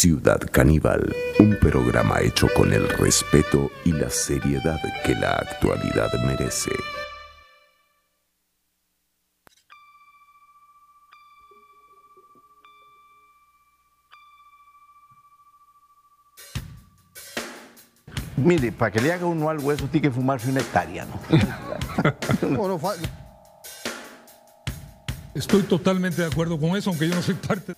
Ciudad Caníbal, un programa hecho con el respeto y la seriedad que la actualidad merece. Mire, para que le haga uno algo eso tiene que fumarse una hectárea, ¿no? Estoy totalmente de acuerdo con eso, aunque yo no soy parte.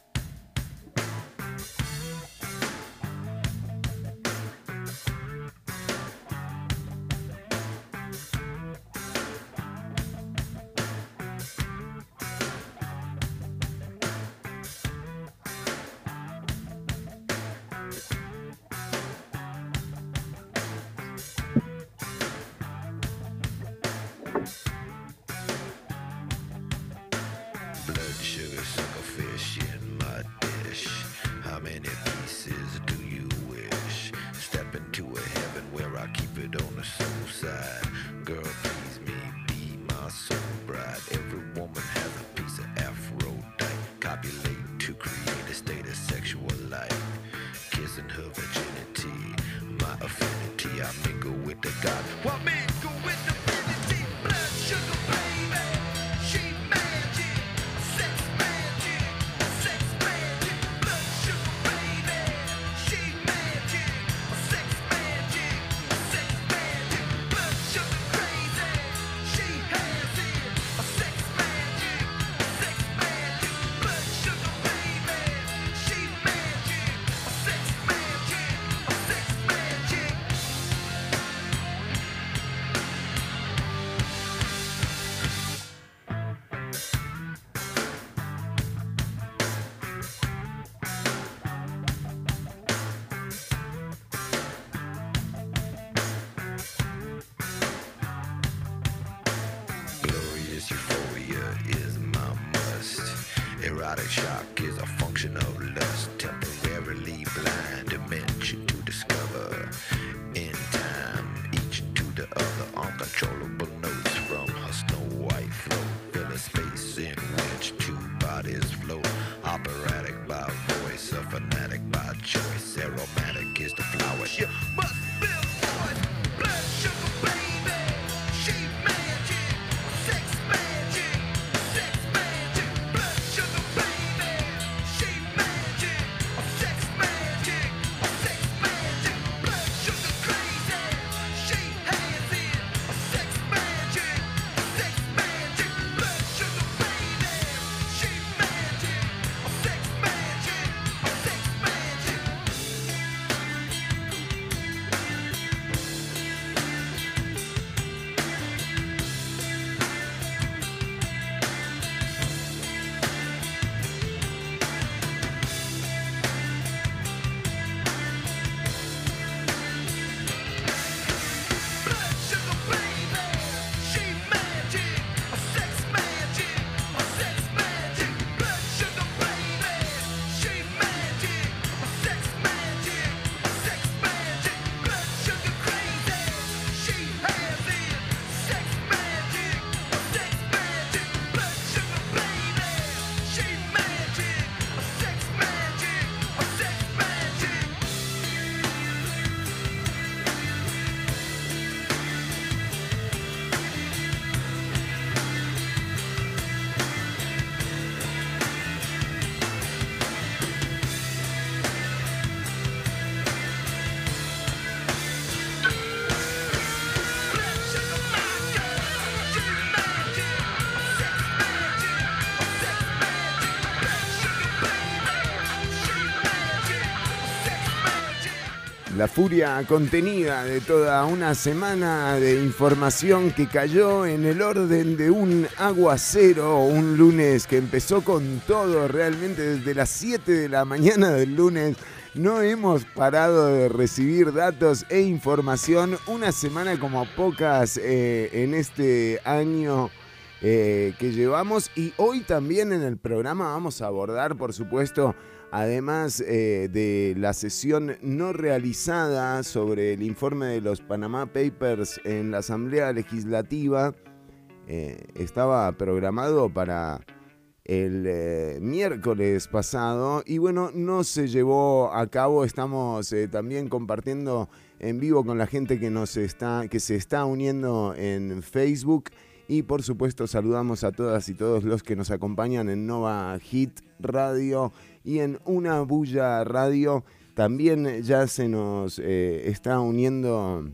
La furia contenida de toda una semana de información que cayó en el orden de un aguacero, un lunes que empezó con todo, realmente desde las 7 de la mañana del lunes. No hemos parado de recibir datos e información, una semana como pocas eh, en este año eh, que llevamos y hoy también en el programa vamos a abordar, por supuesto, además eh, de la sesión no realizada sobre el informe de los Panama Papers en la Asamblea Legislativa, eh, estaba programado para el eh, miércoles pasado y bueno, no se llevó a cabo, estamos también compartiendo en vivo con la gente que, nos está, que se está uniendo en Facebook. Y por supuesto saludamos a todas y todos los que nos acompañan en Nova Hit Radio y en Una Bulla Radio. También ya se nos eh, está uniendo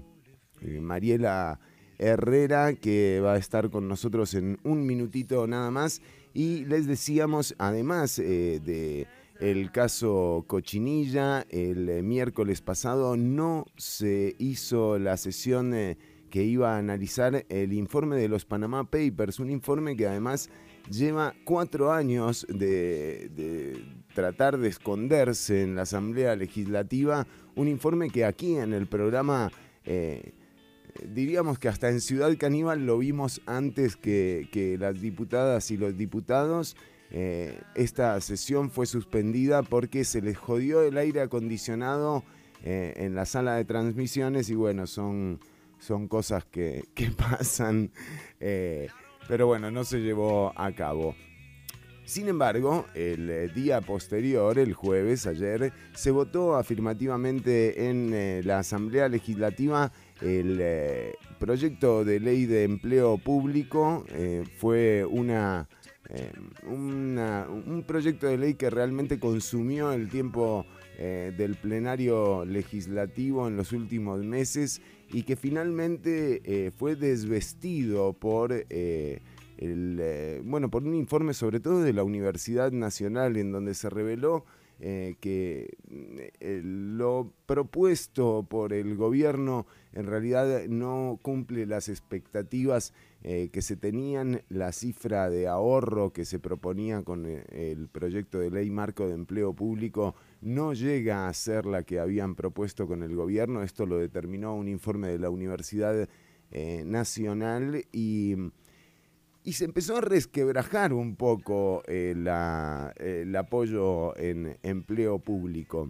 Mariela Herrera que va a estar con nosotros en un minutito nada más y les decíamos, además eh, de el caso Cochinilla, el eh, miércoles pasado no se hizo la sesión eh, que iba a analizar el informe de los Panama Papers, un informe que además lleva cuatro años de, tratar de esconderse en la Asamblea Legislativa, un informe que aquí en el programa diríamos que hasta en Ciudad Caníbal lo vimos antes que, las diputadas y los diputados. Eh, esta sesión fue suspendida porque se les jodió el aire acondicionado eh, en la sala de transmisiones y bueno, son, son cosas que, pasan, eh, pero bueno, no se llevó a cabo. Sin embargo, el día posterior, el jueves, ayer, se votó afirmativamente en la Asamblea Legislativa el eh, proyecto de ley de empleo público. Eh, fue eh, una, un proyecto de ley que realmente consumió el tiempo del plenario legislativo en los últimos meses y que finalmente fue desvestido por... El, bueno, por un informe sobre todo de la Universidad Nacional en donde se reveló eh, que eh, lo propuesto por el gobierno en realidad no cumple las expectativas eh, que se tenían, la cifra de ahorro que se proponía con el proyecto de ley marco de empleo público no llega a ser la que habían propuesto con el gobierno, esto lo determinó un informe de la Universidad Nacional y y se empezó a resquebrajar un poco eh, el apoyo en empleo público.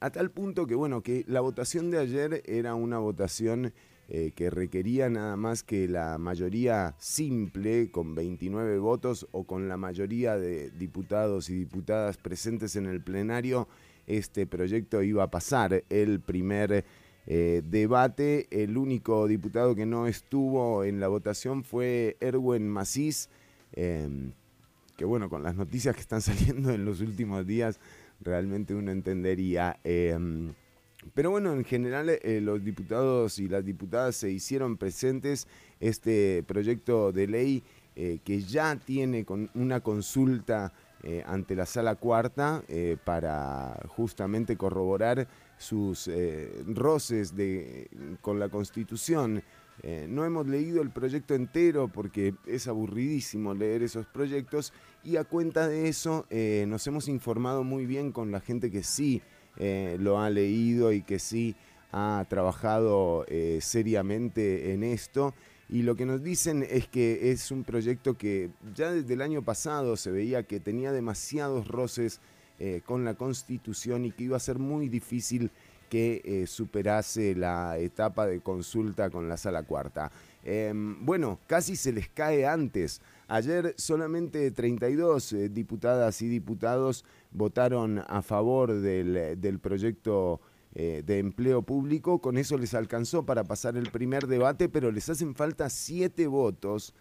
A tal punto que, bueno, que la votación de ayer era una votación eh, que requería nada más que la mayoría simple, con 29 votos, o con la mayoría de diputados y diputadas presentes en el plenario, este proyecto iba a pasar el primer eh, debate. El único diputado que no estuvo en la votación fue Erwin Macís, em, que bueno, con las noticias que están saliendo en los últimos días, realmente uno entendería. Em, pero bueno, en general eh, los diputados y las diputadas se hicieron presentes. Este proyecto de ley eh, que ya tiene con una consulta ante la sala cuarta para justamente corroborar sus eh, roces de, con la Constitución. Eh, no hemos leído el proyecto entero porque es aburridísimo leer esos proyectos y a cuenta de eso eh, nos hemos informado muy bien con la gente que sí lo ha leído y que sí ha trabajado seriamente en esto. Y lo que nos dicen es que es un proyecto que ya desde el año pasado se veía que tenía demasiados roces eh, con la constitución y que iba a ser muy difícil que eh, superase la etapa de consulta con la sala cuarta. Em, bueno, casi se les cae antes. Ayer solamente 32 eh, diputadas y diputados votaron a favor del, proyecto de empleo público. Con eso les alcanzó para pasar el primer debate, pero les hacen falta siete votos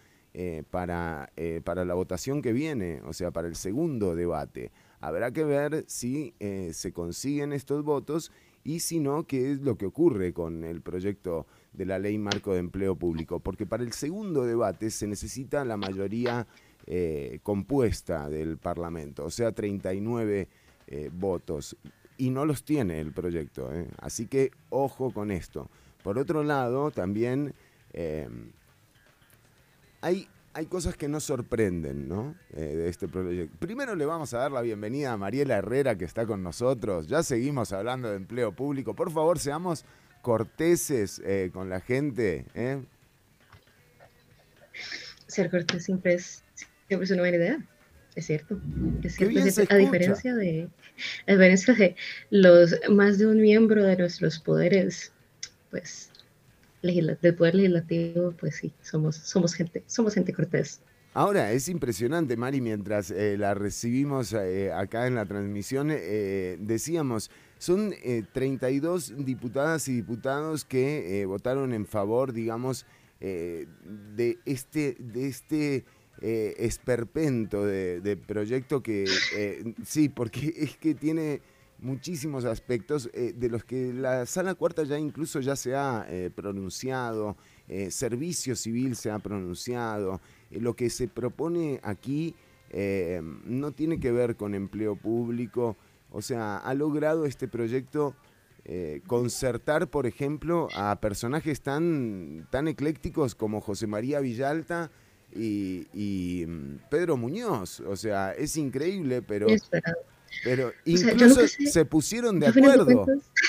para, para la votación que viene, o sea, para el segundo debate. Habrá que ver si eh, se consiguen estos votos y si no, qué es lo que ocurre con el proyecto de la ley marco de empleo público. Porque para el segundo debate se necesita la mayoría eh, compuesta del Parlamento, o sea, 39 eh, votos. Y no los tiene el proyecto. Así que ojo con esto. Por otro lado, también hay hay cosas que nos sorprenden, ¿no? Eh, de este proyecto. Primero le vamos a dar la bienvenida a Mariela Herrera, que está con nosotros. Ya seguimos hablando de empleo público. Por favor, seamos corteses eh, con la gente. ¿eh? Ser cortés siempre es, siempre es una buena idea. Es cierto. Es cierto. a, diferencia de, a diferencia de los más de un miembro de nuestros poderes, pues del poder legislativo, pues sí, somos, somos gente, somos gente cortés. Ahora, es impresionante, Mari, mientras eh, la recibimos eh, acá en la transmisión, eh, decíamos, son 32 diputadas y diputados que votaron en favor, digamos, de este, de este esperpento de, proyecto que, sí, porque es que tiene muchísimos aspectos de los que la sala cuarta ya incluso ya se ha pronunciado, servicio civil se ha pronunciado, eh, lo que se propone aquí eh, no tiene que ver con empleo público, o sea, ha logrado este proyecto eh, concertar, por ejemplo, a personajes tan, tan eclécticos como José María Villalta y, mm, Pedro Muñoz. O sea, es increíble, pero... Pero incluso se pusieron de acuerdo.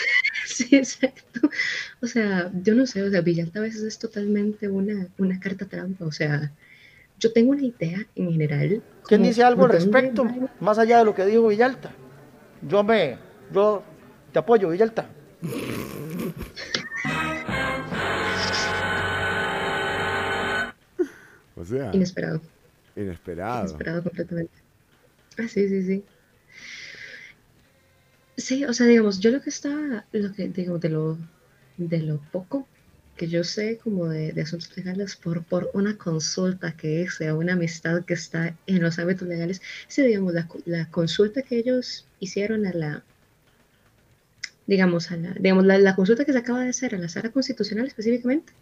sí, exacto. O sea, yo no sé, o sea, Villalta a veces es totalmente una, una carta trampa, o sea, yo tengo una idea en general. ¿Quién dice algo al respecto? Más allá de lo que dijo Villalta. Yo me, yo te apoyo, Villalta. O sea. Inesperado. Inesperado. Inesperado completamente. Ah, sí, sí, sí. Sí, o sea, digamos, yo lo que estaba, lo que, digo, de lo, de lo poco que yo sé como de, asuntos legales por, por una consulta que hice una amistad que está en los ámbitos legales, sí, digamos, la, la consulta que ellos hicieron a la, digamos, a la, digamos la, consulta que se acaba de hacer a la sala constitucional específicamente,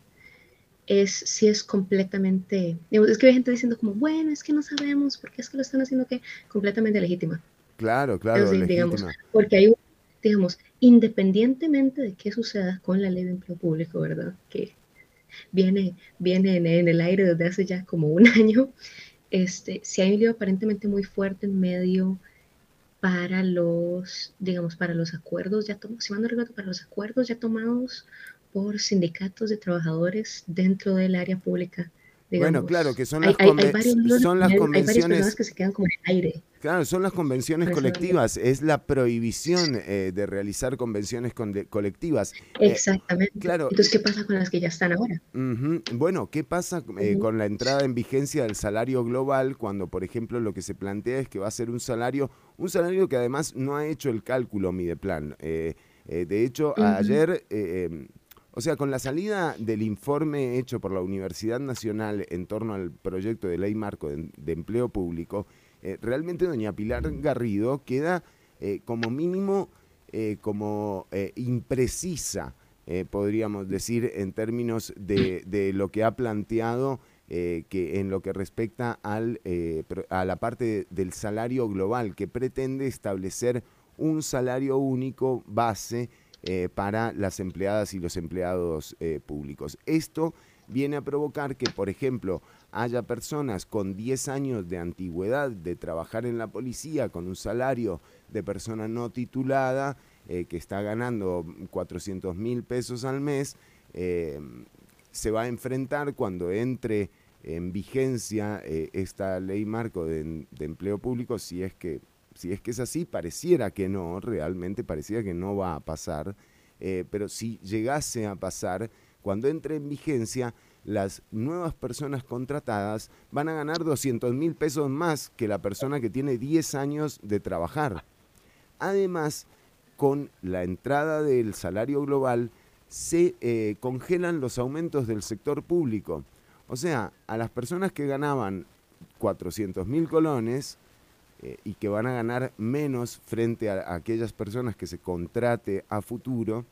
es si es completamente, digamos, es que hay gente diciendo como, bueno, es que no sabemos por qué es que lo están haciendo que completamente legítima. Claro, claro, digamos, porque hay digamos, independientemente de qué suceda con la ley de empleo público, ¿verdad? Que viene, viene en, el aire desde hace ya como un año, este, si hay un lío aparentemente muy fuerte en medio para los, digamos, para los acuerdos ya tomados, si no recuerdo, para los acuerdos ya tomados por sindicatos de trabajadores dentro del área pública bueno, claro, que son las, son las convenciones. que se quedan como en el aire. Claro, son las convenciones colectivas, es la prohibición eh, de realizar convenciones colectivas. Eh, Exactamente. claro. Entonces, ¿qué pasa con las que ya están ahora? Bueno, ¿qué pasa eh, con la entrada en vigencia del salario global cuando, por ejemplo, lo que se plantea es que va a ser un salario, un salario que además no ha hecho el cálculo Mideplan? de hecho, ayer em, o sea, con la salida del informe hecho por la Universidad Nacional en torno al proyecto de ley marco de, empleo público, eh, realmente doña Pilar Garrido queda eh, como mínimo eh, como imprecisa, podríamos decir, en términos de, de, lo que ha planteado que en lo que respecta al, a la parte del salario global, que pretende establecer un salario único base eh, para las empleadas y los empleados eh, públicos. Esto viene a provocar que, por ejemplo, haya personas con 10 años de antigüedad de trabajar en la policía con un salario de persona no titulada eh, que está ganando 400 mil pesos al mes, se va a enfrentar cuando entre en vigencia esta ley marco de, de empleo público, si es que si es que es así, pareciera que no, realmente pareciera que no va a pasar, eh, pero si llegase a pasar, cuando entre en vigencia, las nuevas personas contratadas van a ganar 200 mil pesos más que la persona que tiene 10 años de trabajar. Además, con la entrada del salario global, se eh, congelan los aumentos del sector público. O sea, a las personas que ganaban 400 mil colones, eh, y que van a ganar menos frente a, aquellas personas que se contrate a futuro,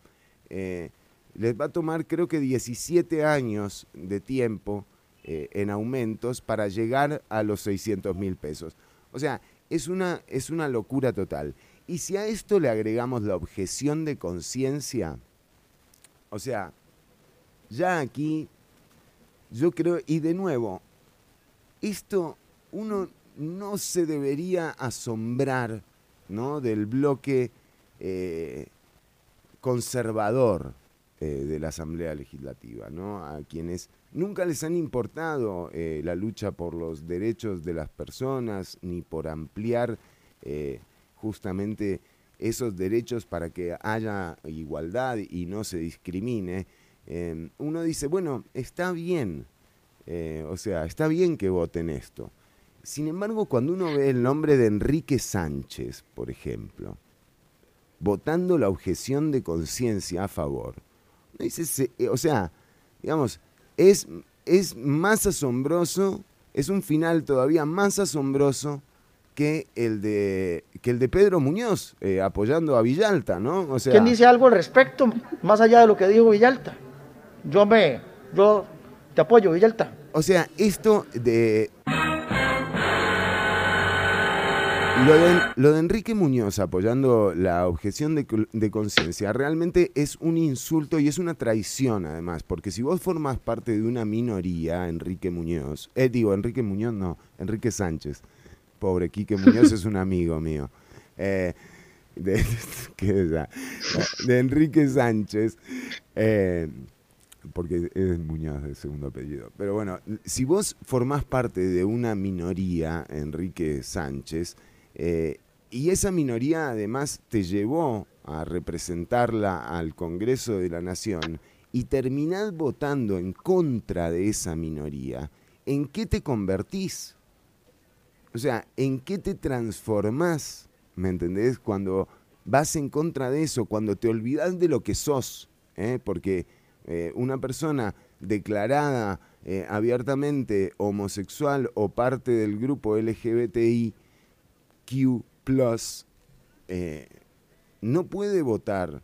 eh, les va a tomar creo que 17 años de tiempo eh, en aumentos para llegar a los 600 mil pesos. O sea, es una, es una locura total. Y si a esto le agregamos la objeción de conciencia, o sea, ya aquí, yo creo, y de nuevo, esto uno no se debería asombrar ¿no? del bloque eh, conservador eh, de la Asamblea Legislativa, ¿no? a quienes nunca les han importado eh, la lucha por los derechos de las personas ni por ampliar justamente esos derechos para que haya igualdad y no se discrimine. uno dice, bueno, está bien, o sea, está bien que voten esto. Sin embargo, cuando uno ve el nombre de Enrique Sánchez, por ejemplo, votando la objeción de conciencia a favor, dice, eh, o sea, digamos, es, es más asombroso, es un final todavía más asombroso que el de, que el de Pedro Muñoz eh, apoyando a Villalta, ¿no? O sea, ¿Quién dice algo al respecto, más allá de lo que dijo Villalta? Yo me, yo te apoyo, Villalta. O sea, esto de... Lo de, Enrique Muñoz apoyando la objeción de, conciencia realmente es un insulto y es una traición además, porque si vos formás parte de una minoría, Enrique Muñoz, eh, digo, Enrique Muñoz no, Enrique Sánchez, pobre Quique Muñoz es un amigo mío, eh, de, de Enrique Sánchez, eh, porque es Muñoz de segundo apellido. Pero bueno, si vos formás parte de una minoría, Enrique Sánchez, eh, y esa minoría además te llevó a representarla al Congreso de la Nación y terminás votando en contra de esa minoría, ¿en qué te convertís? O sea, ¿en qué te transformás? ¿Me entendés? Cuando vas en contra de eso, cuando te olvidas de lo que sos, ¿eh? porque eh, una persona declarada abiertamente homosexual o parte del grupo LGBTIQ, eh, no puede votar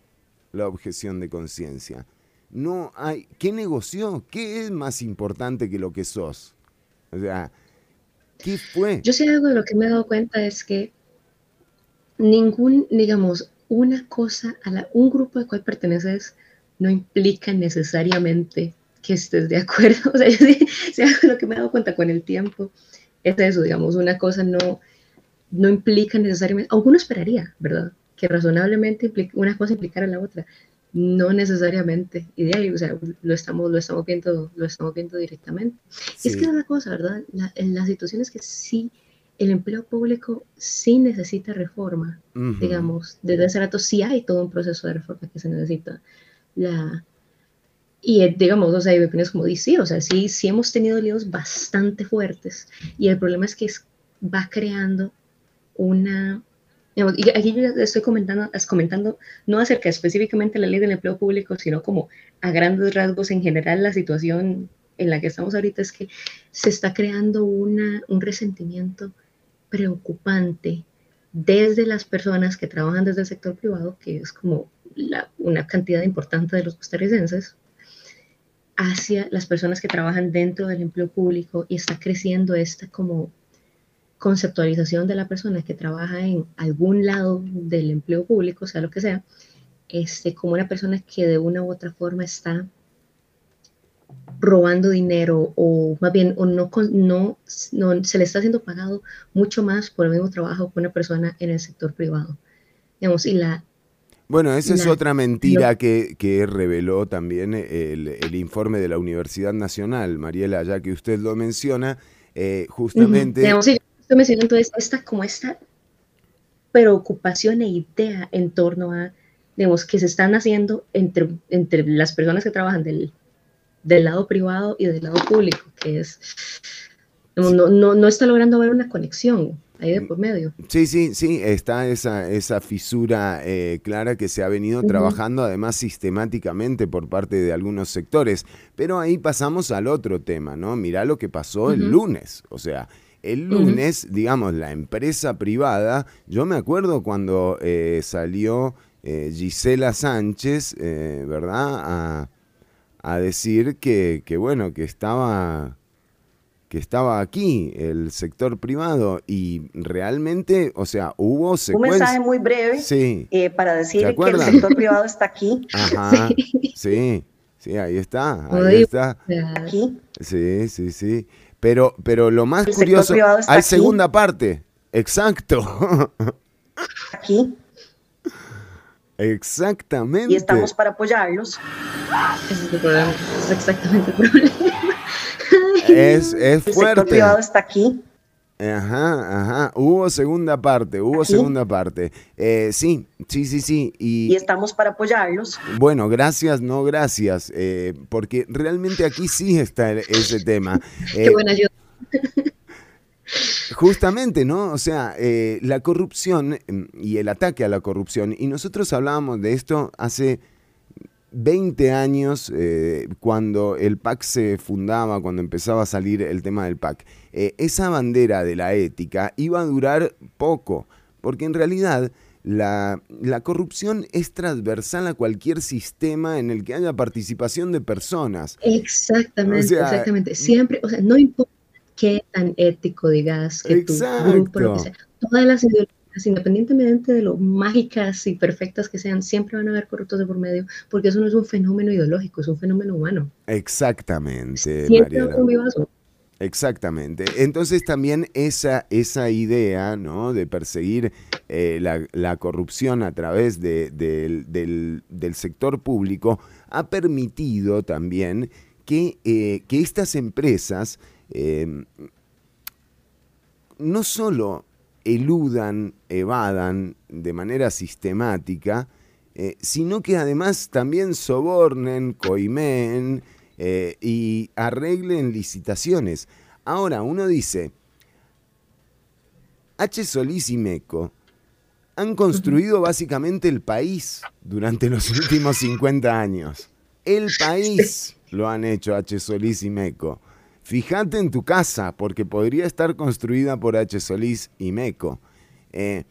la objeción de conciencia. No hay. ¿Qué negoció? ¿Qué es más importante que lo que sos? O sea, ¿qué fue? Yo sí algo de lo que me he dado cuenta es que ningún, digamos, una cosa, a la, un grupo al cual perteneces no implica necesariamente que estés de acuerdo. O sea, yo sí, sí algo de lo que me he dado cuenta con el tiempo es eso, digamos, una cosa no, no implica necesariamente, aunque uno esperaría, ¿verdad? Que razonablemente implica, una cosa implicara la otra. No necesariamente. Y de ahí, o sea, lo estamos, lo estamos, viendo, lo estamos viendo directamente. Y es que es la cosa, ¿verdad? La, en las situaciones que sí, el empleo público sí necesita reforma, digamos, desde hace rato sí hay todo un proceso de reforma que se necesita. La, y eh, digamos, o sea, mi opinión es como dice, sí, o sea, sí, sí hemos tenido líos bastante fuertes y el problema es que es- va creando una... y aquí yo estoy comentando, comentando no acerca específicamente de la ley del empleo público, sino como a grandes rasgos en general la situación en la que estamos ahorita es que se está creando una, un resentimiento preocupante desde las personas que trabajan desde el sector privado, que es como una cantidad importante de los costarricenses, hacia las personas que trabajan dentro del empleo público y está creciendo esta como conceptualización de la persona que trabaja en algún lado del empleo público, sea lo que sea, este, como una persona que de una u otra forma está robando dinero o más bien o no, con- no, no se le está haciendo pagado mucho más por el mismo trabajo que una persona en el sector privado. Digamos, y la, Bueno, esa es otra mentira que, que reveló también el, el informe de la Universidad Nacional, Mariela, ya que usted lo menciona, eh, justamente... Digamos, sí, estoy mencionando es- esta, como esta preocupación e idea en torno a, digamos, que se están haciendo entre, entre las personas que trabajan del, del lado privado y del lado público, que es, no, no, no está logrando haber una conexión ahí de por medio. Sí, sí, sí, está esa, esa fisura eh, clara que se ha venido Ujú. trabajando además sistemáticamente por parte de algunos sectores. Pero ahí pasamos al otro tema, ¿no? Mirá lo que pasó el Ujú. lunes. O sea, el lunes, digamos, la empresa privada, yo me acuerdo cuando eh, salió eh, Gisela Sánchez, eh, ¿verdad? A, a decir que, que, bueno, que estaba que estaba aquí el sector privado y realmente, o sea, hubo Un secuencias. mensaje muy breve Sí, eh, para decir ¿Se que el sector privado está aquí, ajá, sí, sí, ahí está, ahí está, aquí. sí, sí, sí. Pero, pero lo más El curioso, hay aquí. segunda parte, exacto, aquí exactamente. y estamos para apoyarlos. ese es el problema, ese es exactamente el problema. Es, es El sector fuerte. privado está aquí Ajá, ajá. Hubo segunda parte, hubo ¿Sí? segunda parte. Eh, sí, sí, sí, sí. Y Y estamos para apoyarlos. bueno, gracias, no gracias, eh, porque realmente aquí sí está el- ese tema. Qué Eh, buena ayuda. Justamente, ¿no? O sea, la corrupción mm, y el ataque a la corrupción, y nosotros hablábamos de esto hace 20 años, eh, cuando el PAC se fundaba, cuando empezaba a salir el tema del PAC. Eh, esa bandera de la ética iba a durar poco, porque en realidad la, la corrupción es transversal a cualquier sistema en el que haya participación de personas. Exactamente, O sea, exactamente. Siempre, o sea, no importa qué tan ético digas que tu grupo, lo que Exacto. sea, todas las ideologías, independientemente de lo mágicas y perfectas que sean, siempre van a haber corruptos de por medio, porque eso no es un fenómeno ideológico, es un fenómeno humano. Exactamente, Siempre un. Exactamente. Entonces también esa, esa idea ¿no? de perseguir eh, la, la corrupción a través de- del, del- del sector público ha permitido también que, eh, que estas empresas eh, no solo eludan, evadan de manera sistemática, eh, sino que además también sobornen, coimeen eh, y arreglen licitaciones. Ahora, uno dice, H. Solís y Meco han construido básicamente el país durante los últimos 50 años. El país lo han hecho H. Solís y Meco. Fíjate en tu casa, porque podría estar construida por H. Solís y Meco. Eh,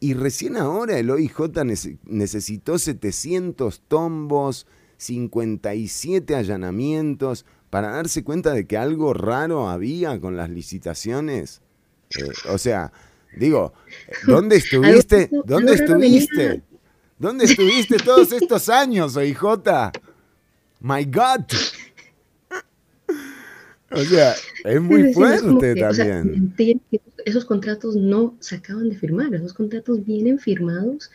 y recién ahora el OIJ nece- necesitó 700 tombos, 57 allanamientos, para darse cuenta de que algo raro había con las licitaciones. Eh, o sea, digo, ¿dónde estuviste? ¿Dónde estuviste? ¿Dónde estuviste todos estos años, OIJ? My God. O sea, es muy Es decir, es como fuerte que, o sea, también. esos contratos no se acaban de firmar, esos contratos vienen firmados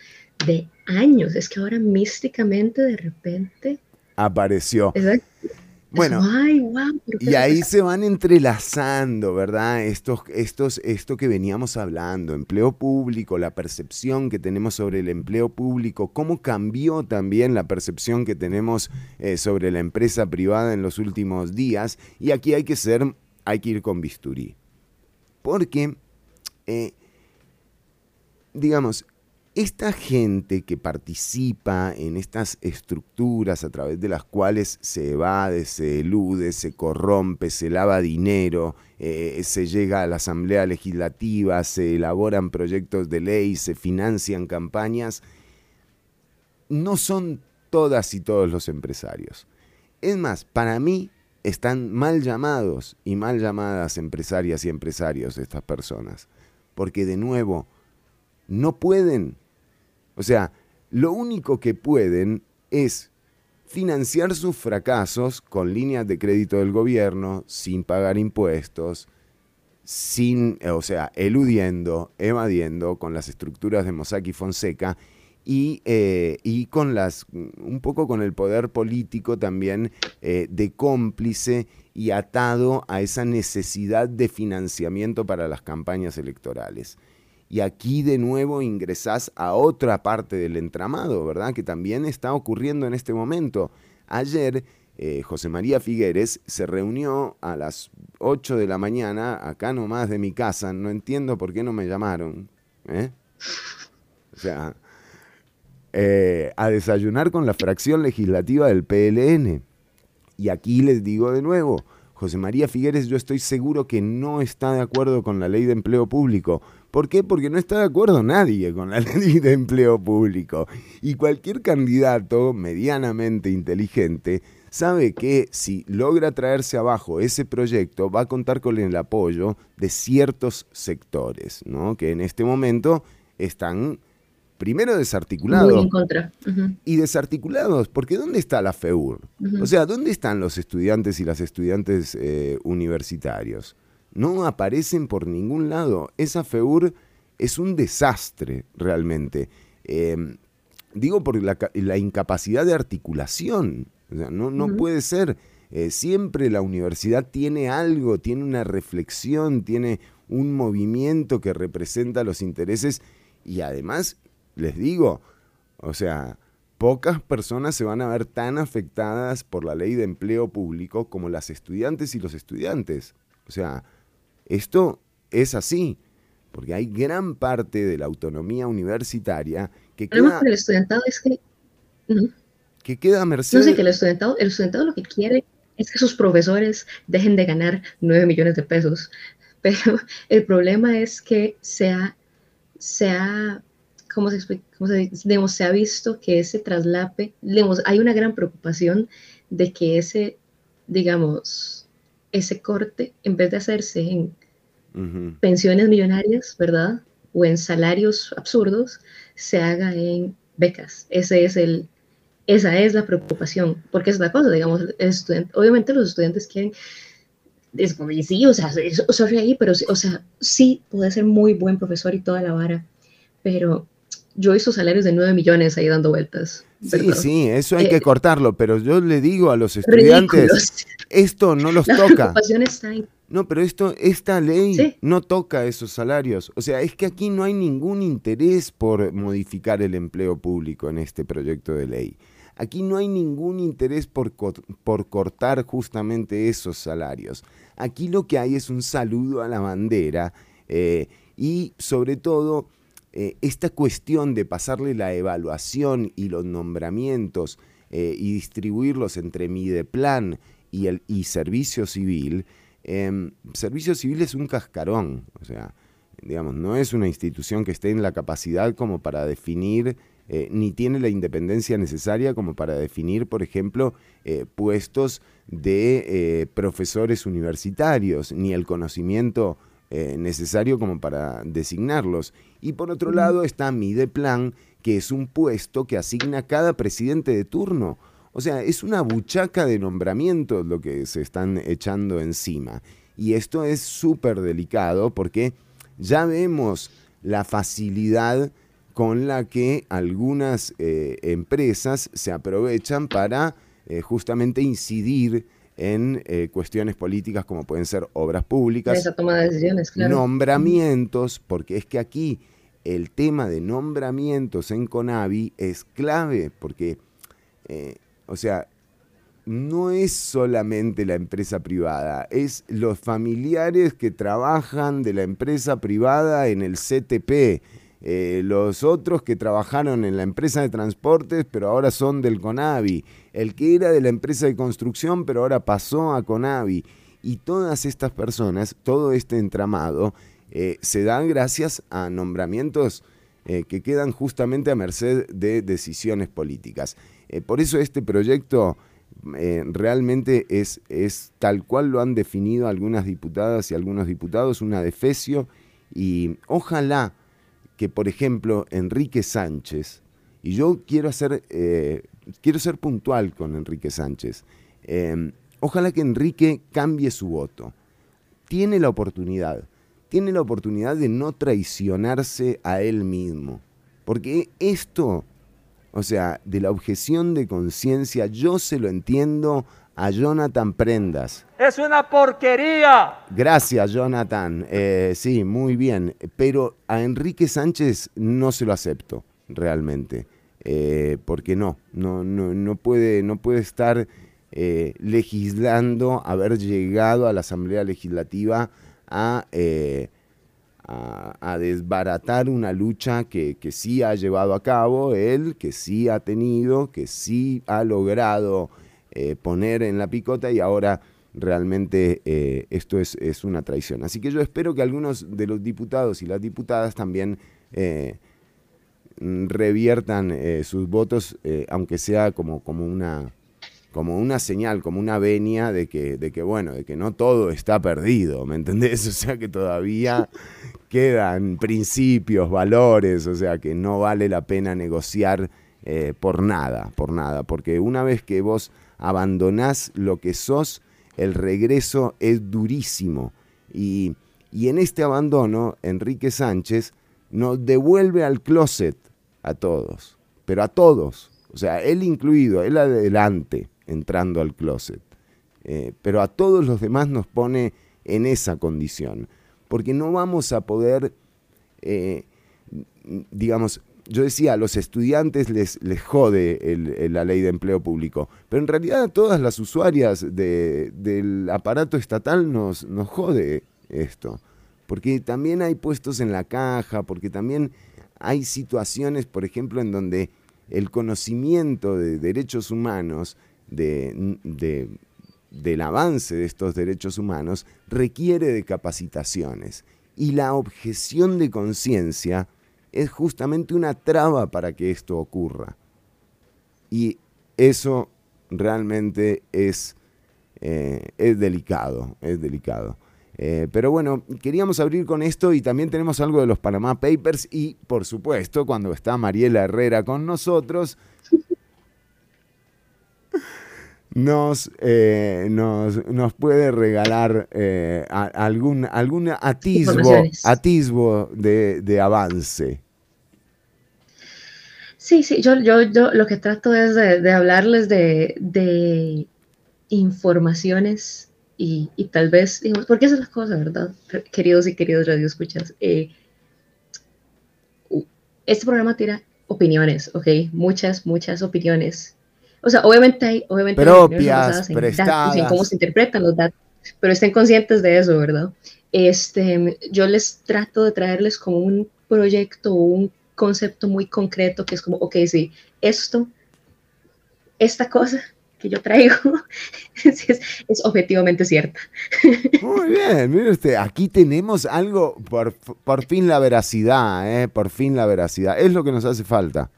de años. Es que ahora místicamente de repente, Apareció. exacto, Bueno, ay, wow, pero ¿qué Y ahí se van entrelazando, ¿verdad? Estos, estos, esto que veníamos hablando, empleo público, la percepción que tenemos sobre el empleo público, cómo cambió también la percepción que tenemos eh, sobre la empresa privada en los últimos días. Y aquí hay que ser, hay que ir con bisturí. Porque, eh, digamos, esta gente que participa en estas estructuras a través de las cuales se evade, se elude, se corrompe, se lava dinero, eh, se llega a la Asamblea Legislativa, se elaboran proyectos de ley, se financian campañas, no son todas y todos los empresarios. Es más, para mí están mal llamados y mal llamadas empresarias y empresarios estas personas, porque de nuevo, no pueden o sea, lo único que pueden es financiar sus fracasos con líneas de crédito del gobierno, sin pagar impuestos, sin, eh, o sea, eludiendo, evadiendo con las estructuras de Mossack y Fonseca y, eh, y con las, un poco con el poder político también eh, de cómplice y atado a esa necesidad de financiamiento para las campañas electorales. Y aquí de nuevo ingresás a otra parte del entramado, ¿verdad? Que también está ocurriendo en este momento. Ayer eh, José María Figueres se reunió a las 8 de la mañana, acá nomás de mi casa. No entiendo por qué no me llamaron. ¿eh? O sea, eh, a desayunar con la fracción legislativa del PLN. Y aquí les digo de nuevo, José María Figueres yo estoy seguro que no está de acuerdo con la ley de empleo público. ¿Por qué? Porque no está de acuerdo nadie con la ley de empleo público. Y cualquier candidato medianamente inteligente sabe que si logra traerse abajo ese proyecto va a contar con el apoyo de ciertos sectores, ¿no? Que en este momento están primero desarticulados Muy en contra. Y desarticulados, porque ¿dónde está la FEUR? O sea, ¿dónde están los estudiantes y las estudiantes eh, universitarios? No aparecen por ningún lado. Esa FEUR es un desastre realmente. Eh, digo por la, la incapacidad de articulación. O sea, no, puede ser. Eh, siempre la universidad tiene algo, tiene una reflexión, tiene un movimiento que representa los intereses y además, les digo, o sea, pocas personas se van a ver tan afectadas por la ley de empleo público como las estudiantes y los estudiantes. O sea, esto es así, porque hay gran parte de la autonomía universitaria que El problema queda, con el estudiantado es que... Que queda a merced No sé, que el estudiantado, el estudiantado lo que quiere es que sus profesores dejen de ganar 9 millones de pesos. Pero el problema es que se ha, se ha, ¿cómo se explica? ¿Cómo se, digamos, se ha visto que ese traslape, digamos, hay una gran preocupación de que ese, digamos, ese corte, en vez de hacerse en pensiones millonarias, ¿verdad? O en salarios absurdos, se haga en becas. Ese es el, esa es la preocupación, porque es la cosa, digamos, el estudiante, obviamente los estudiantes quieren, es como, sí, o sea, sorry ahí, pero, sí, o sea, sí puede ser muy buen profesor y toda la vara, pero yo visto salarios de 9 millones ahí dando vueltas. Sí, ¿verdad? sí, eso hay Eh, que cortarlo, pero yo le digo a los estudiantes, Ridículos. esto no los La toca. está en No, pero esto, esta ley Sí. no toca esos salarios. O sea, es que aquí no hay ningún interés por modificar el empleo público en este proyecto de ley. Aquí no hay ningún interés por, co- por cortar justamente esos salarios. Aquí lo que hay es un saludo a la bandera eh, y sobre todo eh, esta cuestión de pasarle la evaluación y los nombramientos eh, y distribuirlos entre Mideplan y, el, y Servicio Civil, em, Servicio Civil es un cascarón, o sea, digamos, no es una institución que esté en la capacidad como para definir, eh, ni tiene la independencia necesaria como para definir, por ejemplo, puestos de profesores universitarios, ni el conocimiento necesario como para designarlos. Y por otro lado está Mideplan, que es un puesto que asigna cada presidente de turno. O sea, es una buchaca de nombramientos lo que se están echando encima. Y esto es súper delicado porque ya vemos la facilidad con la que algunas eh, empresas se aprovechan para eh, justamente incidir en eh, cuestiones políticas como pueden ser obras públicas, esa toma de decisiones, claro. nombramientos, porque es que aquí el tema de nombramientos en Conavi es clave, porque, eh, o sea, no es solamente la empresa privada, es los familiares que trabajan de la empresa privada en el CTP, eh, los otros que trabajaron en la empresa de transportes, pero ahora son del Conavi, el que era de la empresa de construcción, pero ahora pasó a Conavi. Y todas estas personas, todo este entramado, eh, se dan gracias a nombramientos eh, que quedan justamente a merced de decisiones políticas. Eh, por eso este proyecto realmente es, es tal cual lo han definido algunas diputadas y algunos diputados, una defecio, y ojalá que, por ejemplo, Enrique Sánchez, y yo quiero hacer, quiero ser puntual con Enrique Sánchez, eh, ojalá que Enrique cambie su voto. Tiene la oportunidad, tiene la oportunidad de no traicionarse a él mismo, porque esto, o sea, de la objeción de conciencia, yo se lo entiendo a Jonathan Prendas. Es una porquería. Gracias, Jonathan. Eh, sí, muy bien. Pero a Enrique Sánchez no se lo acepto, realmente. Eh, porque no, no, no, puede, no puede estar eh, legislando, haber llegado a la Asamblea Legislativa a, eh, a, desbaratar una lucha que, que sí ha llevado a cabo él, que sí ha tenido, que sí ha logrado poner en la picota y ahora realmente esto es, es, una traición. Así que yo espero que algunos de los diputados y las diputadas también reviertan eh, sus votos, eh, aunque sea como, como, una, como una señal, como una venia de que, de que, bueno, de que no todo está perdido, ¿me entendés? O sea, que todavía quedan principios, valores, o sea, que no vale la pena negociar eh, por nada, por nada, porque una vez que vos abandonás lo que sos, el regreso es durísimo. Y, y, en este abandono, Enrique Sánchez nos devuelve al closet a todos, pero a todos, o sea, él incluido, él adelante entrando al closet, eh, pero a todos los demás nos pone en esa condición, porque no vamos a poder, eh, digamos, yo decía, a los estudiantes les, jode la ley de empleo público, pero en realidad a todas las usuarias de- del aparato estatal nos, nos jode esto, porque también hay puestos en la caja, porque también hay situaciones, por ejemplo, en donde el conocimiento de derechos humanos, de, de- del avance de estos derechos humanos, requiere de capacitaciones. Y la objeción de conciencia es justamente una traba para que esto ocurra. Y eso realmente es, eh, es delicado, es delicado. Eh, pero bueno, queríamos abrir con esto y también tenemos algo de los Panama Papers y por supuesto cuando está Mariela Herrera con nosotros, nos, eh, nos, nos puede regalar eh, a- algún, algún atisbo, atisbo de, de avance. Sí, sí, yo, yo, yo lo que trato es de, de hablarles de, de informaciones y, y tal vez, digamos, porque esa es la cosa, ¿verdad? Queridos y queridos radioescuchas, eh, este programa tira opiniones, ¿ok? Muchas, muchas opiniones. O sea, obviamente hay, obviamente hay Propias, basadas en datos en cómo se interpretan los datos, pero estén conscientes de eso, ¿verdad? Este, yo les trato de traerles como un proyecto o un concepto muy concreto que es como, ok, sí, esto, esta cosa que yo traigo es, es objetivamente cierta. Muy bien, mire usted, aquí tenemos algo, por, por fin la veracidad, ¿eh? por fin la veracidad, es lo que nos hace falta.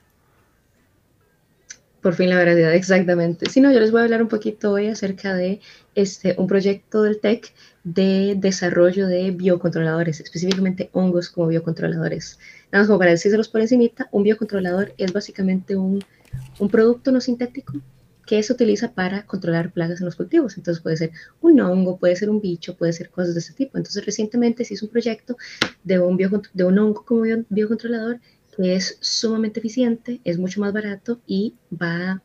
Por fin la verdad, exactamente. Si no, yo les voy a hablar un poquito hoy acerca de este, un proyecto del TEC de desarrollo de biocontroladores, específicamente hongos como biocontroladores. Nada más como para decírselos por encimita, un biocontrolador es básicamente un, un producto no sintético que se utiliza para controlar plagas en los cultivos. Entonces puede ser un hongo, puede ser un bicho, puede ser cosas de ese tipo. Entonces recientemente se hizo un proyecto de un, bio, de un hongo como bio, biocontrolador que es sumamente eficiente, es mucho más barato y va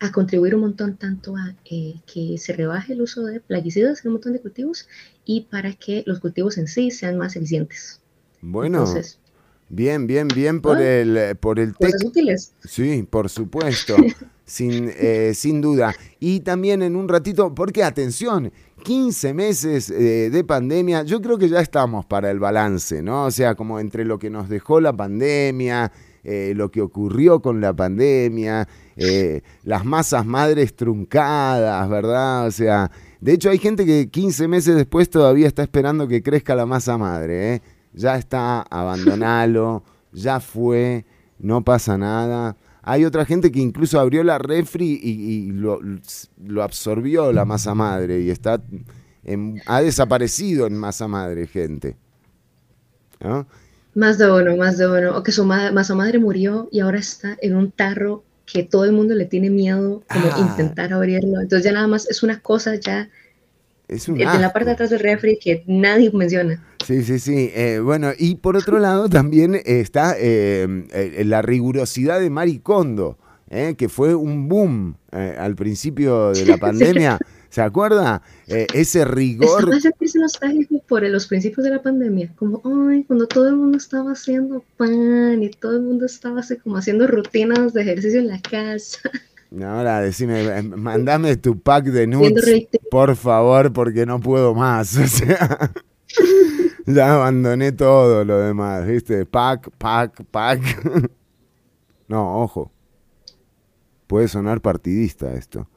a contribuir un montón tanto a eh, que se rebaje el uso de plaguicidas en un montón de cultivos y para que los cultivos en sí sean más eficientes. Bueno, Entonces, bien, bien, bien por el, eh, por el cosas útiles. Sí, por supuesto, sin, eh, sin duda. Y también en un ratito, porque atención, 15 meses eh, de pandemia, yo creo que ya estamos para el balance, ¿no? O sea, como entre lo que nos dejó la pandemia, eh, lo que ocurrió con la pandemia, las masas madres truncadas, ¿verdad? O sea, de hecho hay gente que 15 meses después todavía está esperando que crezca la masa madre. Ya está, abandonalo, ya fue, no pasa nada. Hay otra gente que incluso abrió la refri y, y lo, lo absorbió la masa madre y está en- ha desaparecido en masa madre, gente. ¿No? Más de uno, más de uno. O que su ma- masa madre murió y ahora está en un tarro que todo el mundo le tiene miedo como Ah. intentar abrirlo. Entonces ya nada más es una cosa ya Es un en la asco. parte de atrás del refri que nadie menciona. Sí, sí, sí. Eh, bueno, y por otro lado también está eh, eh, la rigurosidad de Maricondo, eh, que fue un boom eh, al principio de la pandemia. ¿Se acuerda? Eh, ese rigor. hace sentirse nostálgico por los principios de la pandemia, como, ay, cuando todo el mundo estaba haciendo pan y todo el mundo estaba así como haciendo rutinas de ejercicio en la casa. Ahora decime, eh, mandame tu pack de nudes, por favor, porque no puedo más. O sea, ya abandoné todo lo demás, ¿viste? Pack, pack, pack. No, ojo. Puede sonar partidista esto.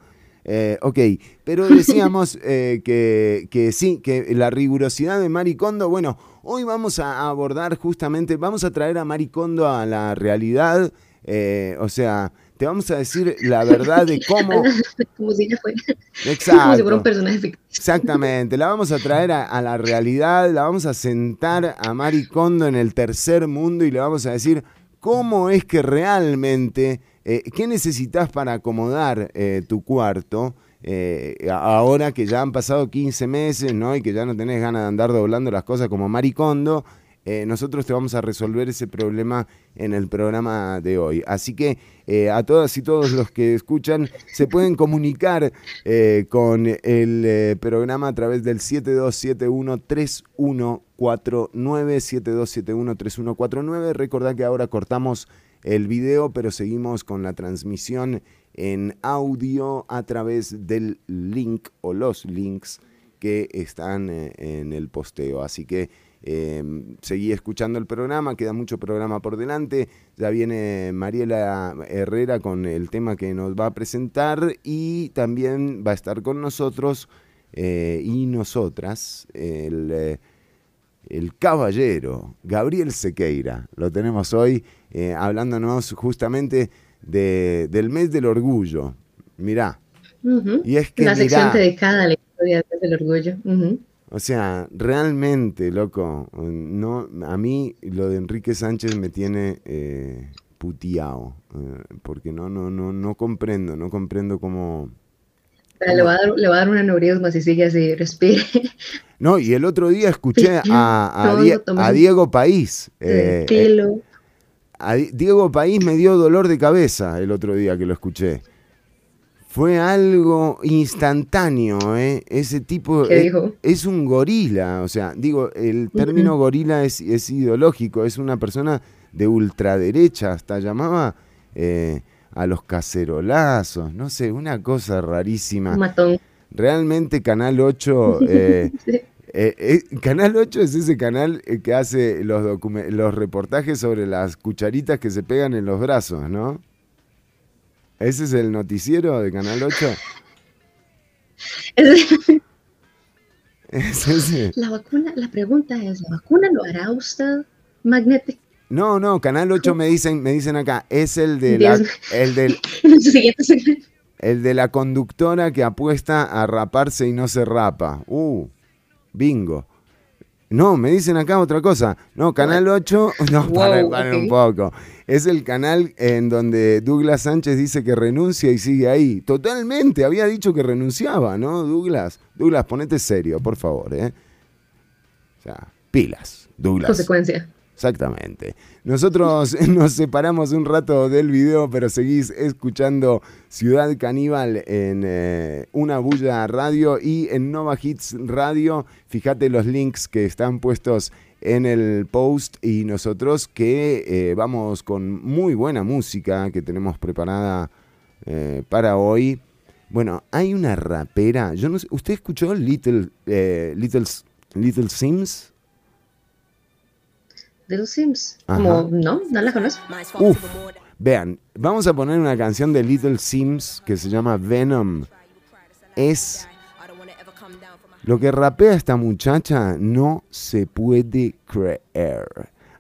Eh, ok, pero decíamos eh, que, que sí, que la rigurosidad de Maricondo, bueno, hoy vamos a abordar justamente, vamos a traer a Maricondo a la realidad, eh, o sea, te vamos a decir la verdad de cómo... como si ella fuera, como si fuera Exacto. un personaje ficticio. Exactamente, la vamos a traer a, a la realidad, la vamos a sentar a Maricondo en el tercer mundo y le vamos a decir cómo es que realmente, eh, qué necesitas para acomodar eh, tu cuarto. eh, ahora que ya han pasado 15 meses, ¿no? Y que ya no tenés ganas de andar doblando las cosas como Maricondo, eh, nosotros te vamos a resolver ese problema en el programa de hoy. Así que eh, a todas y todos los que escuchan se pueden comunicar eh, con el programa a través del 7271-3149, 7271-3149. Recordad que ahora cortamos el video, pero seguimos con la transmisión en audio a través del link o los links que están en el posteo. Así que eh, seguí escuchando el programa, queda mucho programa por delante. Ya viene Mariela Herrera con el tema que nos va a presentar y también va a estar con nosotros eh, y nosotras el, eh, el caballero Gabriel Sequeira. Lo tenemos hoy eh, hablándonos justamente de- del mes del orgullo. Mirá, y es que Una sección mirá, dedicada a la historia del orgullo. O sea, realmente, loco, no, a mí lo de Enrique Sánchez me tiene eh, puteado, eh, porque no, no, no, no comprendo, no comprendo cómo... Le va, a dar, le va a dar un aneurisma si sigue así, respire. No, y el otro día escuché a, a Die- Diego País. eh, eh, a Di- Diego País me dio dolor de cabeza el otro día que lo escuché. Fue algo instantáneo, ¿eh? Ese tipo ¿Qué es, dijo? es un gorila, o sea, digo, el término gorila es, es ideológico, es una persona de ultraderecha, hasta llamaba eh, a los cacerolazos, no sé, una cosa rarísima. Un matón. Realmente Canal 8... eh, Sí. eh, eh, canal 8 es ese canal eh, que hace los, los reportajes sobre las cucharitas que se pegan en los brazos, ¿no? ¿Ese es el noticiero de Canal 8? Es- ¿Es ese? La vacuna, la pregunta es, ¿la vacuna lo hará usted magnético? No, no, Canal 8 me dicen, me dicen acá, es el de la, el del, el de la conductora que apuesta a raparse y no se rapa. Uh, bingo. No, me dicen acá otra cosa. No, Canal 8, no, paren, Wow, paren un poco. Es el canal en donde Douglas Sánchez dice que renuncia y sigue ahí. Totalmente, había dicho que renunciaba, ¿no, Douglas? Douglas, ponete serio, por favor, ¿eh? O sea, pilas, Douglas. Consecuencia. Exactamente. Nosotros nos separamos un rato del video, pero seguís escuchando Ciudad Caníbal en eh, Una Bulla Radio y en Nova Hits Radio. Fíjate los links que están puestos en el post y nosotros que eh, vamos con muy buena música que tenemos preparada eh, para hoy. Bueno, hay una rapera, yo no sé, ¿usted escuchó Little, Little, Little Sims? De los Sims. Ajá. Como, no, no la conozco. Uf, vean, vamos a poner una canción de Little Sims que se llama Venom. Es lo que rapea esta muchacha no se puede creer.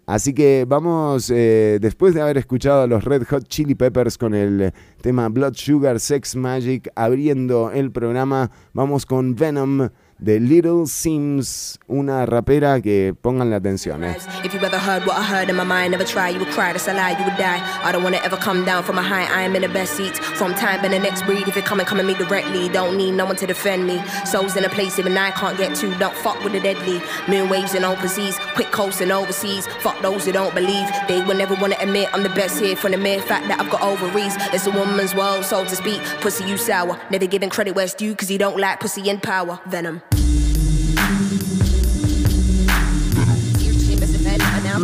Así que vamos, eh, después de haber escuchado a los Red Hot Chili Peppers con el tema Blood Sugar Sex Magic abriendo el programa, vamos con Venom de Little Sims, una rapera que pongan la atención. eh. If you ever heard what I heard in my mind, never try, you would cry, a lie, you would die. I don't wanna ever come down from a high, I am in the best seats. From time and the next breed, if coming, come at me directly. Don't need no one to defend me. Souls in a place even I can't get to, don't fuck with the deadly. And quick overseas. Fuck those who don't believe, they will never wanna admit I'm the best here from the mere fact that I've got. It's a woman's world, so to speak. Pussy, you sour. Never giving credit cause you don't like pussy and power. Venom. Bye.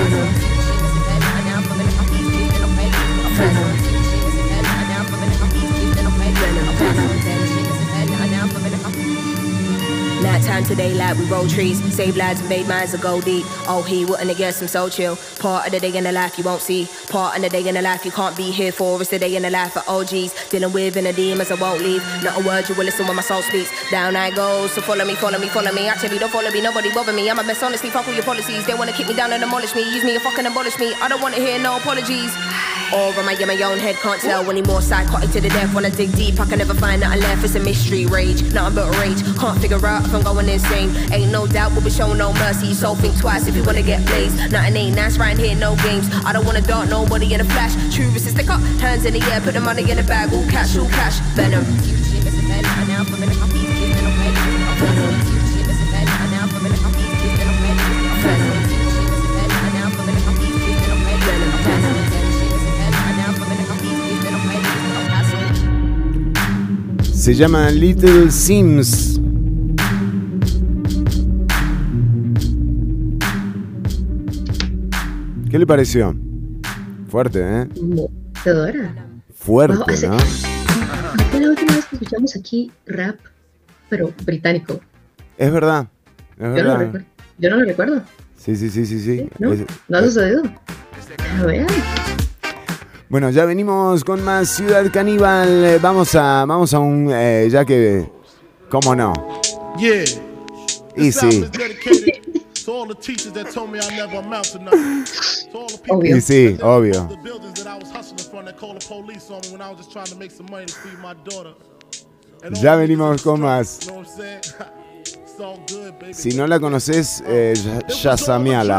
음. Nighttime today like we roll trees. Save lives made minds that go deep. Oh, he wouldn't have guessed I'm so chill. Part of the day in the life you won't see. Part of the day in the life you can't be here for. It's the day in the life of OGs. Dealing with inner demons I won't leave. Not a word you will listen when my soul speaks. Down I go, so follow me, follow me, follow me. Actually, don't follow me, nobody bother me. I'm a mess, honestly, fuck all your policies. They wanna kick me down and demolish me. Use me and fucking abolish me. I don't wanna hear no apologies. Or am I in my own head? Can't tell any more psychotic to the death. When I dig deep, I can never find nothing left. It's a mystery rage, nothing but rage. Can't figure out if I'm going insane. Ain't no doubt we'll be showing no mercy. So think twice if you wanna get blazed. Nothing ain't nice right here, no games. I don't wanna dart nobody in a flash. True resist, stick up, hands in the air, put the money in the bag. All cash, all cash, venom. Se llama Little Sims. ¿Qué le pareció? Fuerte, ¿eh? Teodora. Fuerte, Wow, hace- ¿no? Fue la última vez que escuchamos aquí rap, pero británico. Es verdad. Es Yo no recuerdo. Yo no lo recuerdo. Sí, sí, sí, sí, sí. ¿No? Es- ¿No ha sucedido? A ver. Bueno, ya venimos con más Ciudad Caníbal. Eh, Vamos a, vamos a un, eh, ya que, cómo no. Yeah. Y This album sí, is dedicated to all the teachers that told me I never amount to nothing. To all the people Obvio. y sí, obvio. Ya venimos con más. Si no la conoces, eh, yasameala.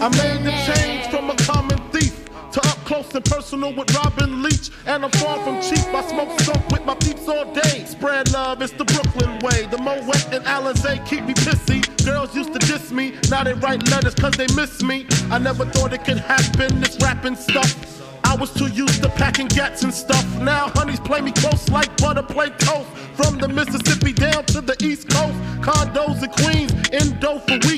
I made the change from a common thief to up close and personal with Robin Leach. And I'm far from cheap. I smoke skunk with my peeps all day. Spread love, it's the Brooklyn way. The Moet and Alizé keep me pissy. Girls used to diss me. Now they write letters cause they miss me. I never thought it could happen, this rapping stuff. I was too used to packing gats and stuff. Now honeys play me close like butter play toast. From the Mississippi down to the East Coast, condos in Queens, indo for weeks.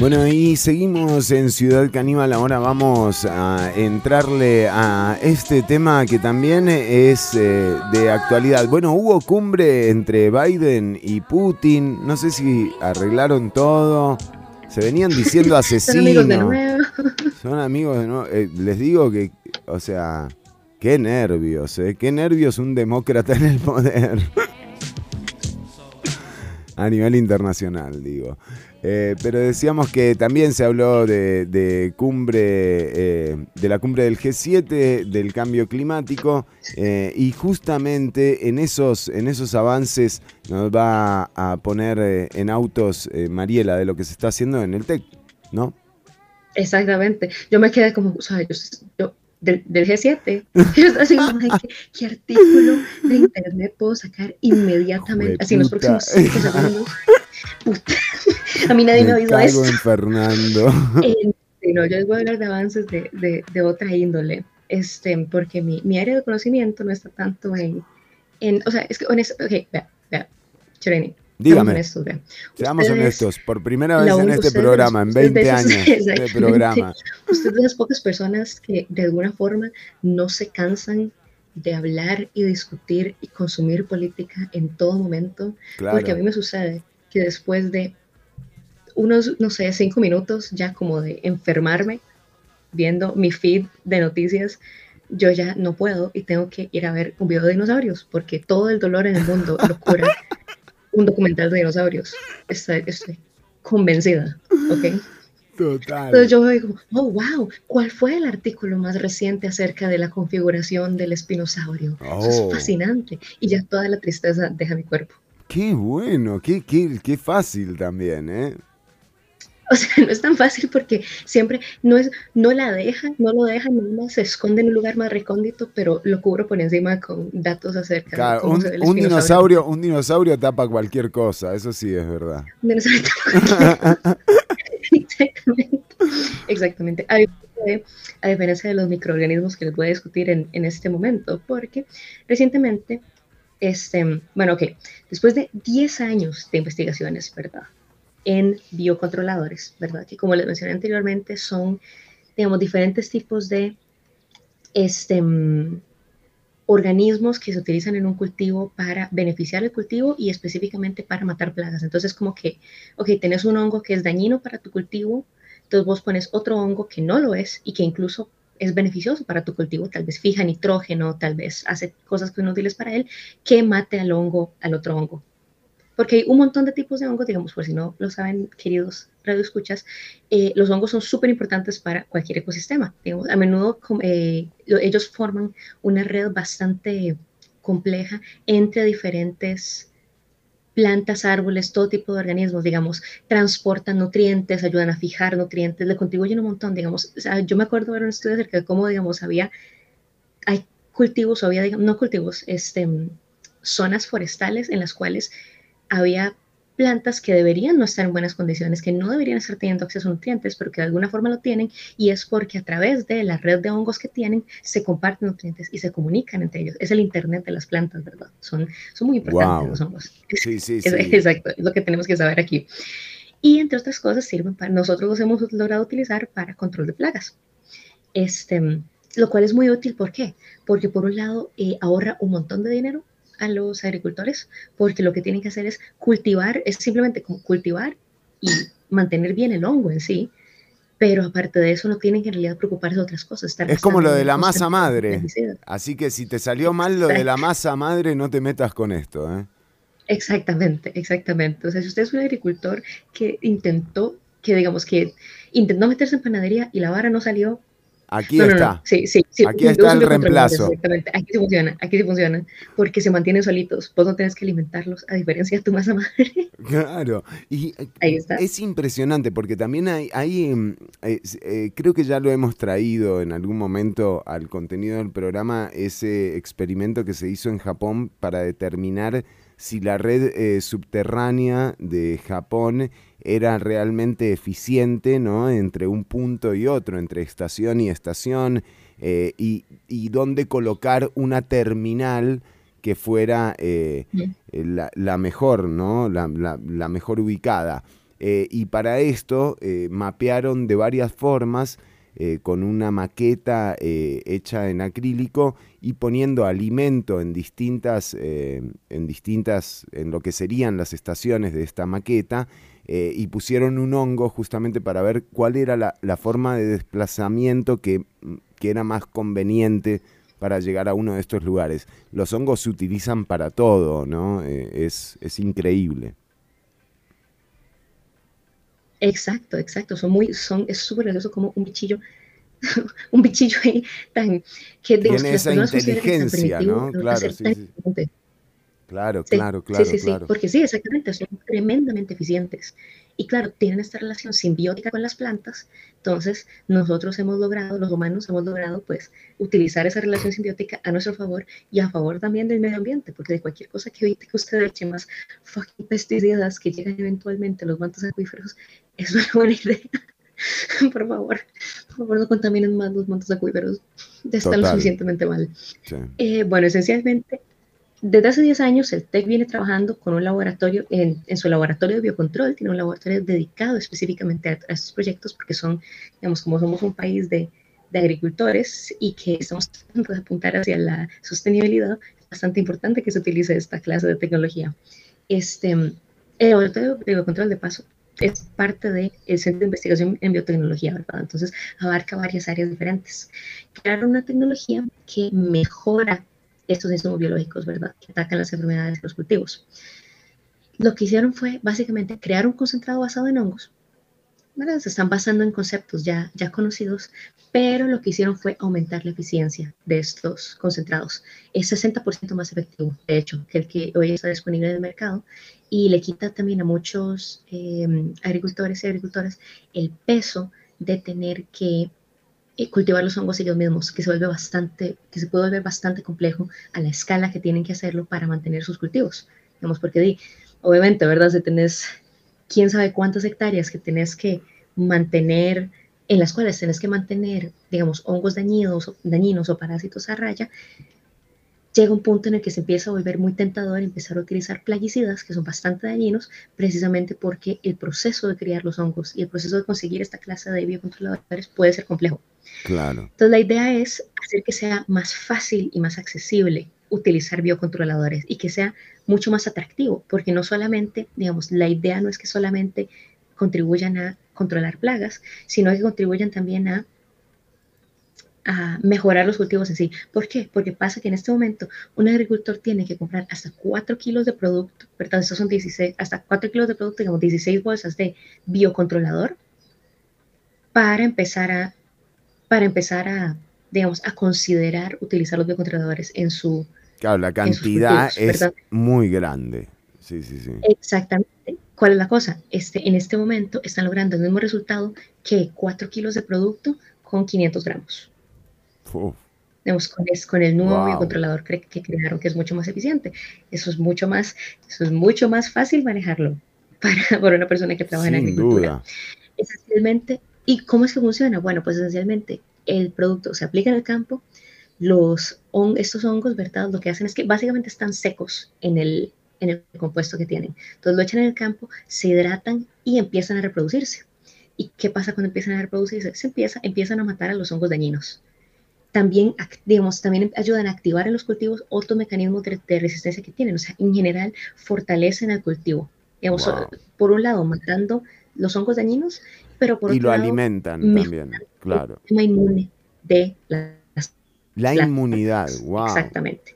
Bueno, y seguimos en Ciudad Caníbal. Ahora vamos a entrarle a este tema que también es eh, de actualidad. Bueno, hubo cumbre entre Biden y Putin. No sé si arreglaron todo. Se venían diciendo Son amigos de asesinos. nuevo. Son amigos de nuevo. Eh, les digo que, o sea, qué nervios, ¿eh? Qué nervios un demócrata en el poder. A nivel internacional, digo. Eh, pero decíamos que también se habló de, cumbre, eh, de la cumbre del G7, del cambio climático, eh, y justamente en esos, en esos avances nos va a poner en autos Mariela de lo que se está haciendo en el TEC, ¿no? Exactamente. Yo me quedé como, o sea, yo, yo- del, del G7, yo estaba así como, "Ay, ¿qué, qué artículo de internet puedo sacar inmediatamente? Así en los próximos 5 segundos. Puta. A mí nadie me, Me avisó cago esto. en Fernando. Eh, no, yo les voy a hablar de avances de, de, de otra índole, este, porque mi, mi área de conocimiento no está tanto en, en o sea, es que honesto, ok, vea, vea, Chireni, Dígame. Seamos Ustedes- honestos, por primera vez en este programa, en ustedes 20 de esos- años de programa. Usted es de las pocas personas que de alguna forma no se cansan de hablar y discutir y consumir política en todo momento, Claro. porque a mí me sucede que después de unos, no sé, cinco minutos ya como de enfermarme viendo mi feed de noticias, yo ya no puedo y tengo que ir a ver un video de dinosaurios, porque todo el dolor en el mundo lo cura un documental de dinosaurios. Estoy, estoy convencida, ¿ok? Total. Entonces yo digo, oh, wow, ¿cuál fue el artículo más reciente acerca de la configuración del espinosaurio? Eso Oh. es fascinante. Y ya toda la tristeza deja mi cuerpo. Qué bueno, qué, qué, qué fácil también, ¿eh? O sea, no es tan fácil porque siempre no es, no la dejan, no lo dejan, nada más se esconde en un lugar más recóndito, pero lo cubro por encima con datos acerca de Claro, cómo un, se ve el un dinosaurio, un dinosaurio tapa cualquier cosa, eso sí es verdad. Un dinosaurio Exactamente. Exactamente. A diferencia, de, a diferencia de los microorganismos que les voy a discutir en, en este momento, porque recientemente, este, bueno, ok, después de 10 años de investigaciones, ¿verdad? En biocontroladores, ¿verdad? Que como les mencioné anteriormente, son, digamos, diferentes tipos de este, mm, organismos que se utilizan en un cultivo para beneficiar el cultivo y específicamente para matar plagas. Entonces, como que, ok, tenés un hongo que es dañino para tu cultivo, entonces vos pones otro hongo que no lo es y que incluso es beneficioso para tu cultivo, tal vez fija nitrógeno, tal vez hace cosas que son útiles para él, que mate al hongo, al otro hongo. Porque hay un montón de tipos de hongos, digamos, por si no lo saben, queridos radioescuchas, eh, los hongos son súper importantes para cualquier ecosistema. A menudo eh, lo- ellos forman una red bastante compleja entre diferentes plantas, árboles, todo tipo de organismos, digamos, transportan nutrientes, ayudan a fijar nutrientes, le contribuyen un montón, digamos. Yo me acuerdo ver un estudio acerca de cómo, digamos, había, hay cultivos, había, digamos, no cultivos, este, mm, zonas forestales en las cuales había plantas que deberían no estar en buenas condiciones, que no deberían estar teniendo acceso a nutrientes, pero que de alguna forma lo tienen, y es porque a través de la red de hongos que tienen, se comparten nutrientes y se comunican entre ellos. Es el Internet de las plantas, ¿verdad? Son, son muy importantes Wow. los hongos. Sí, sí, Es- sí. Exacto, es lo que tenemos que saber aquí. Y entre otras cosas sirven para, nosotros los hemos logrado utilizar para control de plagas. Este, lo cual es muy útil, ¿por qué? Porque por un lado eh, ahorra un montón de dinero a los agricultores, porque lo que tienen que hacer es cultivar, es simplemente como cultivar y mantener bien el hongo en sí, pero aparte de eso no tienen que en realidad preocuparse de otras cosas. Es como lo de la masa madre. Así que si te salió mal lo de la masa madre, no te metas con esto, ¿eh? Exactamente, exactamente. O sea, si usted es un agricultor que intentó, que digamos que intentó meterse en panadería y la vara no salió, Aquí No, no, no, está. Sí, sí, sí. Aquí está el reemplazo. Exactamente. Aquí sí funciona, aquí sí funciona. Porque se mantienen solitos. Vos no tenés que alimentarlos, a diferencia de tu masa madre. Claro, y eh, Ahí está. es impresionante porque también hay, hay, eh, s- eh, creo que ya lo hemos traído en algún momento al contenido del programa, ese experimento que se hizo en Japón para determinar si la red eh, subterránea de Japón era realmente eficiente, ¿no? Entre un punto y otro, entre estación y estación, eh, y, y dónde colocar una terminal que fuera eh, la, la mejor, ¿no? La, la- la mejor ubicada. Eh, y para esto mapearon de varias formas con una maqueta hecha en acrílico y poniendo alimento en distintas, en distintas, en lo que serían las estaciones de esta maqueta, eh, y pusieron un hongo justamente para ver cuál era la, la forma de desplazamiento que, que era más conveniente para llegar a uno de estos lugares. Los hongos se utilizan para todo, ¿no? Eh, es, es increíble. Exacto, exacto. Son muy, son, es súper gracioso como un bichillo, un bichillo ahí tan, que digamos, Tiene esa inteligencia, ¿no? Claro, sí, sí. Claro, Sí, claro, claro, sí, sí, claro. sí, porque sí, exactamente, son tremendamente eficientes. Y claro, tienen esta relación simbiótica con las plantas, entonces nosotros hemos logrado, los humanos hemos logrado pues utilizar esa relación simbiótica a nuestro favor y a favor también del medio ambiente, porque de cualquier cosa que evite que usted eche más fucking pesticidas que llegan eventualmente a los mantos acuíferos, es una buena idea. por favor, por favor no contaminen más los mantos acuíferos, ya están lo Total. suficientemente mal. Sí. Eh, bueno, esencialmente, desde hace 10 años el TEC viene trabajando con un laboratorio, en, su laboratorio de biocontrol, tiene un laboratorio dedicado específicamente a, a estos proyectos porque son, digamos, como somos un país de, de agricultores y que estamos tratando de apuntar hacia la sostenibilidad, es bastante importante que se utilice esta clase de tecnología. Este, el laboratorio de biocontrol, de paso, es parte del Centro de Investigación en Biotecnología, ¿verdad? Entonces abarca varias áreas diferentes. Crearon una tecnología que mejora estos insumos biológicos, ¿verdad? Que atacan las enfermedades de los cultivos. Lo que hicieron fue básicamente crear un concentrado basado en hongos, ¿verdad? Se están basando en conceptos ya, ya conocidos, pero lo que hicieron fue aumentar la eficiencia de estos concentrados. Es 60% más efectivo, de hecho, que el que hoy está disponible en el mercado y le quita también a muchos eh, agricultores y agricultoras el peso de tener que cultivar los hongos ellos mismos, que se vuelve bastante, que se puede volver bastante complejo a la escala que tienen que hacerlo para mantener sus cultivos. Digamos, porque obviamente, ¿verdad? Si tenés quién sabe cuántas hectáreas que tenés que mantener, en las cuales tenés que mantener, digamos, hongos dañinos, dañinos o parásitos a raya, llega un punto en el que se empieza a volver muy tentador empezar a utilizar plaguicidas que son bastante dañinos, precisamente porque el proceso de criar los hongos y el proceso de conseguir esta clase de biocontroladores puede ser complejo. Claro. Entonces la idea es hacer que sea más fácil y más accesible utilizar biocontroladores y que sea mucho más atractivo, porque no solamente, digamos, la idea no es que solamente contribuyan a controlar plagas, sino que contribuyan también a, a mejorar los cultivos en sí. ¿Por qué? Porque pasa que en este momento un agricultor tiene que comprar hasta 4 kilos de producto, ¿verdad? Estos son 16, hasta 4 kilos de producto, digamos, 16 bolsas de biocontrolador para empezar a, para empezar a, digamos, a considerar utilizar los biocontroladores en su, Claro, la cantidad cultivos, es muy grande. Sí, sí, sí. Exactamente. ¿Cuál es la cosa? Este, en este momento están logrando el mismo resultado que 4 kilos de producto con 500 gramos. Uf, Digamos, con, es- con el nuevo Wow. biocontrolador que, que crearon, que es mucho más eficiente. Eso es mucho más, eso es mucho más fácil manejarlo para, para una persona que trabaja en sin agricultura. duda. Esencialmente, ¿y cómo es que funciona? Bueno, pues esencialmente el producto se aplica en el campo, los hon- estos hongos, ¿verdad? Lo que hacen es que básicamente están secos en el, en el compuesto que tienen. Entonces lo echan en el campo, se hidratan y empiezan a reproducirse. ¿Y qué pasa cuando empiezan a reproducirse? Se empieza, empiezan a matar a los hongos dañinos. También, digamos, también ayudan a activar en los cultivos otros mecanismos de, de resistencia que tienen. O sea, en general, fortalecen al cultivo. Digamos, Wow. por un lado, matando los hongos dañinos, pero por Y otro lo lado, alimentan mejorando también, claro. el sistema inmune de las La plantas. inmunidad, wow. Exactamente.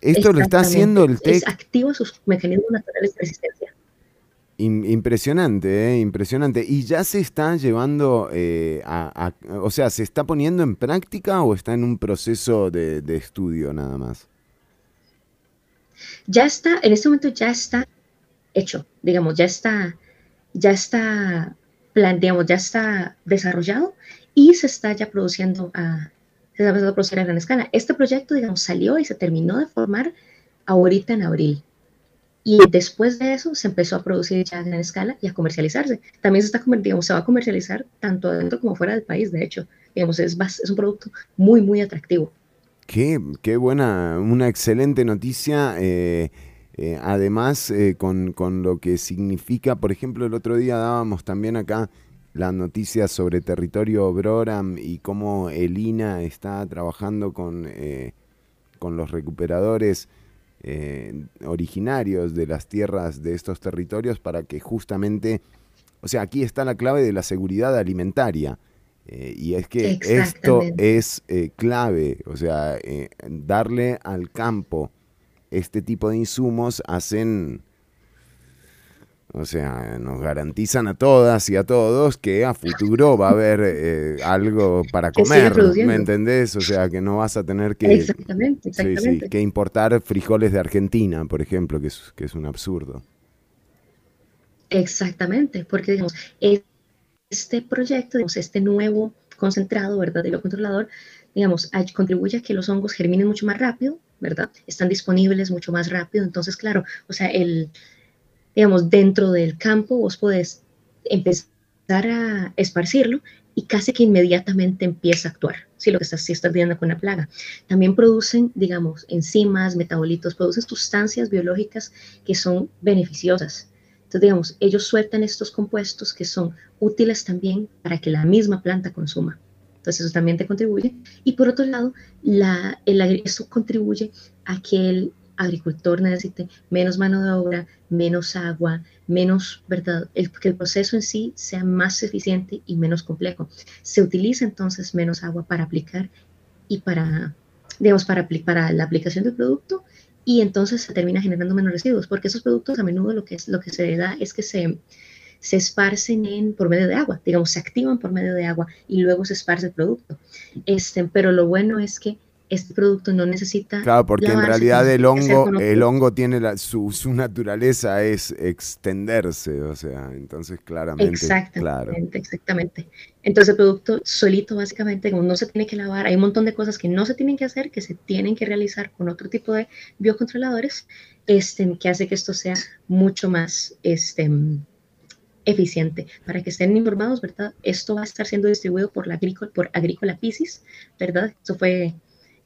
Esto lo está Exactamente. haciendo el TEC. activa sus mecanismos naturales de resistencia. Im- impresionante, ¿eh? impresionante. ¿Y ya se está llevando, eh, a, o sea, se está poniendo en práctica o está en un proceso de, de estudio nada más? Ya está, en este momento ya está hecho, digamos, ya está, ya está, plan, digamos, ya está desarrollado y se está ya produciendo a, se está producir a gran escala. Este proyecto, digamos, salió y se terminó de formar ahorita en abril. Y después de eso se empezó a producir ya a gran escala y a comercializarse. También se está, digamos, se va a comercializar tanto adentro como fuera del país, de hecho. Digamos, es, es un producto muy, muy atractivo. Qué, qué buena, una excelente noticia. eh, eh, además, eh, con, con lo que significa, por ejemplo, el otro día dábamos también acá la noticia sobre territorio Broram y cómo el INA está trabajando con, eh, con los recuperadores eh, originarios de las tierras de estos territorios para que justamente, o sea, aquí está la clave de la seguridad alimentaria. Eh, y es que esto es eh, clave, o sea, darle al campo este tipo de insumos hacen, o sea, nos garantizan a todas y a todos que a futuro va a haber eh, algo para comer. ¿me entendés? O sea, que no vas a tener que, Exactamente, sí, sí, exactamente. que importar frijoles de Argentina, por ejemplo, que es, que es un absurdo. Exactamente, porque digamos, este proyecto, digamos, este nuevo concentrado, ¿verdad? De lo controlador, digamos, contribuye a que los hongos germinen mucho más rápido, ¿verdad? Están disponibles mucho más rápido. Entonces, claro, o sea, el, digamos, dentro del campo vos podés empezar a esparcirlo y casi que inmediatamente empieza a actuar, si lo que estás, si estás lidiando con una plaga. También producen, digamos, enzimas, metabolitos, producen sustancias biológicas que son beneficiosas. Entonces, digamos, ellos sueltan estos compuestos que son útiles también para que la misma planta consuma. Entonces, eso también te contribuye. Y por otro lado, la, el, eso contribuye a que el agricultor necesite menos mano de obra, menos agua, menos, ¿verdad? El, que el proceso en sí sea más eficiente y menos complejo. Se utiliza entonces menos agua para aplicar y para, digamos, para, la aplicación del producto y entonces se termina generando menos residuos, porque esos productos a menudo lo que, es, lo que se da es que se, se esparcen en, por medio de agua, digamos, se activan por medio de agua y luego se esparce el producto. Este, pero lo bueno es que este producto no necesita... Claro, porque en lavarse, realidad tiene el hongo, el hongo tiene la- su, su naturaleza es extenderse, o sea, entonces claramente, Exactamente, claro. exactamente. Entonces el producto solito básicamente como no se tiene que lavar, hay un montón de cosas que no se tienen que hacer, que se tienen que realizar con otro tipo de biocontroladores, este, que hace que esto sea mucho más este, eficiente. Para que estén informados, ¿verdad? Esto va a estar siendo distribuido por la Agrícola, por Agrícola Piscis, ¿verdad? Esto fue,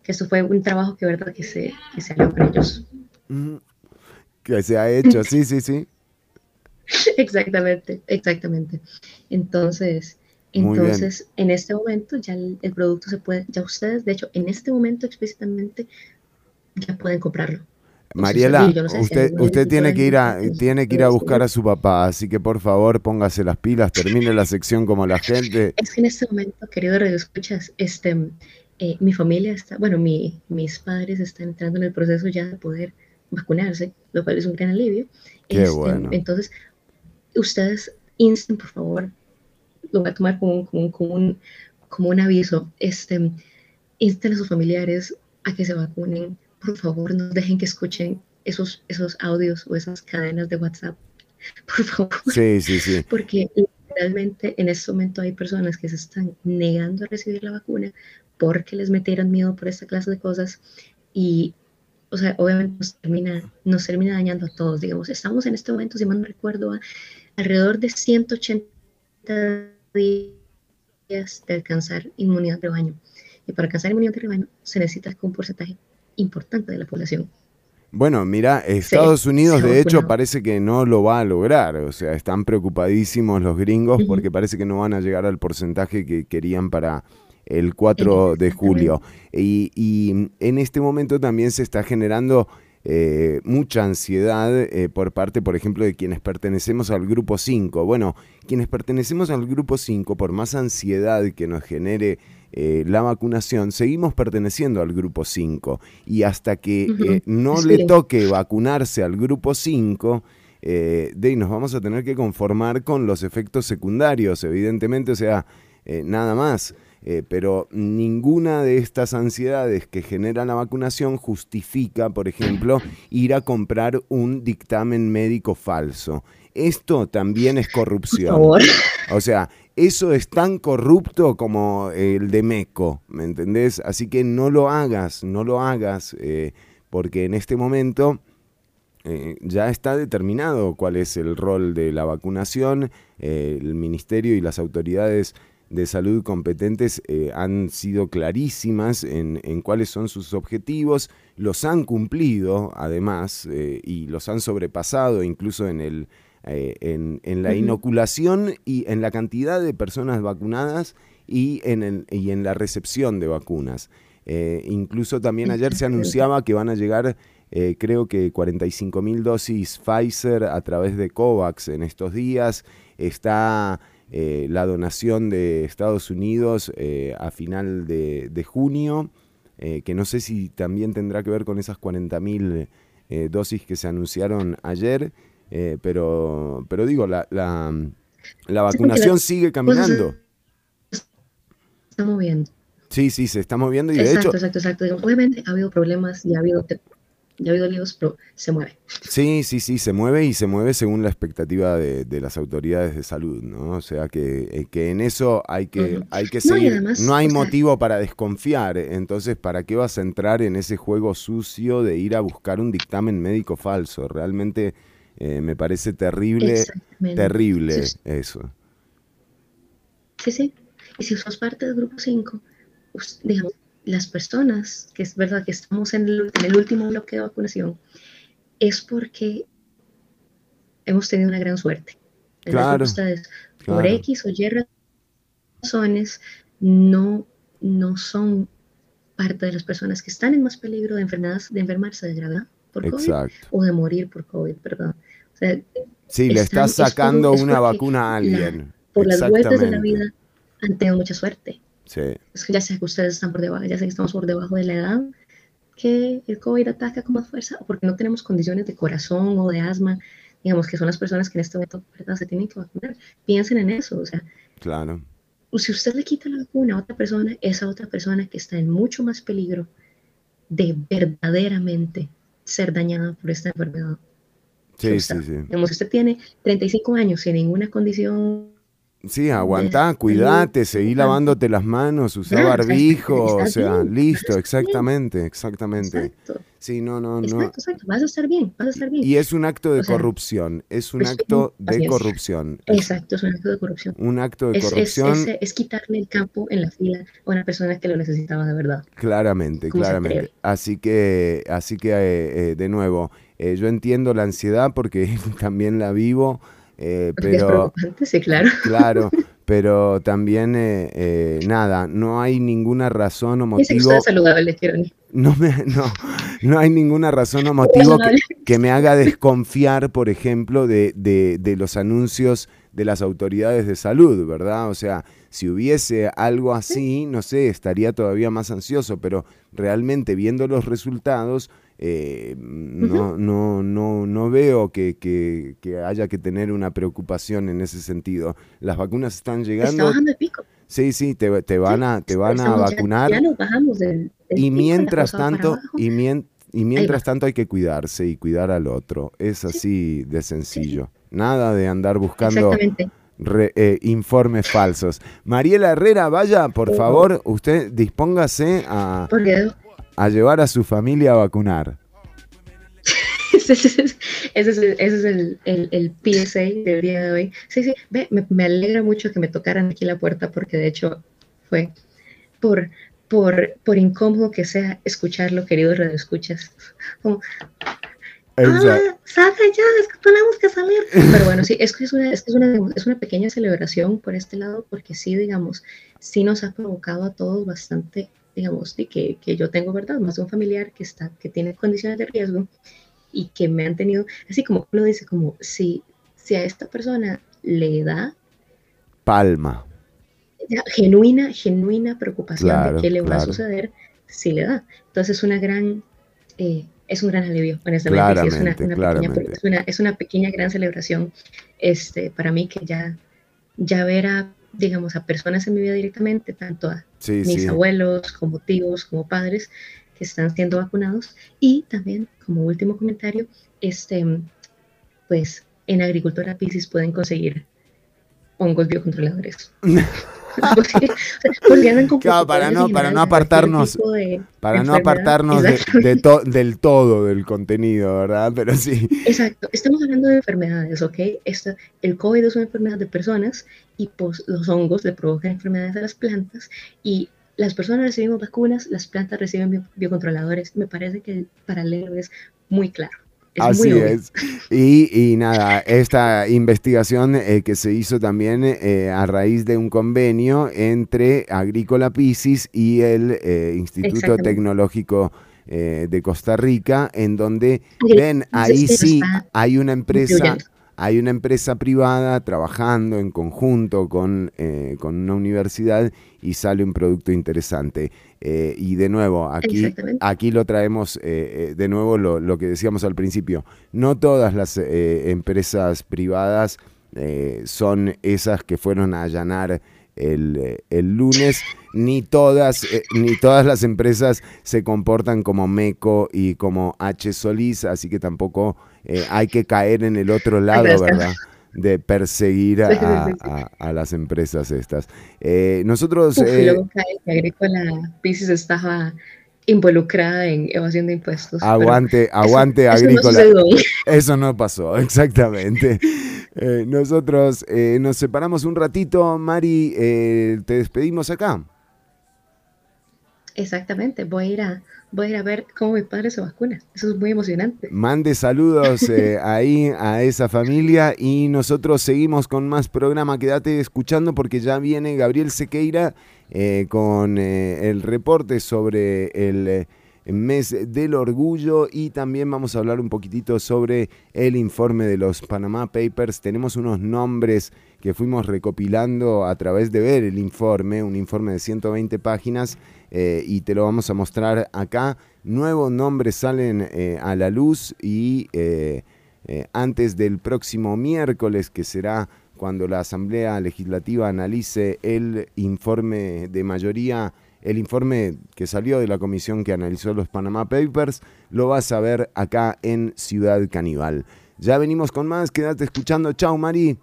que esto fue un trabajo que, ¿verdad? que se, que se habló con ellos. Ujú. Que se ha hecho, sí, sí, sí. Exactamente, exactamente. Entonces, Muy bien. entonces, en este momento ya el, el producto se puede, ya ustedes, de hecho, en este momento explícitamente ya pueden comprarlo. Mariela, no sé usted, usted tiene que ir a, tiene que ir a buscar a su papá, así que por favor póngase las pilas, termine la sección como la gente. Es que en este momento, querido Radio Escuchas, este, eh, mi familia está, bueno, mi, mis padres están entrando en el proceso ya de poder vacunarse, lo cual es un gran alivio. Qué Este, bueno. Entonces, ustedes insten, por favor, lo voy a tomar como, un- como, como un, como un aviso, este, insten a sus familiares a que se vacunen. Por favor, no dejen que escuchen esos, esos audios o esas cadenas de WhatsApp. Por favor. Sí, sí, sí. Porque realmente en este momento hay personas que se están negando a recibir la vacuna porque les metieron miedo por esta clase de cosas y, o sea, obviamente nos termina, nos termina dañando a todos. Digamos, estamos en este momento, si mal no recuerdo, a alrededor de 180 días de alcanzar inmunidad de rebaño. Y para alcanzar inmunidad de rebaño se necesita un porcentaje importante de la población Bueno, mira, Estados Unidos de hecho parece que no lo va a lograr, o sea, están preocupadísimos los gringos porque parece que no van a llegar al porcentaje que querían para el 4 de julio. Y, y en este momento también se está generando eh, mucha ansiedad eh, por parte, por ejemplo, de quienes pertenecemos al grupo 5. Bueno, quienes pertenecemos al grupo 5, por más ansiedad que nos genere eh, la vacunación, seguimos perteneciendo al grupo 5. Y hasta que eh, no Sí. le toque vacunarse al grupo 5, eh, de nos vamos a tener que conformar con los efectos secundarios, evidentemente, o sea, eh, nada más. Pero ninguna de estas ansiedades que genera la vacunación justifica, por ejemplo, ir a comprar un dictamen médico falso. Esto también es corrupción. favor. O sea, eso es tan corrupto como el de Meco, ¿me entendés? Así que no lo hagas, no lo hagas, eh, porque en este momento eh, ya está determinado cuál es el rol de la vacunación. eh, el ministerio y las autoridades de salud competentes eh, han sido clarísimas en, cuáles son sus objetivos, los han cumplido además eh, y los han sobrepasado incluso en, el, eh, en, en la inoculación y en la cantidad de personas vacunadas y en, el- y en la recepción de vacunas. Eh, incluso también ayer se anunciaba que van a llegar, eh, creo que 45 mil dosis Pfizer a través de COVAX en estos días. Está eh, la donación de Estados Unidos a final de, de junio, que no sé si también tendrá que ver con esas 40 mil dosis que se anunciaron ayer, eh, pero, pero digo, la, la, la vacunación sigue caminando. se está moviendo. Sí, sí, se está moviendo y de exacto, hecho, exacto, exacto. Digamos, Obviamente ha habido problemas y ha habido, ya ha habido líos, pero se mueve. sí, sí, sí, se mueve y se mueve según la expectativa de, de las autoridades de salud, ¿no? O sea que, eh, que en eso hay que, hay que No, seguir. además, no hay sea- motivo para desconfiar, entonces, ¿para qué vas a entrar en ese juego sucio de ir a buscar un dictamen médico falso? Realmente eh, me parece terrible, terrible Sí, eso. Sí, sí. Y si sos parte del grupo 5, us- digamos, las personas, que es verdad que estamos en el, en el último bloque de vacunación, es porque hemos tenido una gran suerte. Claro, Ustedes, por. X o Y razones, no, no son parte de las personas que están en más peligro de enfermedades, de enfermarse de gravedad por COVID o de morir por COVID, perdón. O sea, Sí, le estás sacando es una vacuna a la- alguien. por las vueltas de la vida han tenido mucha suerte. Sí. Es que ya sé que ustedes están por debajo, ya sé que estamos por debajo de la edad que el COVID ataca con más fuerza, o porque no tenemos condiciones de corazón o de asma, digamos que son las personas que en este momento ¿verdad? se tienen que vacunar. Piensen en eso, o sea, Claro. si usted le quita la vacuna a otra persona, esa otra persona que está en mucho más peligro de verdaderamente ser dañada por esta enfermedad. Sí, sí, sí. Digamos, si usted tiene 35 años sin ninguna condición Sí, aguantá, cuidate, seguí lavándote las manos, usá barbijo, o sea, bien, listo, exactamente, exactamente. Exacto. Sí, no, no, no. Exacto, exacto. Vas a estar bien, vas a estar bien. Y es un acto de O sea, corrupción, es un pues, acto de es. corrupción. Exacto, es un acto de corrupción. un acto de Es, corrupción, es, es quitarle el campo en la fila a una persona que lo necesitaba de verdad. claramente, ¿Cómo se claramente. Así que, así que eh, eh, de nuevo, eh, yo entiendo la ansiedad porque también la vivo, eh, es pero sí, claro. claro, pero también eh, eh, nada, no hay ninguna razón o motivo. es saludable. No, me, no, no hay ninguna razón o motivo que, que me haga desconfiar, por ejemplo, de, de- de los anuncios de las autoridades de salud, ¿verdad? O sea, si hubiese algo así, no sé, estaría todavía más ansioso, pero realmente viendo los resultados, eh, no, no, no, no veo que, que- que haya que tener una preocupación en ese sentido. Las vacunas están Está llegando. bajando el pico. Sí, sí, te, te van a, te van a ya- vacunar. Ya, nos bajamos del, del Y mientras tanto, y, mien- y mientras tanto hay que cuidarse y cuidar al otro. Es así de sencillo. Nada de andar buscando re- eh, informes falsos. Mariela Herrera, vaya, por favor, usted dispóngase a, a llevar a su familia a vacunar. ese es, ese es, el, ese es el, el, el PSA del día de hoy. Sí, sí, ve, me, me alegra mucho que me tocaran aquí la puerta porque de hecho fue por, por, por incómodo que sea escucharlo, queridos radioescuchas. Como, Exacto. ah, salga ya, es que tenemos que salir. Pero bueno, sí, es que es una, es que es una, es una pequeña celebración por este lado, porque sí, digamos, sí nos ha provocado a todos bastante, digamos, de que, que yo tengo, ¿verdad? Más un familiar que, está, que tiene condiciones de riesgo y que me han tenido, así como lo dice, como si, si a esta persona le da Palma. genuina, genuina preocupación Claro, de qué le va a claro. suceder, si le da. Entonces es una gran, eh, es un gran alivio, honestamente. sí, es, una, una. Pequeña, es, una, es una pequeña gran celebración este, para mí que ya, ya ver a, digamos, a personas en mi vida directamente, tanto a Sí, mis sí. abuelos, como tíos, como padres que están siendo vacunados. Y también, como último comentario, este, pues en Agricultura Piscis pueden conseguir hongos biocontroladores. porque, andan con Claro, para no, para no apartarnos, de para no apartarnos de, de to- del todo del contenido, ¿verdad? Pero sí. Exacto, estamos hablando de enfermedades, ¿ok? Esta, el COVID es una enfermedad de personas y pues, los hongos le provocan enfermedades a las plantas y las personas recibimos vacunas, las plantas reciben bio- biocontroladores. Me parece que el paralelo es muy claro. Es Así es. Y, y nada, esta investigación eh, que se hizo también eh, a raíz de un convenio entre Agrícola Piscis y el eh, Instituto. Tecnológico de Costa Rica, en donde ven, ahí sí hay una empresa. incluyendo. Hay una empresa privada trabajando en conjunto con, con una universidad y sale un producto interesante. Eh, y de nuevo, aquí, aquí lo traemos, eh, eh, de nuevo lo, lo que decíamos al principio, no todas las eh, empresas privadas eh, son esas que fueron a allanar el, eh, el lunes, ni todas, ni todas las empresas se comportan como Meco y como H. Solís, así que tampoco hay que caer en el otro lado. ¿verdad? De perseguir a, a- a las empresas estas. Eh, nosotros... Uf, eh, Agrícola Piscis estaba involucrada en evasión de impuestos. Aguante, eso- aguante eso no agrícola. Eso no pasó, exactamente. Eh, nosotros eh, nos separamos un ratito, Mari, te despedimos acá. Exactamente, voy a ir a, voy a ir a ver cómo mi padre se vacuna. Eso es muy emocionante. Mande saludos eh, ahí a esa familia y nosotros seguimos con más programa. Quédate escuchando porque ya viene Gabriel Sequeira eh, con eh, el reporte sobre el mes del orgullo y también vamos a hablar un poquitito sobre el informe de los Panama Papers. Tenemos unos nombres que fuimos recopilando a través de ver el informe, un informe de 120 páginas eh, y te lo vamos a mostrar acá. Nuevos nombres salen eh, a la luz y eh, antes del próximo miércoles, que será cuando la Asamblea Legislativa analice el informe de mayoría, el informe que salió de la comisión que analizó los Panama Papers, lo vas a ver acá en Ciudad Caníbal. Ya venimos con más, quédate escuchando. Chau, Mari.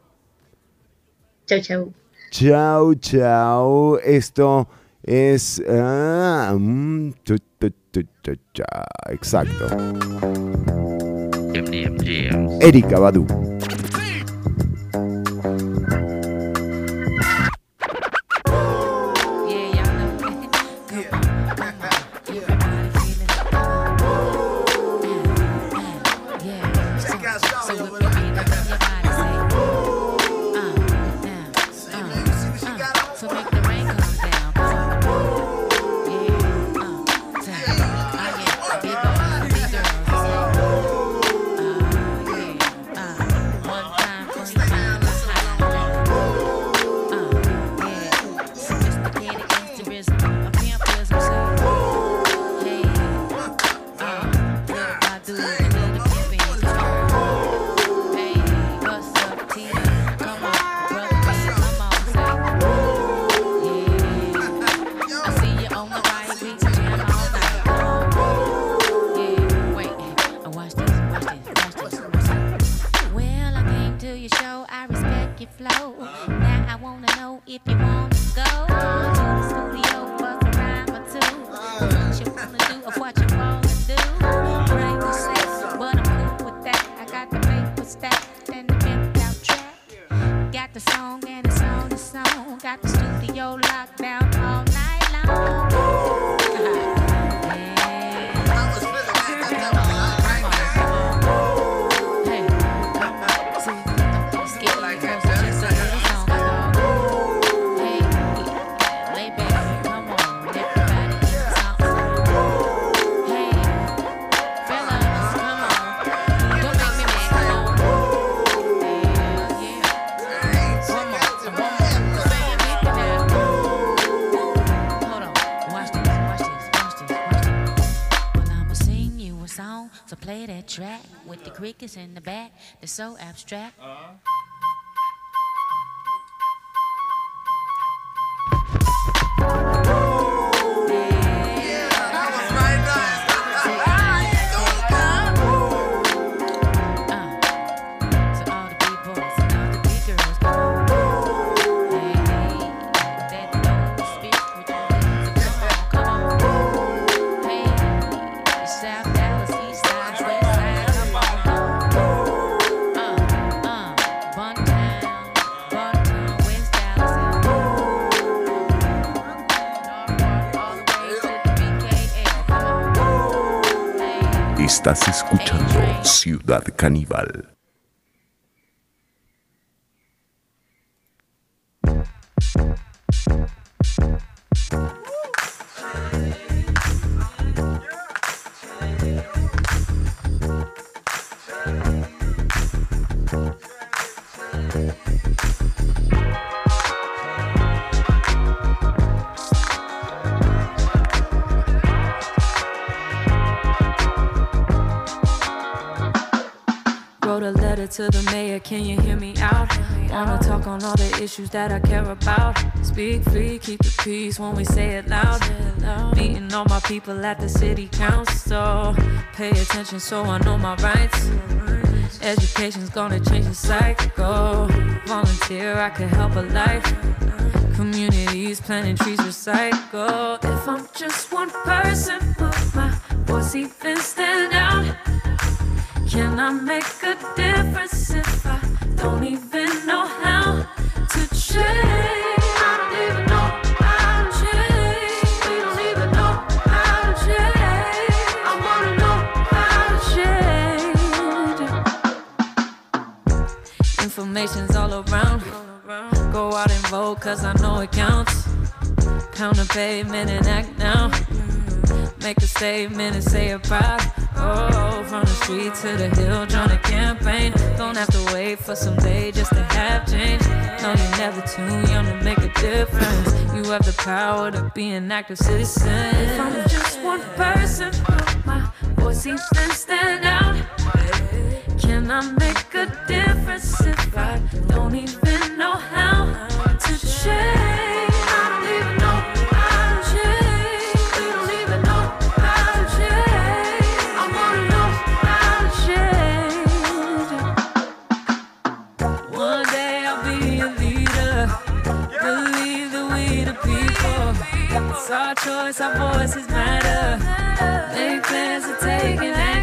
Chau, chau. Chau, chau. Esto es. ah, mm, chu, chu, chu, chu, cha. Exacto. Erika Badu. It's so abstract. Ciudad to the mayor, can you hear me out? Wanna talk on all the issues that I care about. Speak free, keep the peace when we say it loud. Meeting all my people at the city council. Pay attention so I know my rights. Education's gonna change the cycle. Volunteer, I could help a life. Communities planting trees, recycle. If I'm just one person, will my voice even stand out? Can I make a difference if I don't even know how to change? I don't even know how to change. We don't even know how to change. I wanna know how to change. Information's all around. Go out and vote, cause I know it counts. Count the payment and act now. Make a statement and say it proud. Oh, from the street to the hill, join a campaign. Don't have to wait for someday just to have change. No, you're never too young to make a difference. You have the power to be an active citizen. If I'm just one person, my voice even stand out? Can I make a difference if I don't even know how to change? Our choice, our voices matter. Make plans to take an action.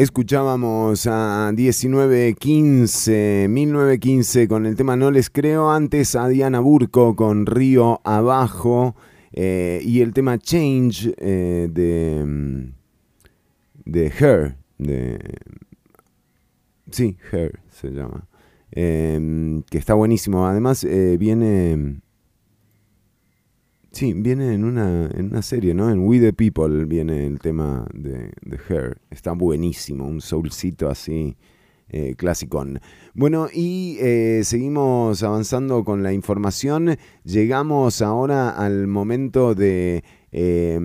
Escuchábamos a 1915, 1915 con el tema No les creo, antes a Diana Burco con Río Abajo eh, y el tema Change eh, de, de Her, de, sí, Her se llama, eh, que está buenísimo. Además viene... Sí, viene en una, en una serie, ¿no? En We the People viene el tema de, Her. Está buenísimo, un soulcito así eh. Bueno, y eh, seguimos avanzando con la información. Llegamos ahora al momento de eh,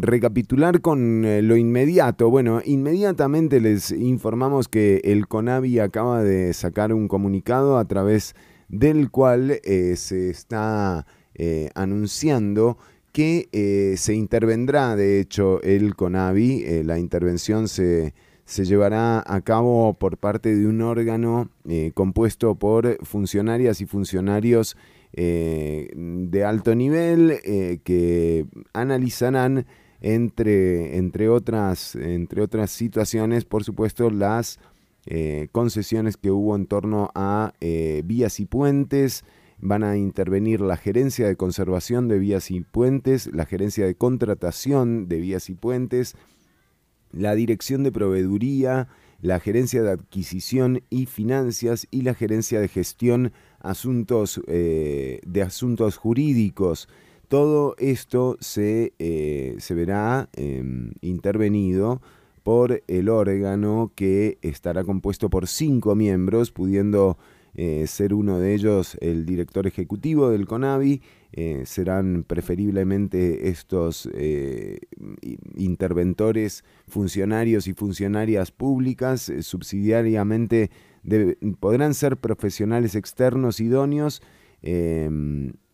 recapitular con eh, lo inmediato. Bueno, inmediatamente les informamos que el CONAVI acaba de sacar un comunicado a través del cual eh, se está eh, anunciando que eh, se intervendrá, de hecho, el CONAVI. Eh, la intervención se, se llevará a cabo por parte de un órgano compuesto por funcionarias y funcionarios de alto nivel que analizarán entre, entre, otras, entre otras situaciones, por supuesto, las concesiones que hubo en torno a vías y puentes. Van a intervenir la gerencia de conservación de vías y puentes, la gerencia de contratación de vías y puentes, la dirección de proveeduría, la gerencia de adquisición y finanzas y la gerencia de gestión asuntos, eh, de asuntos jurídicos. Todo esto se, eh, se verá eh, intervenido por el órgano que estará compuesto por cinco miembros, pudiendo eh, ser uno de ellos el director ejecutivo del CONAVI. Eh, serán preferiblemente estos eh, interventores, funcionarios y funcionarias públicas, eh, subsidiariamente podrán ser profesionales externos idóneos. Eh,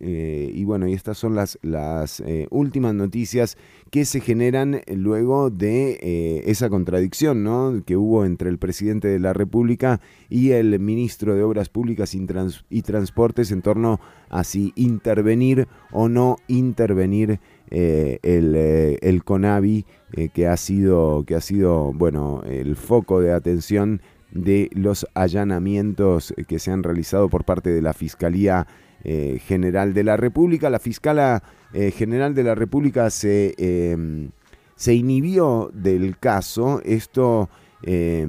eh, y bueno, y estas son las, las eh, últimas noticias que se generan luego de eh, esa contradicción ¿no? que hubo entre el presidente de la República y el ministro de Obras Públicas y, Trans- y Transportes en torno a si intervenir o no intervenir el, el CONAVI, que ha sido, que ha sido bueno, el foco de atención de los allanamientos que se han realizado por parte de la Fiscalía eh, General de la República. La Fiscala eh, General de la República se, eh, se inhibió del caso. Esto, eh,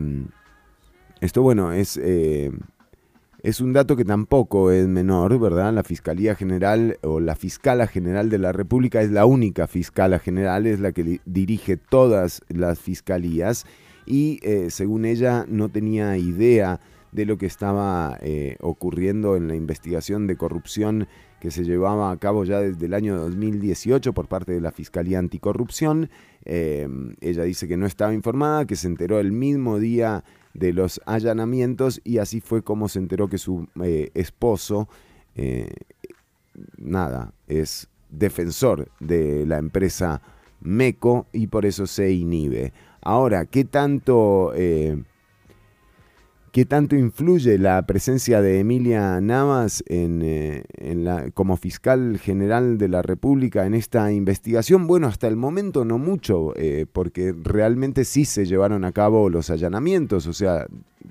esto bueno, es, eh, es un dato que tampoco es menor, ¿verdad? La Fiscalía General o la Fiscala General de la República es la única Fiscala General, es la que dirige todas las fiscalías y eh, según ella no tenía idea de lo que estaba eh, ocurriendo en la investigación de corrupción que se llevaba a cabo ya desde el año 2018 por parte de la Fiscalía Anticorrupción. Eh, ella dice que no estaba informada, que se enteró el mismo día de los allanamientos y así fue como se enteró que su eh, esposo, nada, es defensor de la empresa MECO y por eso se inhibe. Ahora, ¿qué tanto, eh, ¿qué tanto influye la presencia de Emilia Navas en, eh, en la, como fiscal general de la República en esta investigación? Bueno, hasta el momento no mucho, eh, porque realmente sí se llevaron a cabo los allanamientos. O sea,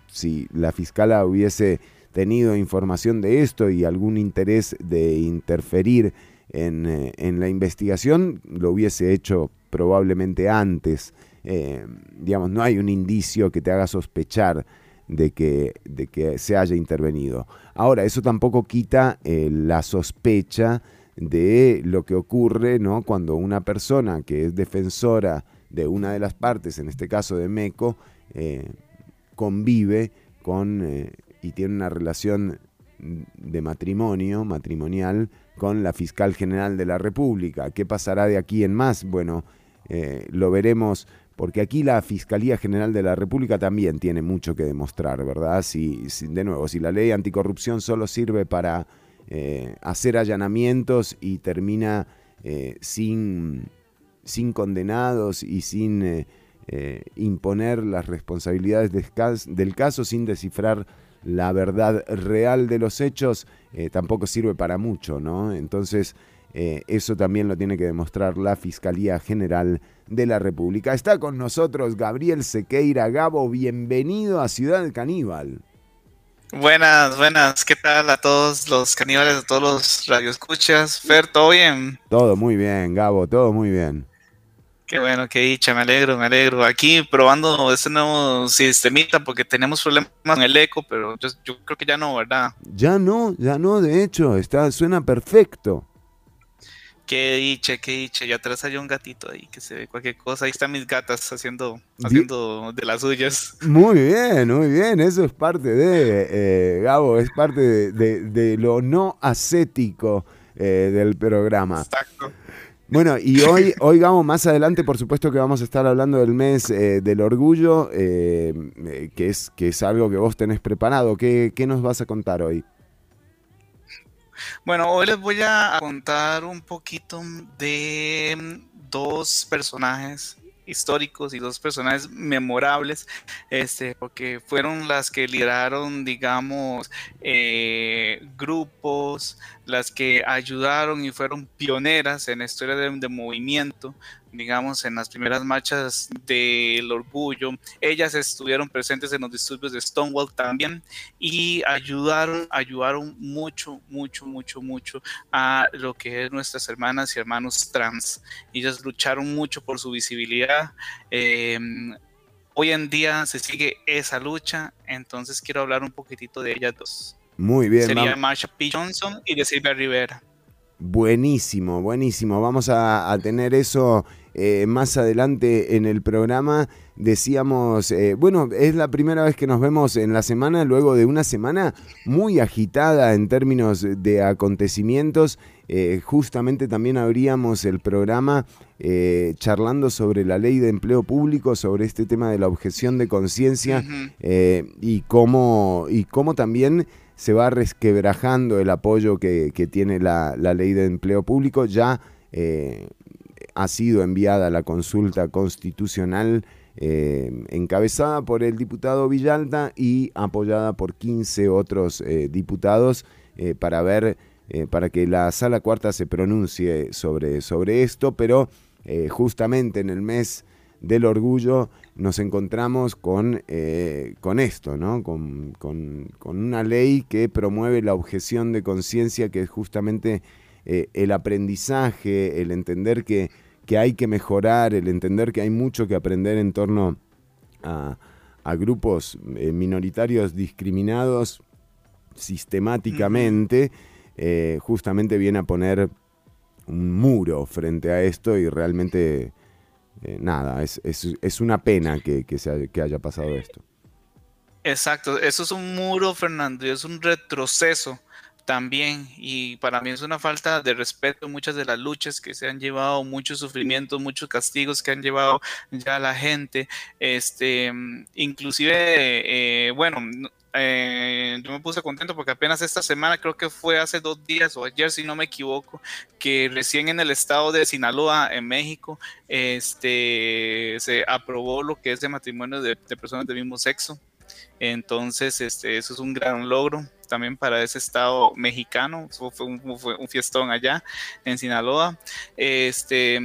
si la fiscala hubiese tenido información de esto y algún interés de interferir en, en la investigación, lo hubiese hecho probablemente antes. Eh, digamos, no hay un indicio que te haga sospechar de que, de que se haya intervenido. Ahora, eso tampoco quita eh, la sospecha de lo que ocurre ¿no? cuando una persona que es defensora de una de las partes, en este caso de MECO, eh, convive con y tiene una relación de matrimonio, matrimonial, con la fiscal general de la República. ¿Qué pasará de aquí en más? Bueno, lo veremos porque aquí la Fiscalía General de la República también tiene mucho que demostrar, ¿verdad? Si, de nuevo, si la ley anticorrupción solo sirve para eh, hacer allanamientos y termina eh, sin, sin condenados y sin eh, imponer las responsabilidades del caso, sin descifrar la verdad real de los hechos, tampoco sirve para mucho, ¿no? Entonces, eso también lo tiene que demostrar la Fiscalía General la República. Está con nosotros Gabriel Sequeira. Gabo, bienvenido a Ciudad Caníbal. Buenas, buenas. ¿Qué tal a todos los caníbales, a todos los radioescuchas? Fer, ¿todo bien? Todo muy bien, Gabo, todo muy bien. Qué bueno, qué dicha, me alegro, me alegro. Aquí probando este nuevo sistemita porque tenemos problemas con el eco, pero yo, yo creo que ya no, ¿verdad? Ya no, ya no, de hecho, está, suena perfecto. Qué dicha, qué dicha. Y atrás hay un gatito ahí que se ve cualquier cosa. Ahí están mis gatas haciendo, haciendo de las suyas. Muy bien, muy bien. Eso es parte de, eh, Gabo, es parte de, de- de lo no ascético eh, del programa. Exacto. Bueno, y hoy, hoy Gabo, más adelante, por supuesto que vamos a estar hablando del mes eh, del orgullo, que, es, que es algo que vos tenés preparado. ¿Qué, qué nos vas a contar hoy? Bueno, hoy les voy a contar un poquito de mm, dos personajes históricos y dos personajes memorables, este, porque fueron las que lideraron, digamos, eh, grupos, las que ayudaron y fueron pioneras en la historia de, de movimiento, digamos, en las primeras marchas del orgullo. Ellas estuvieron presentes en los disturbios de Stonewall también y ayudaron, ayudaron mucho, mucho, mucho, mucho a lo que es nuestras hermanas y hermanos trans. Ellas lucharon mucho por su visibilidad. eh, hoy en día se sigue esa lucha, entonces quiero hablar un poquitito de ellas dos. Muy bien, Sería Marsha P. Johnson y de Silvia Rivera. Buenísimo, buenísimo. Vamos a, a tener eso eh, más adelante en el programa. Decíamos, eh, bueno, es la primera vez que nos vemos en la semana, luego de una semana muy agitada en términos de acontecimientos. Eh, justamente también abríamos el programa eh, charlando sobre la ley de empleo público, sobre este tema de la objeción de conciencia eh, y, cómo, y cómo también se va resquebrajando el apoyo que, que tiene la, la ley de empleo público. Ya ha sido enviada la consulta constitucional eh, encabezada por el diputado Villalta y apoyada por 15 otros eh, diputados eh, para ver, para que la sala cuarta se pronuncie sobre, sobre esto, pero justamente en el mes del orgullo nos encontramos con, con esto, ¿no? Con, con- con una ley que promueve la objeción de conciencia, que es justamente el aprendizaje, el entender que, que hay que mejorar, el entender que hay mucho que aprender en torno a, a grupos eh, minoritarios discriminados sistemáticamente, eh, justamente viene a poner un muro frente a esto y realmente eh, nada, es, es- es una pena que, que se haya- que haya pasado esto. Exacto, eso es un muro, Fernando, y es un retroceso también. Y para mí es una falta de respeto muchas de las luchas que se han llevado, muchos sufrimientos, muchos castigos que han llevado ya la gente. Este, mm, inclusive, eh, bueno, no- eh, yo me puse contento porque apenas esta semana, creo que fue hace dos días o ayer, si no me equivoco, que recién en el estado de Sinaloa, en México, este, se aprobó lo que es de matrimonio de, de personas del mismo sexo. Entonces, este, eso es un gran logro también para ese estado mexicano. Fue un, fue un fiestón allá en Sinaloa. Este,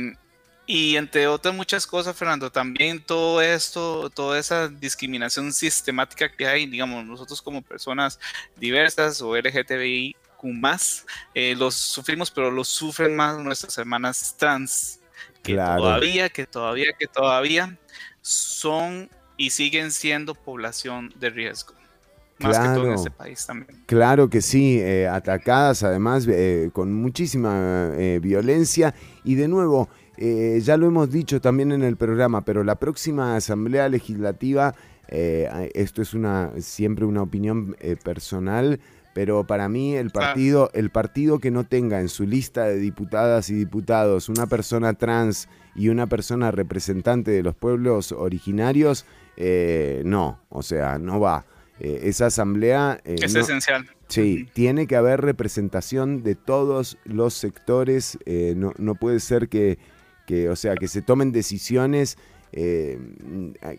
y entre otras muchas cosas, Fernando, también todo esto, toda esa discriminación sistemática que hay, digamos, nosotros como personas diversas o LGTBI más, eh, los sufrimos, pero los sufren más nuestras hermanas trans, que Claro. todavía, que todavía, que todavía son y siguen siendo población de riesgo. Más que todo en Claro. este país también. Claro que sí, eh, atacadas además eh, con muchísima eh, violencia y de nuevo, ya lo hemos dicho también en el programa, pero la próxima Asamblea Legislativa, esto es una siempre una opinión personal, pero para mí el partido, el partido que no tenga en su lista de diputadas y diputados una persona trans y una persona representante de los pueblos originarios, eh, no, o sea, no va. Eh, esa asamblea... eh, Es no- esencial. Sí, tiene que haber representación de todos los sectores. eh, no, no puede ser que, que, o sea, que se tomen decisiones eh,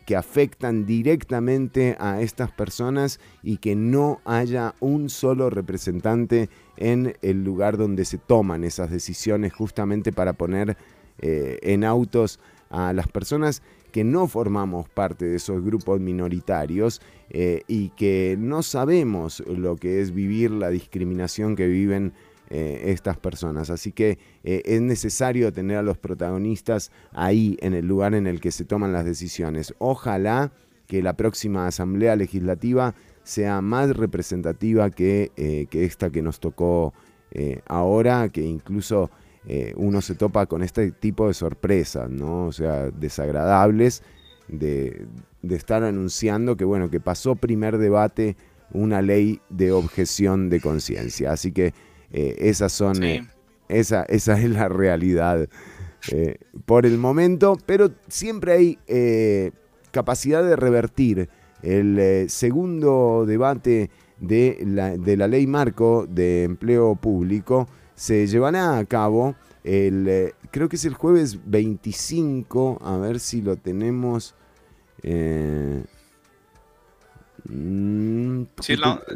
que afectan directamente a estas personas y que no haya un solo representante en el lugar donde se toman esas decisiones justamente para poner en autos a las personas que no formamos parte de esos grupos minoritarios eh, y que no sabemos lo que es vivir la discriminación que viven eh, estas personas. Así que eh, es necesario tener a los protagonistas ahí en el lugar en el que se toman las decisiones. Ojalá que la próxima Asamblea Legislativa sea más representativa que, que esta que nos tocó ahora, que incluso eh, uno se topa con este tipo de sorpresas, ¿no? O sea, desagradables de, de estar anunciando que, bueno, que pasó primer debate una ley de objeción de conciencia. Así que eh, esas son, eh, esa, esa es la realidad eh, por el momento, pero siempre hay capacidad de revertir el segundo debate de la, de la ley marco de empleo público. Se llevará a cabo el, eh, creo que es el jueves 25, a ver si lo tenemos. eh, mm, Sí, la, eh,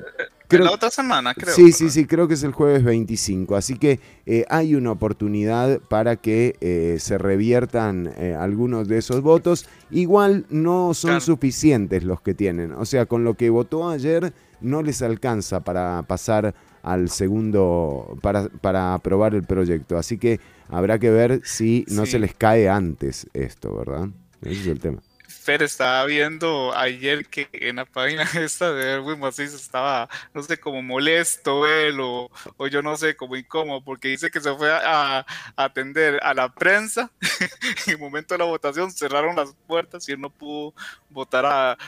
Creo- la otra semana, creo. Sí, sí, sí, creo que es el jueves 25. Así que eh, hay una oportunidad para que se reviertan algunos de esos votos. Igual no son suficientes los que tienen. O sea, con lo que votó ayer no les alcanza para pasar al segundo, para, para aprobar el proyecto. Así que habrá que ver si no Sí. se les cae antes esto, ¿verdad? Ese es el tema. Fer estaba viendo ayer que en la página esta de Erwin Macizo estaba, no sé, como molesto él o, o yo no sé, como incómodo, porque dice que se fue a, a atender a la prensa. en el momento de la votación cerraron las puertas y él no pudo votar a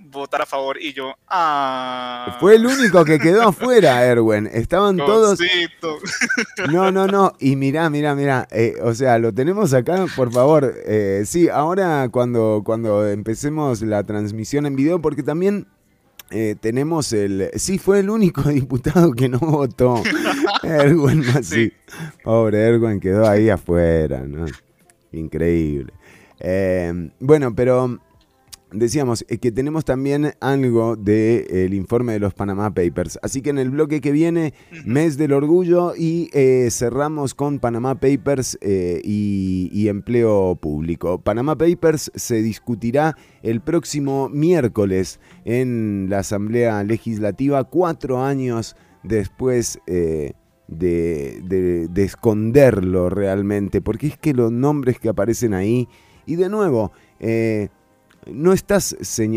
votar a favor. Y yo, ah. Fue el único que quedó afuera, Erwin. Estaban todos. No, no, no. Y mirá, mirá, mirá. eh, o sea, lo tenemos acá, por favor. Eh, sí, ahora cuando, cuando empecemos la transmisión en video, porque también eh, tenemos el. Sí, fue el único diputado que no votó. Erwin Masí. Pobre Erwin quedó ahí afuera, ¿no? Increíble. Eh, bueno, pero decíamos eh, que tenemos también algo del informe de los Panama Papers. Así que en el bloque que viene, mes del orgullo y eh, cerramos con Panama Papers eh, y, y empleo público. Panama Papers se discutirá el próximo miércoles en la Asamblea Legislativa, cuatro años después. eh, de, de- de esconderlo realmente, porque es que los nombres que aparecen ahí, y de nuevo, eh, no estás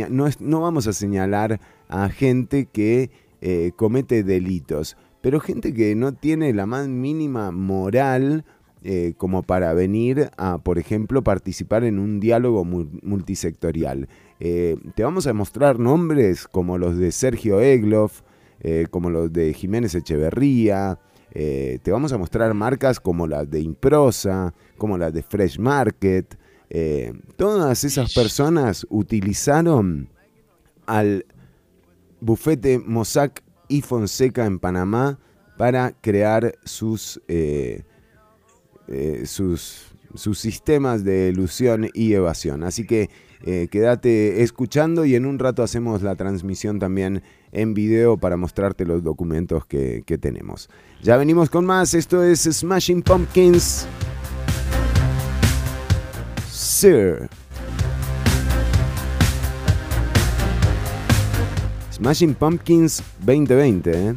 no, vamos a señalar a gente que eh, comete delitos, pero gente que no tiene la más mínima moral eh, como para venir a, por ejemplo, participar en un diálogo mu- multisectorial. Eh, te vamos a mostrar nombres como los de Sergio Egloff, como los de Jiménez Echeverría. te vamos a mostrar marcas como las de Improsa, como las de Fresh Market. Eh, todas esas personas utilizaron al bufete Mossack y Fonseca en Panamá para crear sus, eh, eh, sus, sus sistemas de ilusión y evasión. Así que eh, quédate escuchando y en un rato hacemos la transmisión también en video para mostrarte los documentos que, que tenemos. Ya venimos con más, esto es Smashing Pumpkins. Sir. Smashing Pumpkins 2020, ¿eh?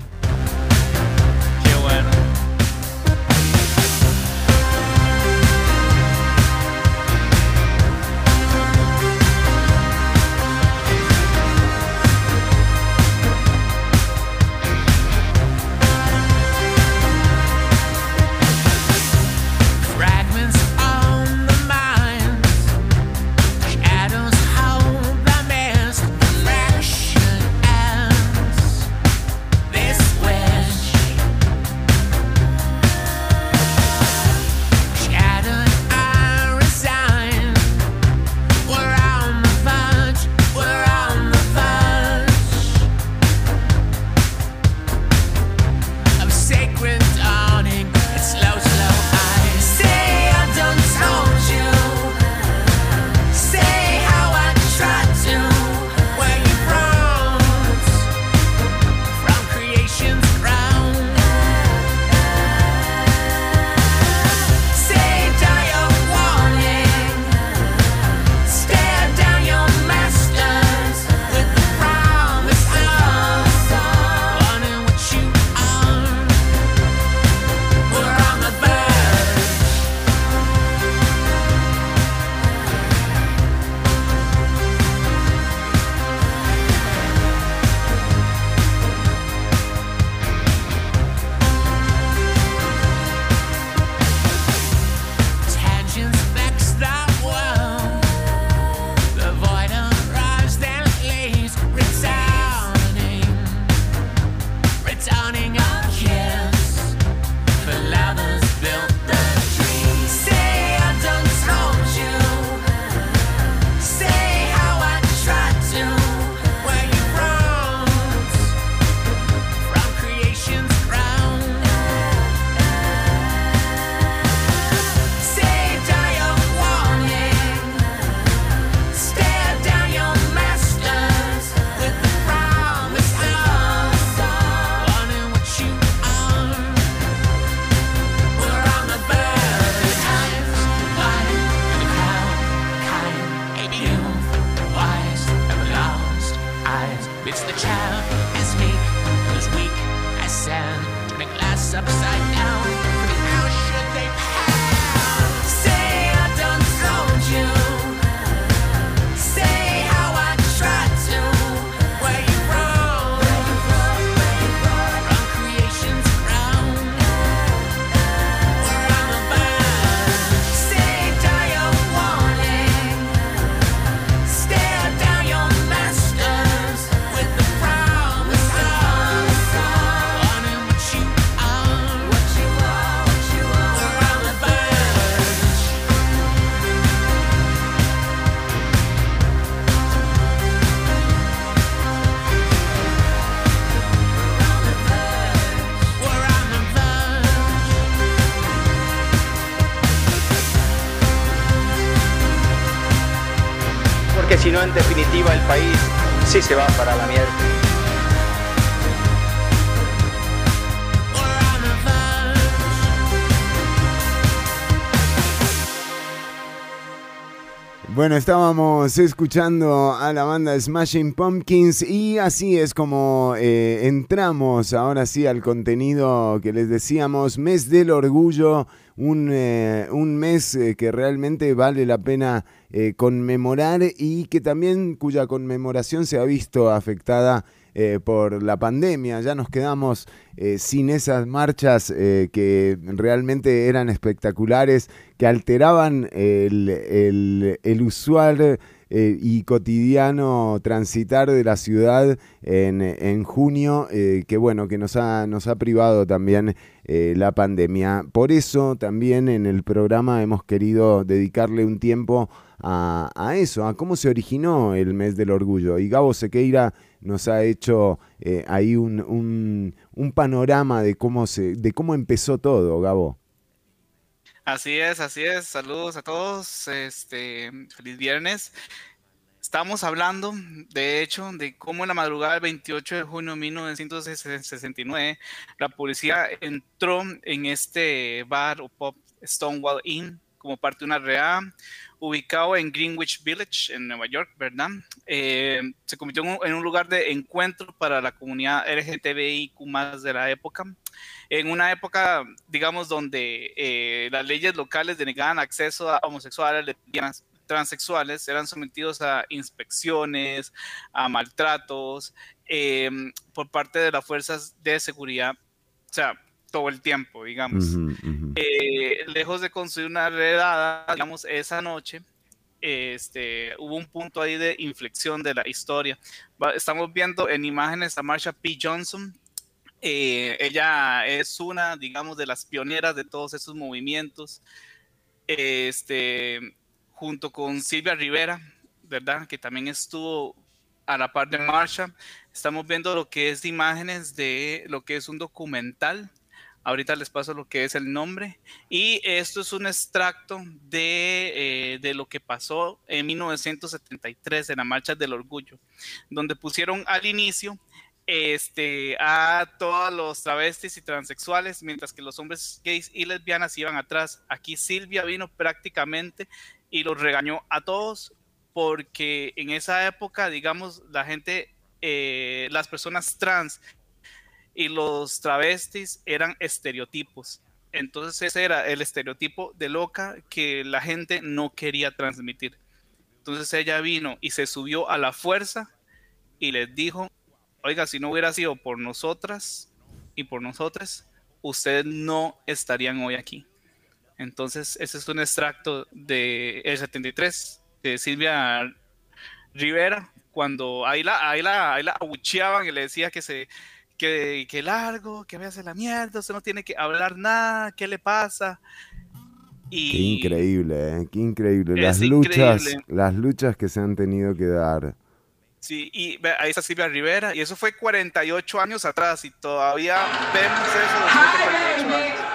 En definitiva, el país sí se va para la mierda. Bueno, estábamos escuchando a la banda Smashing Pumpkins y así es como eh, entramos ahora sí al contenido que les decíamos, mes del orgullo, un, eh, un mes eh, que realmente vale la pena eh, conmemorar y que también cuya conmemoración se ha visto afectada por la pandemia. Ya nos quedamos sin esas marchas que realmente eran espectaculares, que alteraban el, el- el usual y cotidiano transitar de la ciudad en, en junio, que bueno, que nos ha, nos ha privado también eh, la pandemia. Por eso también en el programa hemos querido dedicarle un tiempo a, a eso, a cómo se originó el mes del orgullo. Y Gabo Sequeira nos ha hecho eh, ahí un, un- un panorama de cómo, se, de cómo empezó todo, Gabo. Así es, así es. Saludos a todos. Este, feliz viernes. Estamos hablando, de hecho, de cómo en la madrugada del 28 de junio de 1969 la policía entró en este bar o pub Stonewall Inn como parte de una redada ubicado en Greenwich Village, en Nueva York, ¿verdad? Eh, se convirtió en un lugar de encuentro para la comunidad LGTBIQ más de la época en una época, digamos, donde eh, las leyes locales denegaban acceso a homosexuales, lesbianas, transexuales, eran sometidos a inspecciones, a maltratos eh, por parte de las fuerzas de seguridad, o sea, todo el tiempo, digamos. Eh, lejos de construir una redada, digamos, esa noche, este, hubo un punto ahí de inflexión de la historia. Estamos viendo en imágenes a Marsha P. Johnson. Eh, ella es una, digamos, de las pioneras de todos esos movimientos. Este, junto con Silvia Rivera, ¿verdad? Que también estuvo a la par de Marsha. Estamos viendo lo que es imágenes de lo que es un documental. Ahorita les paso lo que es el nombre. Y esto es un extracto de, eh, de lo que pasó en 1973 en la Marcha del Orgullo, donde pusieron al inicio este, a todos los travestis y transexuales, mientras que los hombres gays y lesbianas iban atrás. Aquí Silvia vino prácticamente y los regañó a todos porque en esa época, digamos, la gente, eh, las personas trans y los travestis eran estereotipos. Entonces ese era el estereotipo de loca que la gente no quería transmitir. Entonces ella vino y se subió a la fuerza y les dijo, oiga, si no hubiera sido por nosotras y por nosotras, ustedes no estarían hoy aquí. Entonces ese es un extracto de el 73 de Silvia Rivera, cuando ahí la, ahí la, ahí la abucheaban y le decía que se que, que largo, que vaya a la mierda, usted no tiene que hablar nada, ¿qué le pasa? Qué increíble, ¿eh? Qué increíble. Las luchas, increíble. las luchas que se han tenido que dar. sí, y ve, ahí está Silvia Rivera, y eso fue 48 años atrás, y todavía vemos eso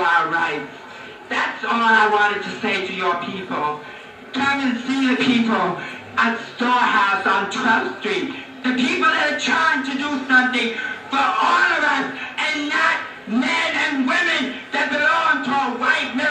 our rights. That's all I wanted to say to your people. Come and see the people at Storehouse on 12th Street. The people that are trying to do something for all of us and not men and women that belong to a white middle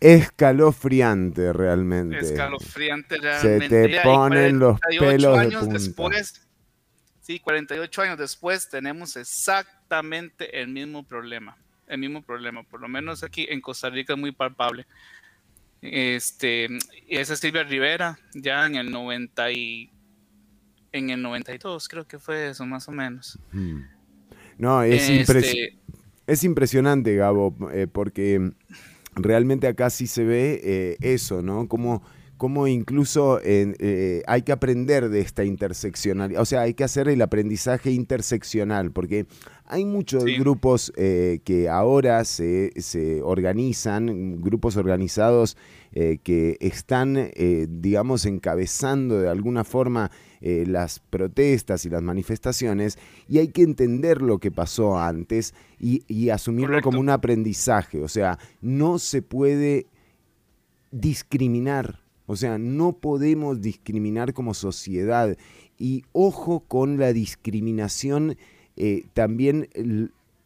Escalofriante realmente. Escalofriante Se realmente. te Ya, y ponen los 48 pelos de años punta. después, sí, 48 años después tenemos exactamente el mismo problema. El mismo problema, por lo menos aquí en Costa Rica es muy palpable. Este, esa es Silvia Rivera, ya en el 90 y, en el 92 creo que fue eso, más o menos. Mm. No, es, Este- es impresionante, Gabo, eh, porque realmente acá sí se ve eh, eso, ¿no? Como, como incluso eh, hay que aprender de esta interseccionalidad, o sea, hay que hacer el aprendizaje interseccional, porque hay muchos grupos eh, que ahora se, se organizan, grupos organizados eh, que están, eh, digamos, encabezando de alguna forma eh, las protestas y las manifestaciones, y hay que entender lo que pasó antes y, y asumirlo como un aprendizaje. O sea, no se puede discriminar. O sea, no podemos discriminar como sociedad. Y ojo con la discriminación, eh, también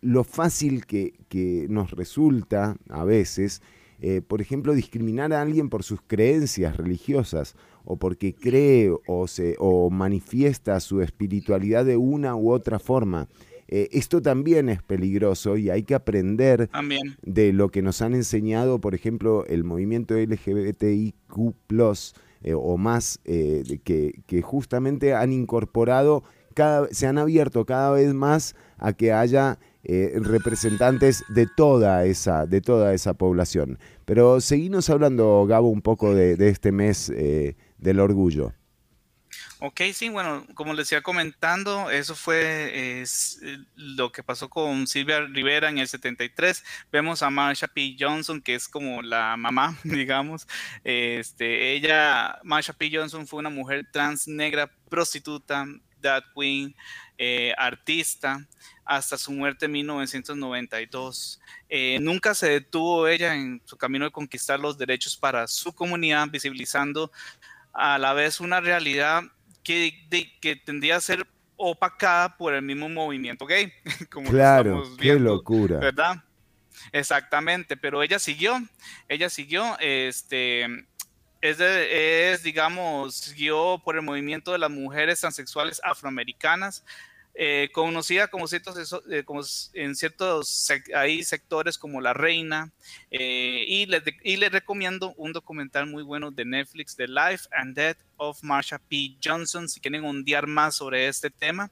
lo fácil que, que nos resulta a veces, eh, por ejemplo, discriminar a alguien por sus creencias religiosas o porque cree o, se, o manifiesta su espiritualidad de una u otra forma. Eh, esto también es peligroso y hay que aprender También. de lo que nos han enseñado, por ejemplo, el movimiento LGBTIQ eh, o más, eh, que, que justamente han incorporado, cada, se han abierto cada vez más a que haya eh, representantes de toda, esa, de toda esa población. Pero seguimos hablando, Gabo, un poco de, de este mes del orgullo. Ok, sí, bueno, como les iba comentando, eso fue es, eh, lo que pasó con Silvia Rivera en el 73. Vemos a Marsha P. Johnson, que es como la mamá, digamos. Este, ella, Marsha P. Johnson, fue una mujer trans negra, prostituta, drag queen, eh, artista, hasta su muerte en 1992. Eh, nunca se detuvo ella en su camino de conquistar los derechos para su comunidad, visibilizando a la vez una realidad que, de- que tendría a ser opacada por el mismo movimiento gay, como Claro, estamos qué viendo, locura. ¿verdad? Exactamente, pero ella siguió, ella siguió, este, es, de- es, digamos, siguió por el movimiento de las mujeres transexuales afroamericanas, eh, conocida como ciertos, eh, en ciertos hay sectores como La Reina, eh, y, les, y les recomiendo un documental muy bueno de Netflix, The Life and Death of Marsha P. Johnson, si quieren ondear más sobre este tema.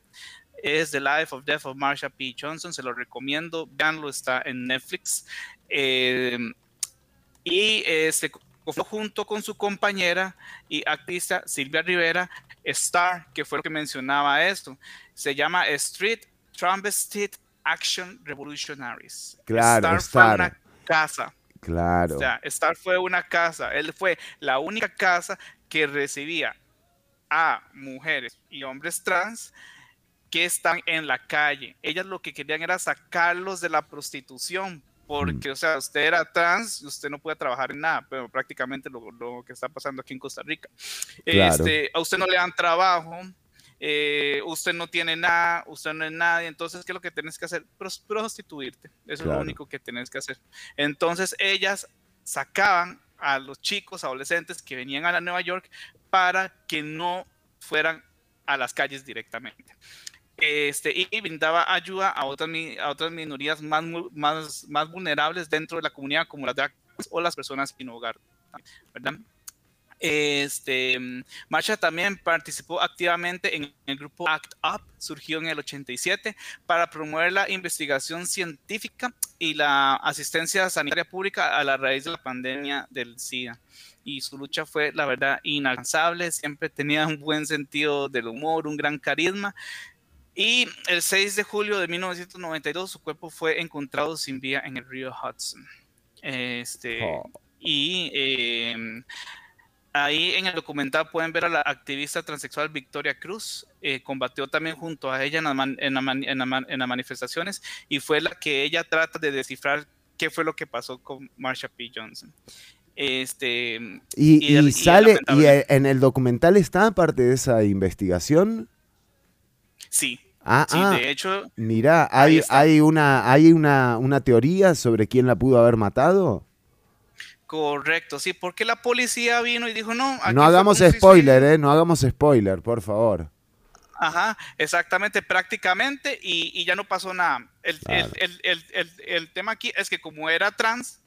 Es The Life of Death of Marsha P. Johnson, se lo recomiendo, veanlo, está en Netflix. Eh, y este, junto con su compañera y actriza Silvia Rivera, Star, que fue lo que mencionaba esto. Se llama Street Transvestite Action Revolutionaries. Claro, Star, Star. fue una casa. Claro. O sea, Star fue una casa. Él fue la única casa que recibía a mujeres y hombres trans que están en la calle. Ellas lo que querían era sacarlos de la prostitución, porque, o sea, usted era trans y usted no puede trabajar en nada, pero prácticamente lo, lo que está pasando aquí en Costa Rica. Claro. Este, a usted no le dan trabajo, eh, usted no tiene nada, usted no es nadie, entonces, ¿qué es lo que tienes que hacer? Pros- prostituirte, eso es lo único que tienes que hacer. Entonces, ellas sacaban a los chicos, adolescentes que venían a la Nueva York para que no fueran a las calles directamente. Este, y brindaba ayuda a otras, a otras minorías más, más, más vulnerables dentro de la comunidad, como las drag o las personas sin hogar. ¿verdad? Este, Marsha también participó activamente en el grupo ACT UP, surgió en el 87, para promover la investigación científica y la asistencia sanitaria pública a la raíz de la pandemia del SIDA. Y su lucha fue, la verdad, inalcanzable, siempre tenía un buen sentido del humor, un gran carisma. Y el 6 de julio de 1992 su cuerpo fue encontrado sin vida en el río Hudson. Este, Oh. Y eh, ahí en el documental pueden ver a la activista transexual Victoria Cruz. eh, combatió también junto a ella en, la man- en la man- en la man- en las manifestaciones y fue la que ella trata de descifrar qué fue lo que pasó con Marsha P. Johnson. Este, Y, y y sale, y en el documental está parte de esa investigación. sí, Ah, sí, ah, de hecho, Mirá, hay, hay, una, hay una, una teoría sobre quién la pudo haber matado. correcto, sí, porque la policía vino y dijo, no, aquí No hagamos spoiler, ¿eh? No hagamos spoiler, por favor. Ajá, exactamente, prácticamente, y, y ya no pasó nada. El, el- Claro. el- el- el- tema aquí es que como era trans,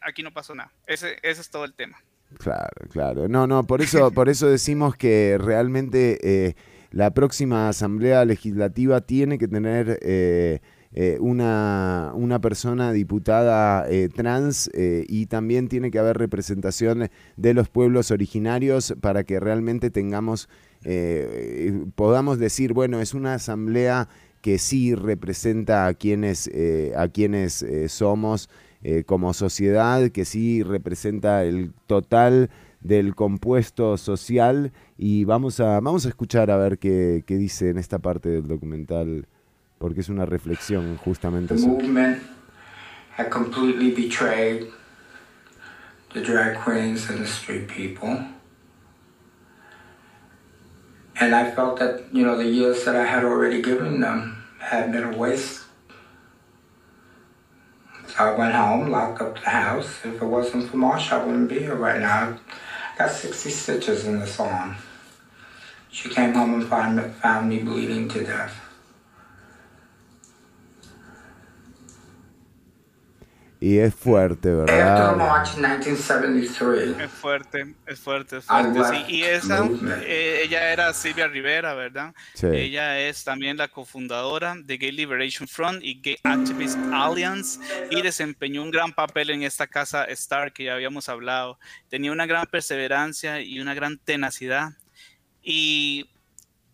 aquí no pasó nada. Ese, ese es todo el tema. Claro, claro. No, no, por eso, por eso decimos que realmente eh, la próxima Asamblea Legislativa tiene que tener eh, eh, una, una persona diputada eh, trans y también tiene que haber representación de los pueblos originarios para que realmente tengamos, podamos decir, bueno, es una asamblea que sí representa a quienes, a quienes somos como sociedad, que sí representa el total del compuesto social y vamos a, vamos a escuchar a ver qué, qué dice en esta parte del documental, porque es una reflexión justamente The movement had completely betrayed the drag queens and the street people. And I felt that, you know, the years that I had already given them had been a waste. So I went home, locked up the house. If it wasn't for Marsha, I wouldn't be here right now. I got 60 stitches in this arm. She came home and found, found me bleeding to death. Y es fuerte, After ¿verdad? March 1973, Es fuerte, es fuerte, es fuerte. Sí, y esa, eh, ella era Silvia Rivera, ¿verdad? Sí. Ella es también la cofundadora de Gay Liberation Front y Gay Activist Alliance y desempeñó un gran papel en esta casa Star que ya habíamos hablado. Tenía una gran perseverancia y una gran tenacidad. Y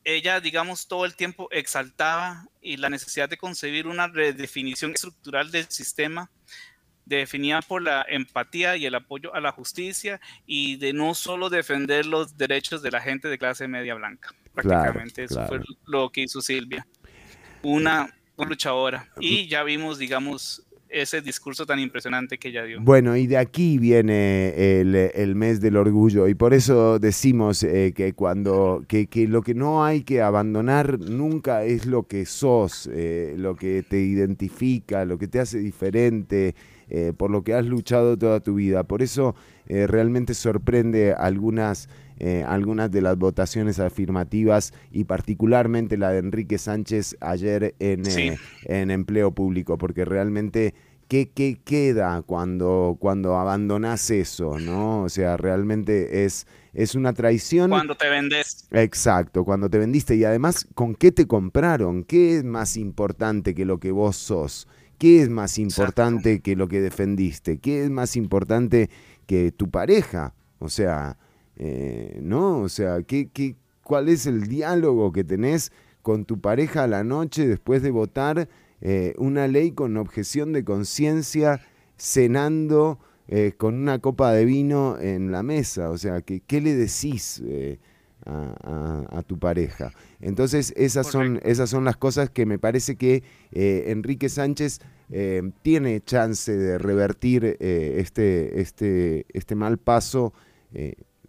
ella, digamos, todo el tiempo exaltaba y la necesidad de concebir una redefinición estructural del sistema definida por la empatía y el apoyo a la justicia y de no solo defender los derechos de la gente de clase media blanca. Claro, Prácticamente eso claro. fue lo que hizo Silvia. Una, una luchadora. Y ya vimos, digamos, ese discurso tan impresionante que ella dio. Bueno, y de aquí viene el, el mes del orgullo y por eso decimos eh, que cuando que, que lo que no hay que abandonar nunca es lo que sos, eh, lo que te identifica, lo que te hace diferente, eh, por lo que has luchado toda tu vida. Por eso realmente sorprende algunas eh, algunas de las votaciones afirmativas y particularmente la de Enrique Sánchez ayer en, Sí. eh, en empleo público, porque realmente, ¿qué, qué queda cuando, cuando abandonas eso? ¿no? O sea, realmente es, es una traición. Cuando te vendes. Exacto, cuando te vendiste y además, ¿con qué te compraron? ¿Qué es más importante que lo que vos sos? ¿Qué es más importante que lo que defendiste? ¿Qué es más importante que tu pareja? O sea, eh, ¿no? O sea, ¿qué, qué, ¿cuál es el diálogo que tenés con tu pareja a la noche después de votar eh, una ley con objeción de conciencia, cenando eh, con una copa de vino en la mesa? O sea, ¿qué, qué le decís? a, a- a tu pareja. Entonces, esas son, esas son las cosas que me parece que eh, Enrique Sánchez eh, tiene chance de revertir eh, este, este, este mal paso.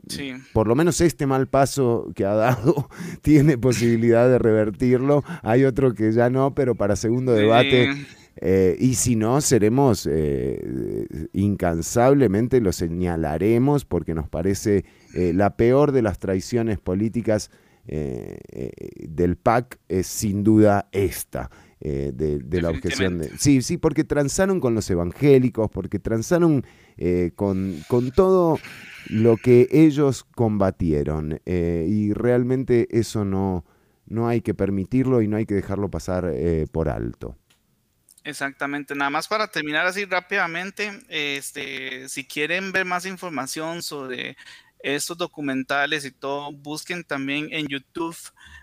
Sí. por lo menos este mal paso que ha dado tiene posibilidad de revertirlo. Hay otro que ya no, pero para segundo debate. Sí. eh, y si no, seremos eh, incansablemente, lo señalaremos porque nos parece eh, la peor de las traiciones políticas del PAC es sin duda esta. Eh, de, de la objeción. De, sí, sí, porque transaron con los evangélicos, porque transaron eh, con, con todo lo que ellos combatieron. eh, y realmente eso no, no hay que permitirlo y no hay que dejarlo pasar por alto. Exactamente, nada más para terminar así rápidamente, este, si quieren ver más información sobre estos documentales y todo, busquen también en YouTube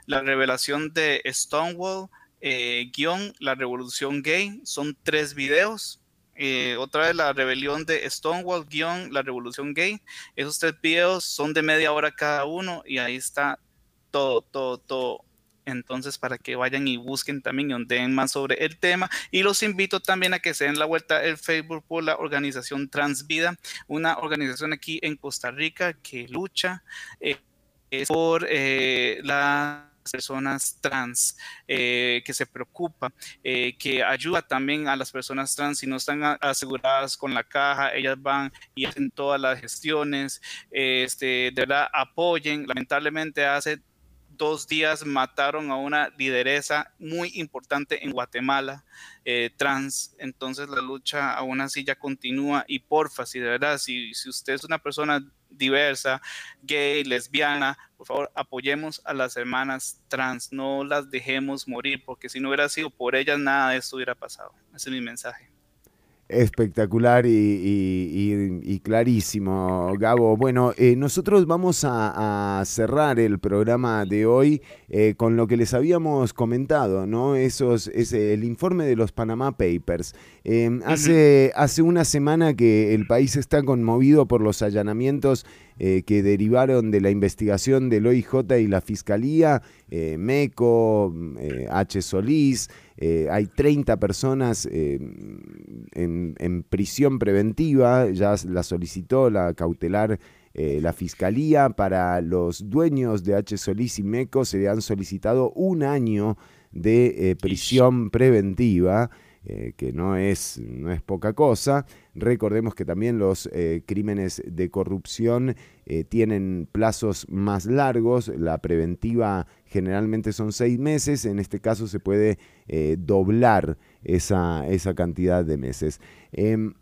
la revelación de Stonewall, eh, guion La Revolución Gay, son tres videos. Eh, otra vez la rebelión de Stonewall, guion La Revolución Gay. Esos tres videos son de media hora cada uno y ahí está todo, todo, todo entonces, para que vayan y busquen también y ondeen más sobre el tema. Y los invito también a que se den la vuelta el Facebook por la organización Transvida, una organización aquí en Costa Rica que lucha eh, por eh, las personas trans, eh, que se preocupa, eh, que ayuda también a las personas trans si no están aseguradas con la caja, ellas van y hacen todas las gestiones, este, de verdad apoyen, lamentablemente hace dos días mataron a una lideresa muy importante en Guatemala, eh, trans. Entonces la lucha aún así ya continúa y porfa, si de verdad, si, si usted es una persona diversa, gay, lesbiana, por favor apoyemos a las hermanas trans, no las dejemos morir, porque si no hubiera sido por ellas, nada de esto hubiera pasado. Ese es mi mensaje. Espectacular y, y- y- y clarísimo, Gabo. Bueno, eh, nosotros vamos a, a cerrar el programa de hoy eh, con lo que les habíamos comentado, ¿no? Esos, ese, el informe de los Panama Papers. Eh, hace, hace una semana que el país está conmovido por los allanamientos eh, que derivaron de la investigación del OIJ y la Fiscalía, eh, MECO, eh, H. Solís, hay 30 personas en, en prisión preventiva, ya la solicitó la cautelar la Fiscalía. Para los dueños de H. Solís y MECO se le han solicitado un año de prisión preventiva. Eh, que no es, no es poca cosa. Recordemos que también los eh, crímenes de corrupción eh, tienen plazos más largos. La preventiva generalmente son seis meses. En este caso se puede doblar esa, esa cantidad de meses. Em,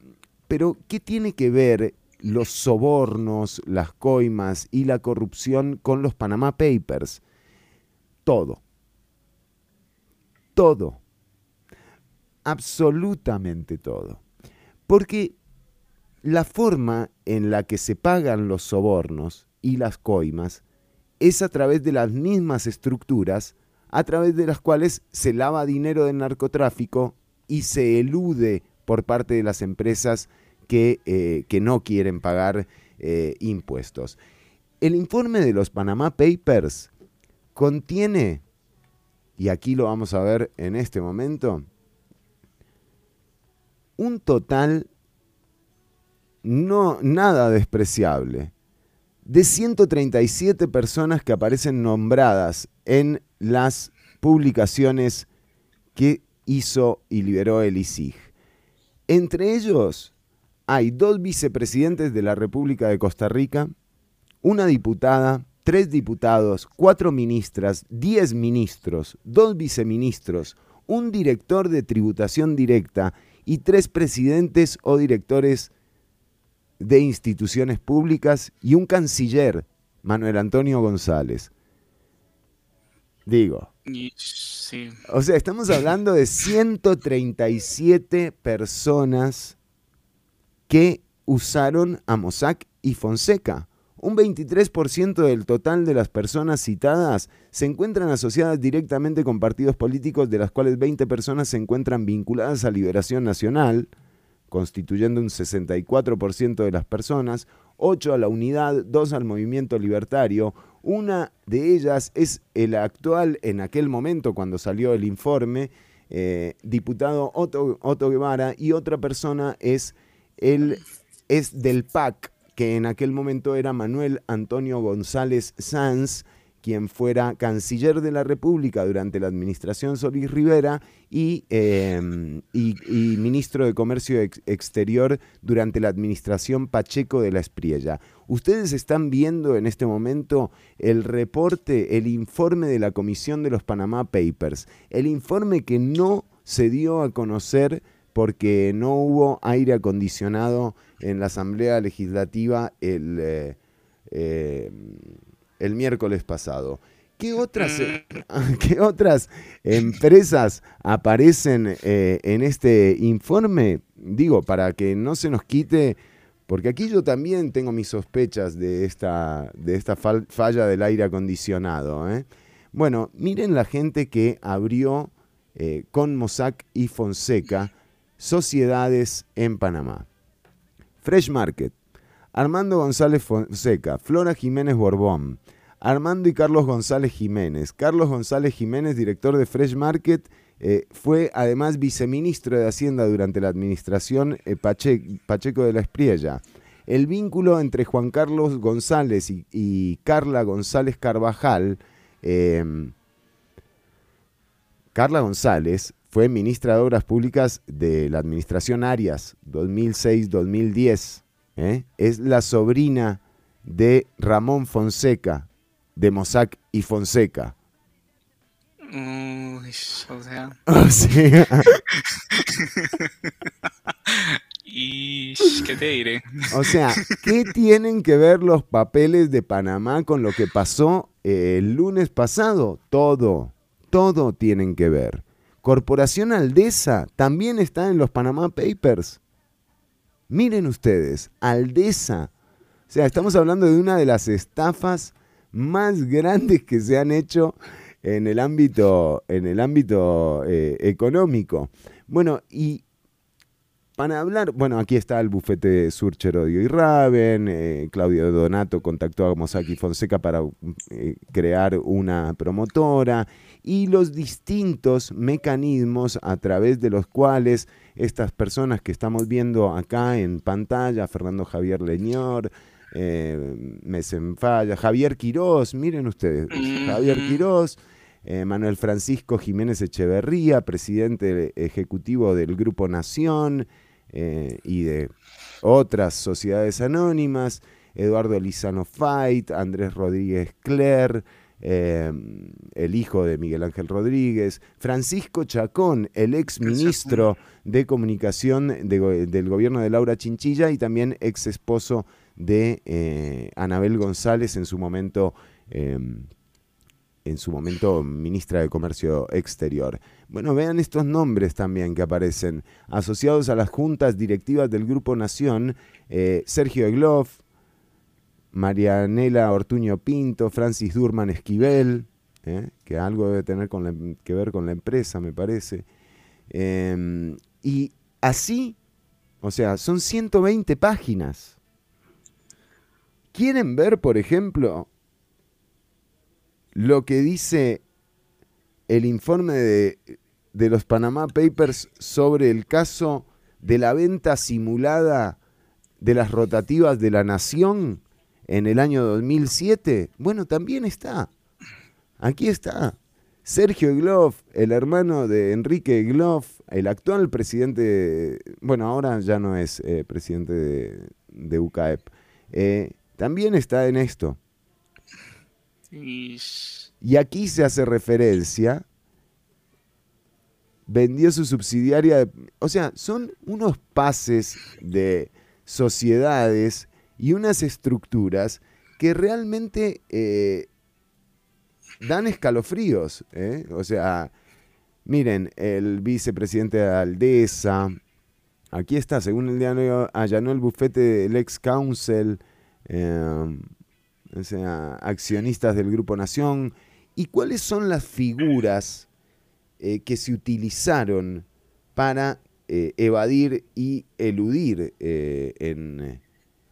pero, ¿qué tiene que ver los sobornos, las coimas y la corrupción con los Panama Papers? Todo. Todo. Absolutamente todo. Porque la forma en la que se pagan los sobornos y las coimas es a través de las mismas estructuras a través de las cuales se lava dinero del narcotráfico y se elude por parte de las empresas que, eh, no quieren pagar eh, impuestos. El informe de los Panama Papers contiene, y aquí lo vamos a ver en este momento, un total no nada despreciable de 137 personas que aparecen nombradas en las publicaciones que hizo y liberó el ISIG. Entre ellos hay dos vicepresidentes de la República de Costa Rica, una diputada, tres diputados, cuatro ministras, diez ministros, dos viceministros, un director de tributación directa y tres presidentes o directores de instituciones públicas y un canciller, Manuel Antonio González. Digo, sí, o sea, estamos hablando de 137 personas que usaron a Mossack y Fonseca. Un 23% del total de las personas citadas se encuentran asociadas directamente con partidos políticos, de las cuales 20 personas se encuentran vinculadas a Liberación Nacional, constituyendo un 64% de las personas, 8 a la unidad, 2 al movimiento libertario. Una de ellas es el actual, en aquel momento cuando salió el informe, eh, diputado Otto, Otto Guevara, y otra persona es, el, es del PAC, que en aquel momento era Manuel Antonio González Sanz, quien fuera canciller de la República durante la administración Solís Rivera y, y ministro de Comercio Ex- Exterior durante la administración Pacheco de la Espriella. Ustedes están viendo en este momento el reporte, el informe de la Comisión de los Panama Papers, el informe que no se dio a conocer porque no hubo aire acondicionado en la Asamblea Legislativa el, eh, eh, el miércoles pasado. ¿Qué otras, eh, ¿Qué otras empresas aparecen en este informe? Digo, para que no se nos quite, porque aquí yo también tengo mis sospechas de esta, de esta fal- falla del aire acondicionado. Bueno, miren la gente que abrió con Mossack y Fonseca sociedades en Panamá. Fresh Market, Armando González Fonseca, Flora Jiménez Borbón, Armando y Carlos González Jiménez. Carlos González Jiménez, director de Fresh Market, eh, fue además viceministro de Hacienda durante la administración eh, Pache- Pacheco de la Espriella. El vínculo entre Juan Carlos González y, y Carla González Carvajal, eh, Carla González fue ministra de Obras Públicas de la administración Arias 2006-2010. ¿eh? Es la sobrina de Ramón Fonseca, de Mossack y Fonseca. Uy, o sea. O sea. y ¿qué te diré? O sea, ¿qué tienen que ver los papeles de Panamá con lo que pasó eh, el lunes pasado? Todo, todo tienen que ver. Corporación Aldesa también está en los Panamá Papers. Miren ustedes, Aldesa. O sea, estamos hablando de una de las estafas más grandes que se han hecho en el ámbito, en el ámbito eh, económico. Bueno, y para hablar, bueno, aquí está el bufete de Surcher, Odio y Raven, eh, Claudio Donato contactó a Mosaki Fonseca para eh, crear una promotora y los distintos mecanismos a través de los cuales estas personas que estamos viendo acá en pantalla, Fernando Javier Leñor, eh, Mesenfalla, Javier Quirós, miren ustedes, Javier Quirós, eh, Manuel Francisco Jiménez Echeverría, presidente ejecutivo del Grupo Nación eh, y de otras sociedades anónimas, Eduardo Lizano Fait, Andrés Rodríguez Cler, eh, el hijo de Miguel Ángel Rodríguez, Francisco Chacón, el ex ministro de comunicación de del gobierno de Laura Chinchilla y también ex esposo de eh, Anabel González en su momento eh, en su momento ministra de Comercio Exterior. Bueno, vean estos nombres también que aparecen. Asociados a las juntas directivas del Grupo Nación, eh, Sergio Egloff, Marianela Ortuño Pinto, Francis Durman Esquivel, eh, que algo debe tener la- que ver con la empresa, me parece. Eh, y así, o sea, son 120 páginas. ¿Quieren ver, por ejemplo, lo que dice el informe de, de los Panama Papers sobre el caso de la venta simulada de las rotativas de la Nación en el año 2007? Bueno, también está. Aquí está. Sergio Egloff, el hermano de Enrique Egloff, el actual presidente, bueno, ahora ya no es eh, presidente de, de UCAEP, eh, también está en esto. Y aquí se hace referencia, vendió su subsidiaria, o sea, son unos pases de sociedades y unas estructuras que realmente eh, dan escalofríos. ¿eh? O sea, miren, el vicepresidente de Aldesa, aquí está, según el diario, allanó el bufete del ex council, eh, o sea, accionistas del Grupo Nación. ¿Y cuáles son las figuras eh, que se utilizaron para eh, evadir y eludir eh, en,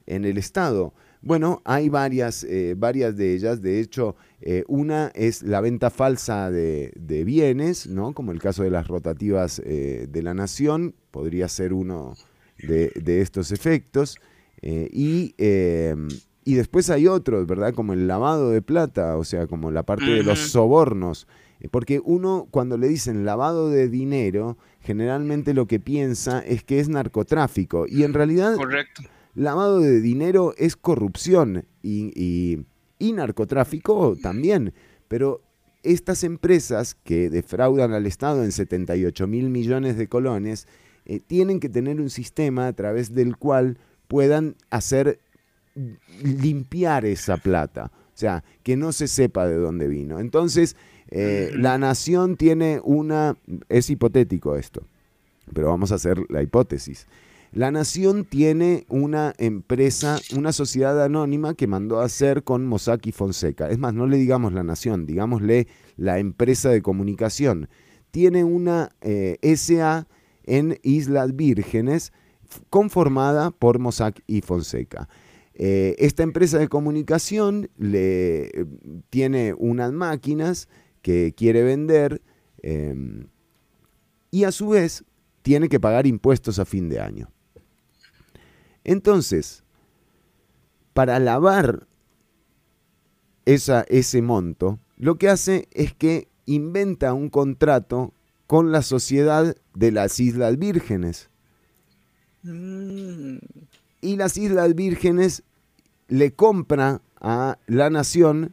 en el Estado? Bueno, hay varias, varias de ellas. De hecho, una es la venta falsa de, de bienes, ¿no? como el caso de las rotativas de la Nación, podría ser uno de, de estos efectos. Y y después hay otros, ¿verdad? Como el lavado de plata, o sea, como la parte de los sobornos. Eh, Porque uno, cuando le dicen lavado de dinero, generalmente lo que piensa es que es narcotráfico. Y en realidad, Correcto. lavado de dinero es corrupción y, y- y narcotráfico también. Pero estas empresas que defraudan al Estado en 78 mil millones de colones eh, tienen que tener un sistema a través del cual puedan hacer limpiar esa plata. O sea, que no se sepa de dónde vino. Entonces, eh, la nación tiene una... Es hipotético esto, pero vamos a hacer la hipótesis. La nación tiene una empresa, una sociedad anónima que mandó a hacer con Mossack y Fonseca. Es más, no le digamos la nación, digámosle la empresa de comunicación. Tiene una eh, SA en Islas Vírgenes conformada por Mossack y Fonseca. Eh, esta empresa de comunicación le, eh, tiene unas máquinas que quiere vender eh, y a su vez tiene que pagar impuestos a fin de año. Entonces, para lavar esa, ese monto, lo que hace es que inventa un contrato con la sociedad de las Islas Vírgenes. Mm, Y las Islas Vírgenes le compra a la nación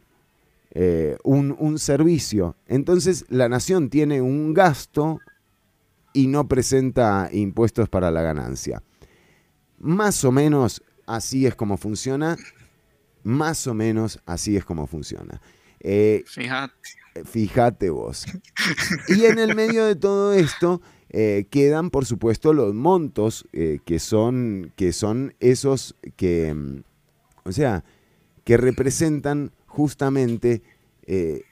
eh, un, un servicio. Entonces la nación tiene un gasto y no presenta impuestos para la ganancia. Más o menos así es como funciona. Más o menos así es como funciona. Eh, Fíjate. Fíjate vos. Y en el medio de todo esto eh, quedan, por supuesto, los montos eh, que, son, que son esos que, mm, o sea, que representan justamente eh,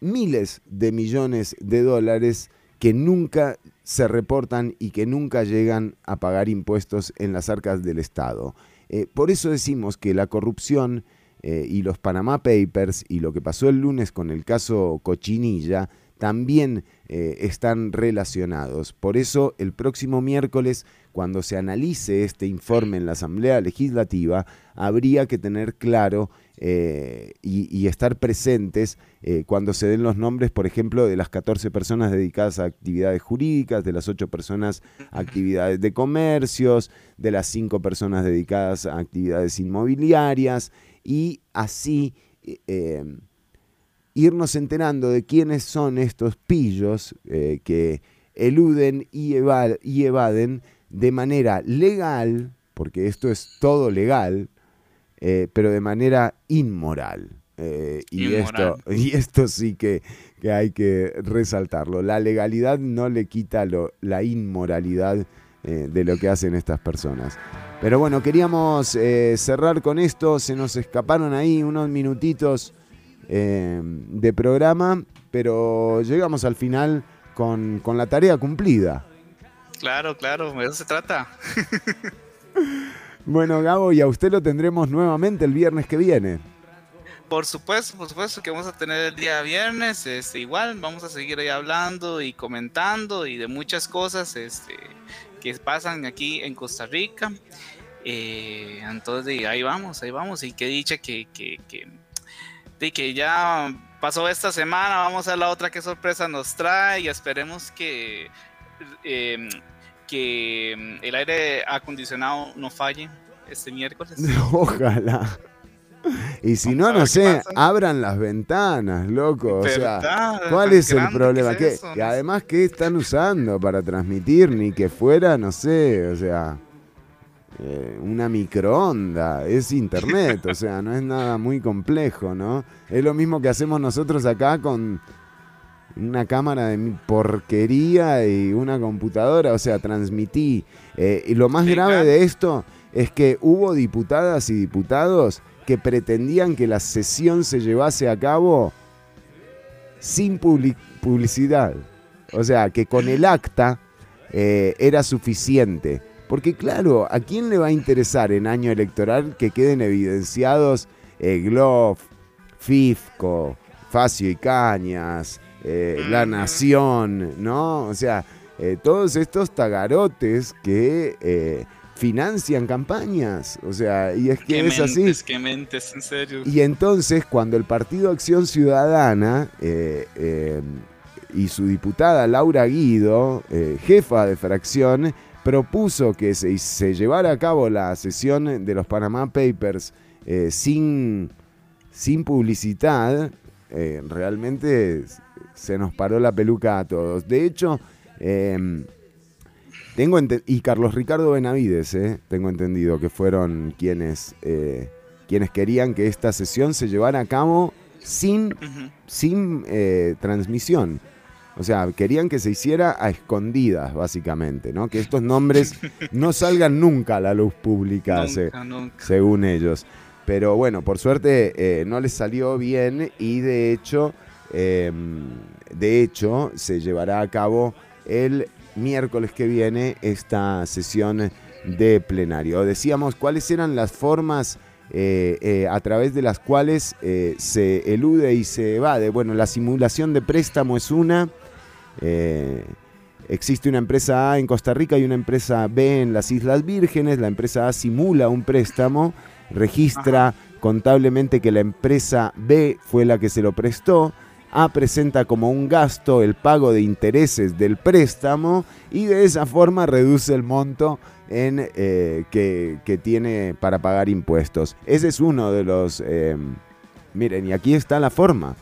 miles de millones de dólares que nunca se reportan y que nunca llegan a pagar impuestos en las arcas del Estado. Eh, por eso decimos que la corrupción eh, y los Panama Papers y lo que pasó el lunes con el caso Cochinilla también están relacionados. Por eso el próximo miércoles, cuando se analice este informe en la Asamblea Legislativa, habría que tener claro eh, y, y estar presentes eh, cuando se den los nombres, por ejemplo, de las 14 personas dedicadas a actividades jurídicas, de las 8 personas a actividades de comercios, de las 5 personas dedicadas a actividades inmobiliarias y así eh, irnos enterando de quiénes son estos pillos que eluden y, eva- y evaden de manera legal, porque esto es todo legal, eh, pero de manera inmoral. Eh, y, Inmoral. esto, y esto sí que, que hay que resaltarlo. La legalidad no le quita lo- la inmoralidad eh, de lo que hacen estas personas. Pero bueno, queríamos cerrar con esto. Se nos escaparon ahí unos minutitos de programa, pero llegamos al final con, con la tarea cumplida. Claro, claro, de eso se trata. Bueno, Gabo, y a usted lo tendremos nuevamente el viernes que viene. Por supuesto, por supuesto que vamos a tener el día viernes, este, igual vamos a seguir ahí hablando y comentando y de muchas cosas este, que pasan aquí en Costa Rica. Eh, entonces ahí vamos, ahí vamos y qué dicha que, que, que, de que ya pasó esta semana, vamos a la otra qué sorpresa nos trae y esperemos que, eh, que el aire acondicionado no falle este miércoles. Ojalá. Y si no, no sé, abran las ventanas, loco. O sea. ¿cuál es el problema? que además, ¿qué están usando para transmitir? Ni que fuera, no sé, o sea, eh, una microonda. Es internet, o sea, no es nada muy complejo, ¿no? Es lo mismo que hacemos nosotros acá con una cámara de mi porquería y una computadora, o sea, transmití. Eh, y lo más grave de esto es que hubo diputadas y diputados que pretendían que la sesión se llevase a cabo sin publi- publicidad. O sea, que con el acta eh, era suficiente. Porque claro, ¿a quién le va a interesar en año electoral que queden evidenciados eh, Glof, Fifco, Facio y Cañas, eh, La Nación, ¿no? O sea, eh, todos estos tagarotes que eh, financian campañas. O sea, y es que Qué es así. qué mentes, en serio. Y entonces, cuando el Partido Acción Ciudadana y su diputada Laura Guido, jefa de fracción, propuso que se, se llevara a cabo la sesión de los Panama Papers sin, sin publicidad, eh, realmente se nos paró la peluca a todos. De hecho, eh, tengo y Carlos Ricardo Benavides, eh, tengo entendido que fueron quienes, eh, quienes querían que esta sesión se llevara a cabo sin, sin eh, transmisión. O sea, querían que se hiciera a escondidas, básicamente, ¿no? Que estos nombres no salgan nunca a la luz pública, se- Nunca, nunca. según ellos. Pero bueno, por suerte eh, no les salió bien y de hecho, eh, de hecho, se llevará a cabo el miércoles que viene esta sesión de plenario. Decíamos cuáles eran las formas eh, eh, a través de las cuales eh, se elude y se evade. Bueno, la simulación de préstamo es una. existe una empresa A en Costa Rica y una empresa B en las Islas Vírgenes. La empresa A simula un préstamo, registra contablemente que la empresa B fue la que se lo prestó. A presenta como un gasto el pago de intereses del préstamo y de esa forma reduce el monto en, eh, que, tiene para pagar impuestos. Ese es uno de los... eh, miren, y aquí está la forma.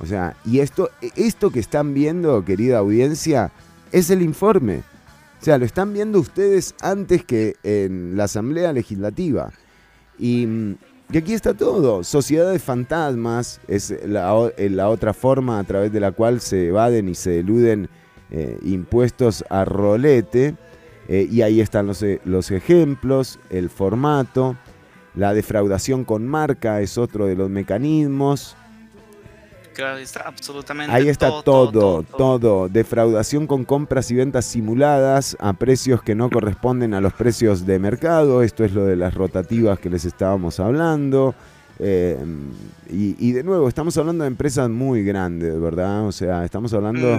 O sea, y esto, esto que están viendo, querida audiencia, es el informe. O sea, lo están viendo ustedes antes que en la Asamblea Legislativa. Y, mm, y aquí está todo. Sociedades fantasmas es eh, la otra forma a través de la cual se evaden y se eluden eh, impuestos a rolete. Eh, y ahí están los, los ejemplos, el formato. La defraudación con marca es otro de los mecanismos. Claro, está absolutamente Ahí está todo, todo, todo, Defraudación con compras y ventas simuladas a precios que no corresponden a los precios de mercado. Esto es lo de las rotativas que les estábamos hablando. Eh, y, y de nuevo, estamos hablando de empresas muy grandes, ¿verdad? O sea, estamos hablando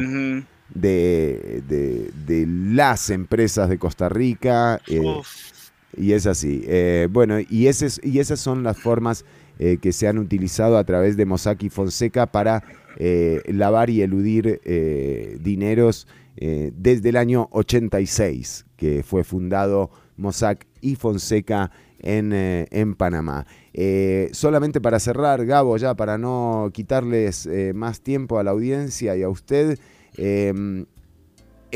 de, de- de las empresas de Costa Rica. eh, y es así. Eh, bueno, y, ese es- y esas son las formas eh, que se han utilizado a través de Mossack y Fonseca para eh, lavar y eludir eh, dineros desde el año 86, que fue fundado Mossack y Fonseca en, en Panamá. Solamente para cerrar, Gabo, ya para no quitarles más tiempo a la audiencia y a usted,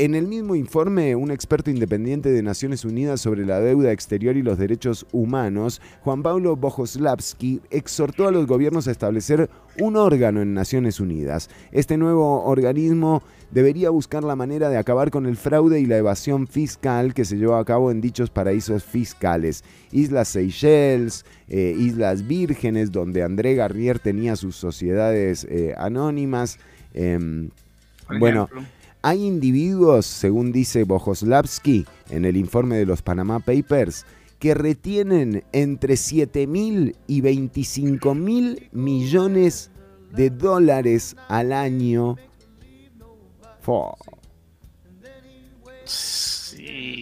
en el mismo informe, un experto independiente de Naciones Unidas sobre la deuda exterior y los derechos humanos, Juan Pablo Bojoslavsky, exhortó a los gobiernos a establecer un órgano en Naciones Unidas. Este nuevo organismo debería buscar la manera de acabar con el fraude y la evasión fiscal que se llevó a cabo en dichos paraísos fiscales. Islas Seychelles, eh, Islas Vírgenes, donde André Garnier tenía sus sociedades eh, anónimas. em, bueno, ejemplo. Hay individuos, según dice Bojoslavsky en el informe de los Panama Papers, que retienen entre 7 mil y 25 mil millones de dólares al año.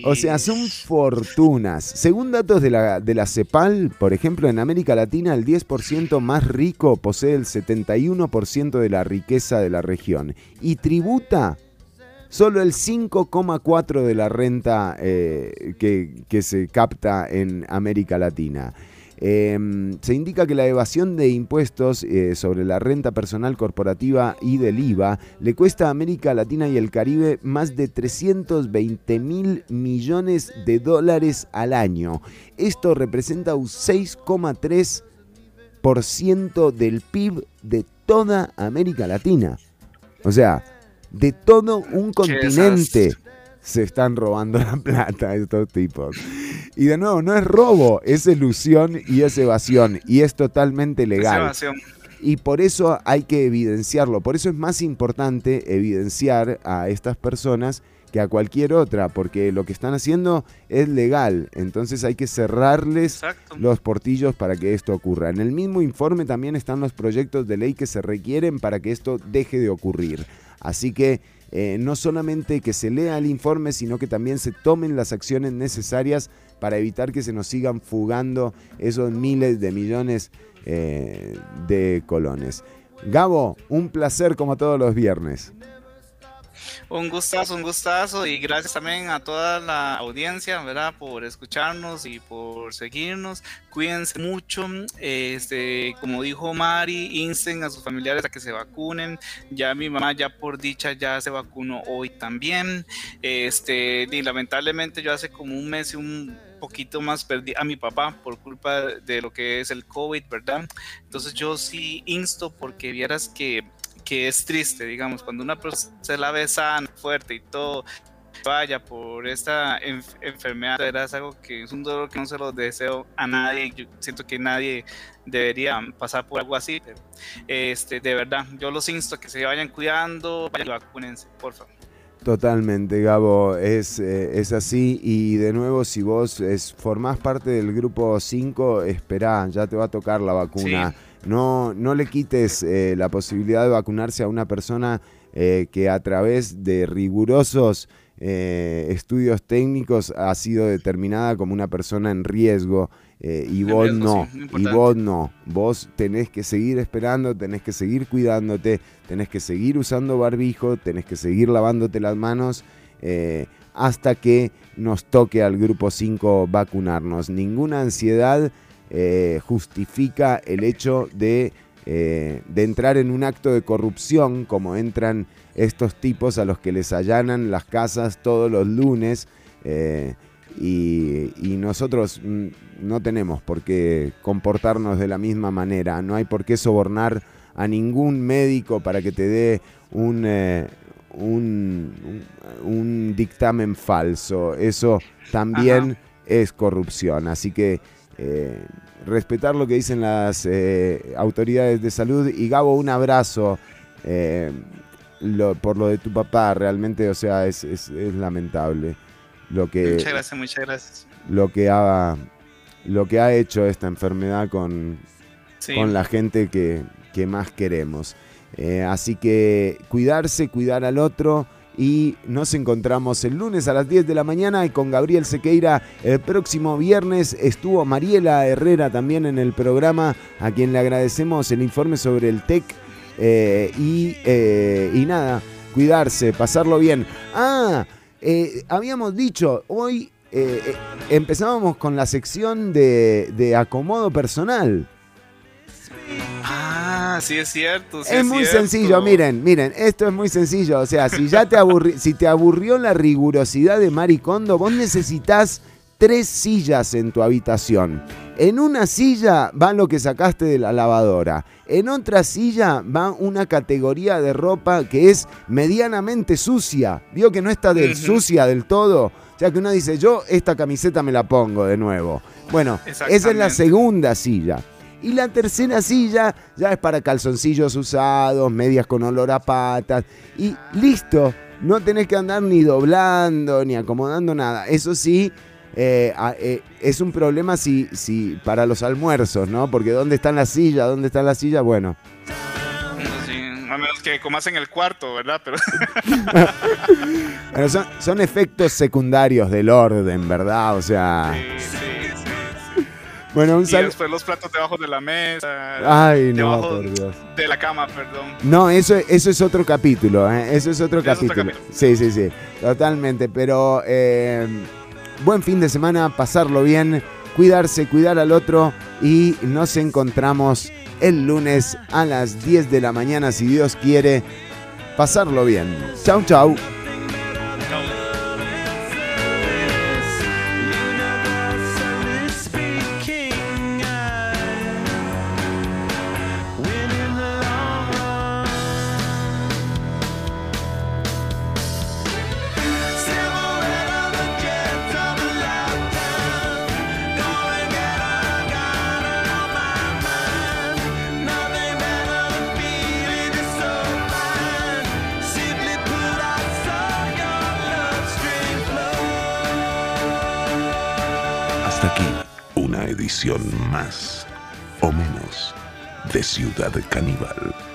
O sea, son fortunas. Según datos de la, de la CEPAL, por ejemplo, en América Latina el 10% más rico posee el 71% de la riqueza de la región y tributa solo el 5,4% de la renta eh, que, se capta en América Latina. Eh, se indica que la evasión de impuestos eh, sobre la renta personal corporativa y del IVA le cuesta a América Latina y el Caribe más de 320 mil millones de dólares al año. Esto representa un 6,3% del PIB de toda América Latina. O sea, de todo un continente se están robando la plata estos tipos. Y de nuevo, no es robo, es ilusión y es evasión. Y es totalmente legal. evasión. Y por eso hay que evidenciarlo. Por eso es más importante evidenciar a estas personas que a cualquier otra, porque lo que están haciendo es legal. Entonces hay que cerrarles los portillos para que esto ocurra. En el mismo informe también están los proyectos de ley que se requieren para que esto deje de ocurrir. Así que eh, no solamente que se lea el informe, sino que también se tomen las acciones necesarias para evitar que se nos sigan fugando esos miles de millones eh, de colones. Gabo, un placer como todos los viernes. Un gustazo, un gustazo y gracias también a toda la audiencia, ¿verdad? Por escucharnos y por seguirnos. Cuídense mucho. Este, como dijo Mari, insten a sus familiares a que se vacunen. Ya mi mamá ya por dicha ya se vacunó hoy también. Este, y lamentablemente yo hace como un mes y un poquito más perdí a mi papá por culpa de lo que es el COVID, ¿verdad? Entonces yo sí insto porque vieras que que es triste, digamos, cuando una persona se la ve sana, fuerte y todo, vaya por esta enf- enfermedad, verdad es algo que es un dolor que no se lo deseo a nadie, yo siento que nadie debería pasar por algo así, pero, este, de verdad, yo los insto a que se vayan cuidando, vayan y vacúnense, por favor. Totalmente, Gabo, es, eh, es así. Y de nuevo, si vos es, formás parte del grupo 5, esperá, ya te va a tocar la vacuna. No, no le quites eh, la posibilidad de vacunarse a una persona eh, que a través de rigurosos eh, estudios técnicos ha sido determinada como una persona en riesgo. eh, y vos riesgo, no, sí, y vos no. Vos tenés que seguir esperando, tenés que seguir cuidándote, tenés que seguir usando barbijo, tenés que seguir lavándote las manos eh, hasta que nos toque al grupo 5 vacunarnos. Ninguna ansiedad eh, justifica el hecho de, eh, de entrar en un acto de corrupción como entran estos tipos a los que les allanan las casas todos los lunes. eh, y, y nosotros mm, no tenemos por qué comportarnos de la misma manera. No hay por qué sobornar a ningún médico para que te dé un, eh, un, un- un dictamen falso. Eso también es corrupción. Así que eh, respetar lo que dicen las eh, autoridades de salud. Y Gabo, un abrazo eh, lo- por lo de tu papá. Realmente, o sea, es, es- es lamentable lo que Muchas gracias, muchas gracias. lo que ha lo que ha hecho esta enfermedad con, Sí. con la gente que, que más queremos. Así que cuidarse, cuidar al otro y nos encontramos el lunes a las 10 de la mañana y con Gabriel Sequeira el próximo viernes estuvo Mariela Herrera también en el programa a quien le agradecemos el informe sobre el TEC eh, y, eh, y nada, cuidarse, pasarlo bien. Ah, eh, habíamos dicho, hoy empezábamos con la sección de, de acomodo personal. Ah, sí es cierto. sí es muy cierto. sencillo, miren, miren, esto es muy sencillo. O sea, si ya te aburri- si te aburrió la rigurosidad de Maricondo, vos necesitas tres sillas en tu habitación. En una silla va lo que sacaste de la lavadora. En otra silla va una categoría de ropa que es medianamente sucia. Vio que no está del sucia del todo. O sea que uno dice, yo esta camiseta me la pongo de nuevo. Bueno, esa es la segunda silla. Y la tercera silla ya es para calzoncillos usados, medias con olor a patas. Y listo, no tenés que andar ni doblando ni acomodando nada. Eso sí, eh, eh, es un problema si, si para los almuerzos, ¿no? Porque ¿dónde están las sillas? ¿Dónde están las sillas? Bueno, Sí, a menos que comas en el cuarto, ¿verdad? Pero son, son efectos secundarios del orden, ¿verdad? O sea... Bueno, un y saludo... después los platos debajo de la mesa. Ay, no, por Dios. De la cama, perdón. No, eso, eso es otro capítulo, ¿eh? eso es otro Eso es otro capítulo. Sí, sí, sí, totalmente. Pero eh, buen fin de semana, pasarlo bien, cuidarse, cuidar al otro y nos encontramos el lunes a las 10 de la mañana, si Dios quiere, pasarlo bien. Chau, chau. De Ciudad Caníbal.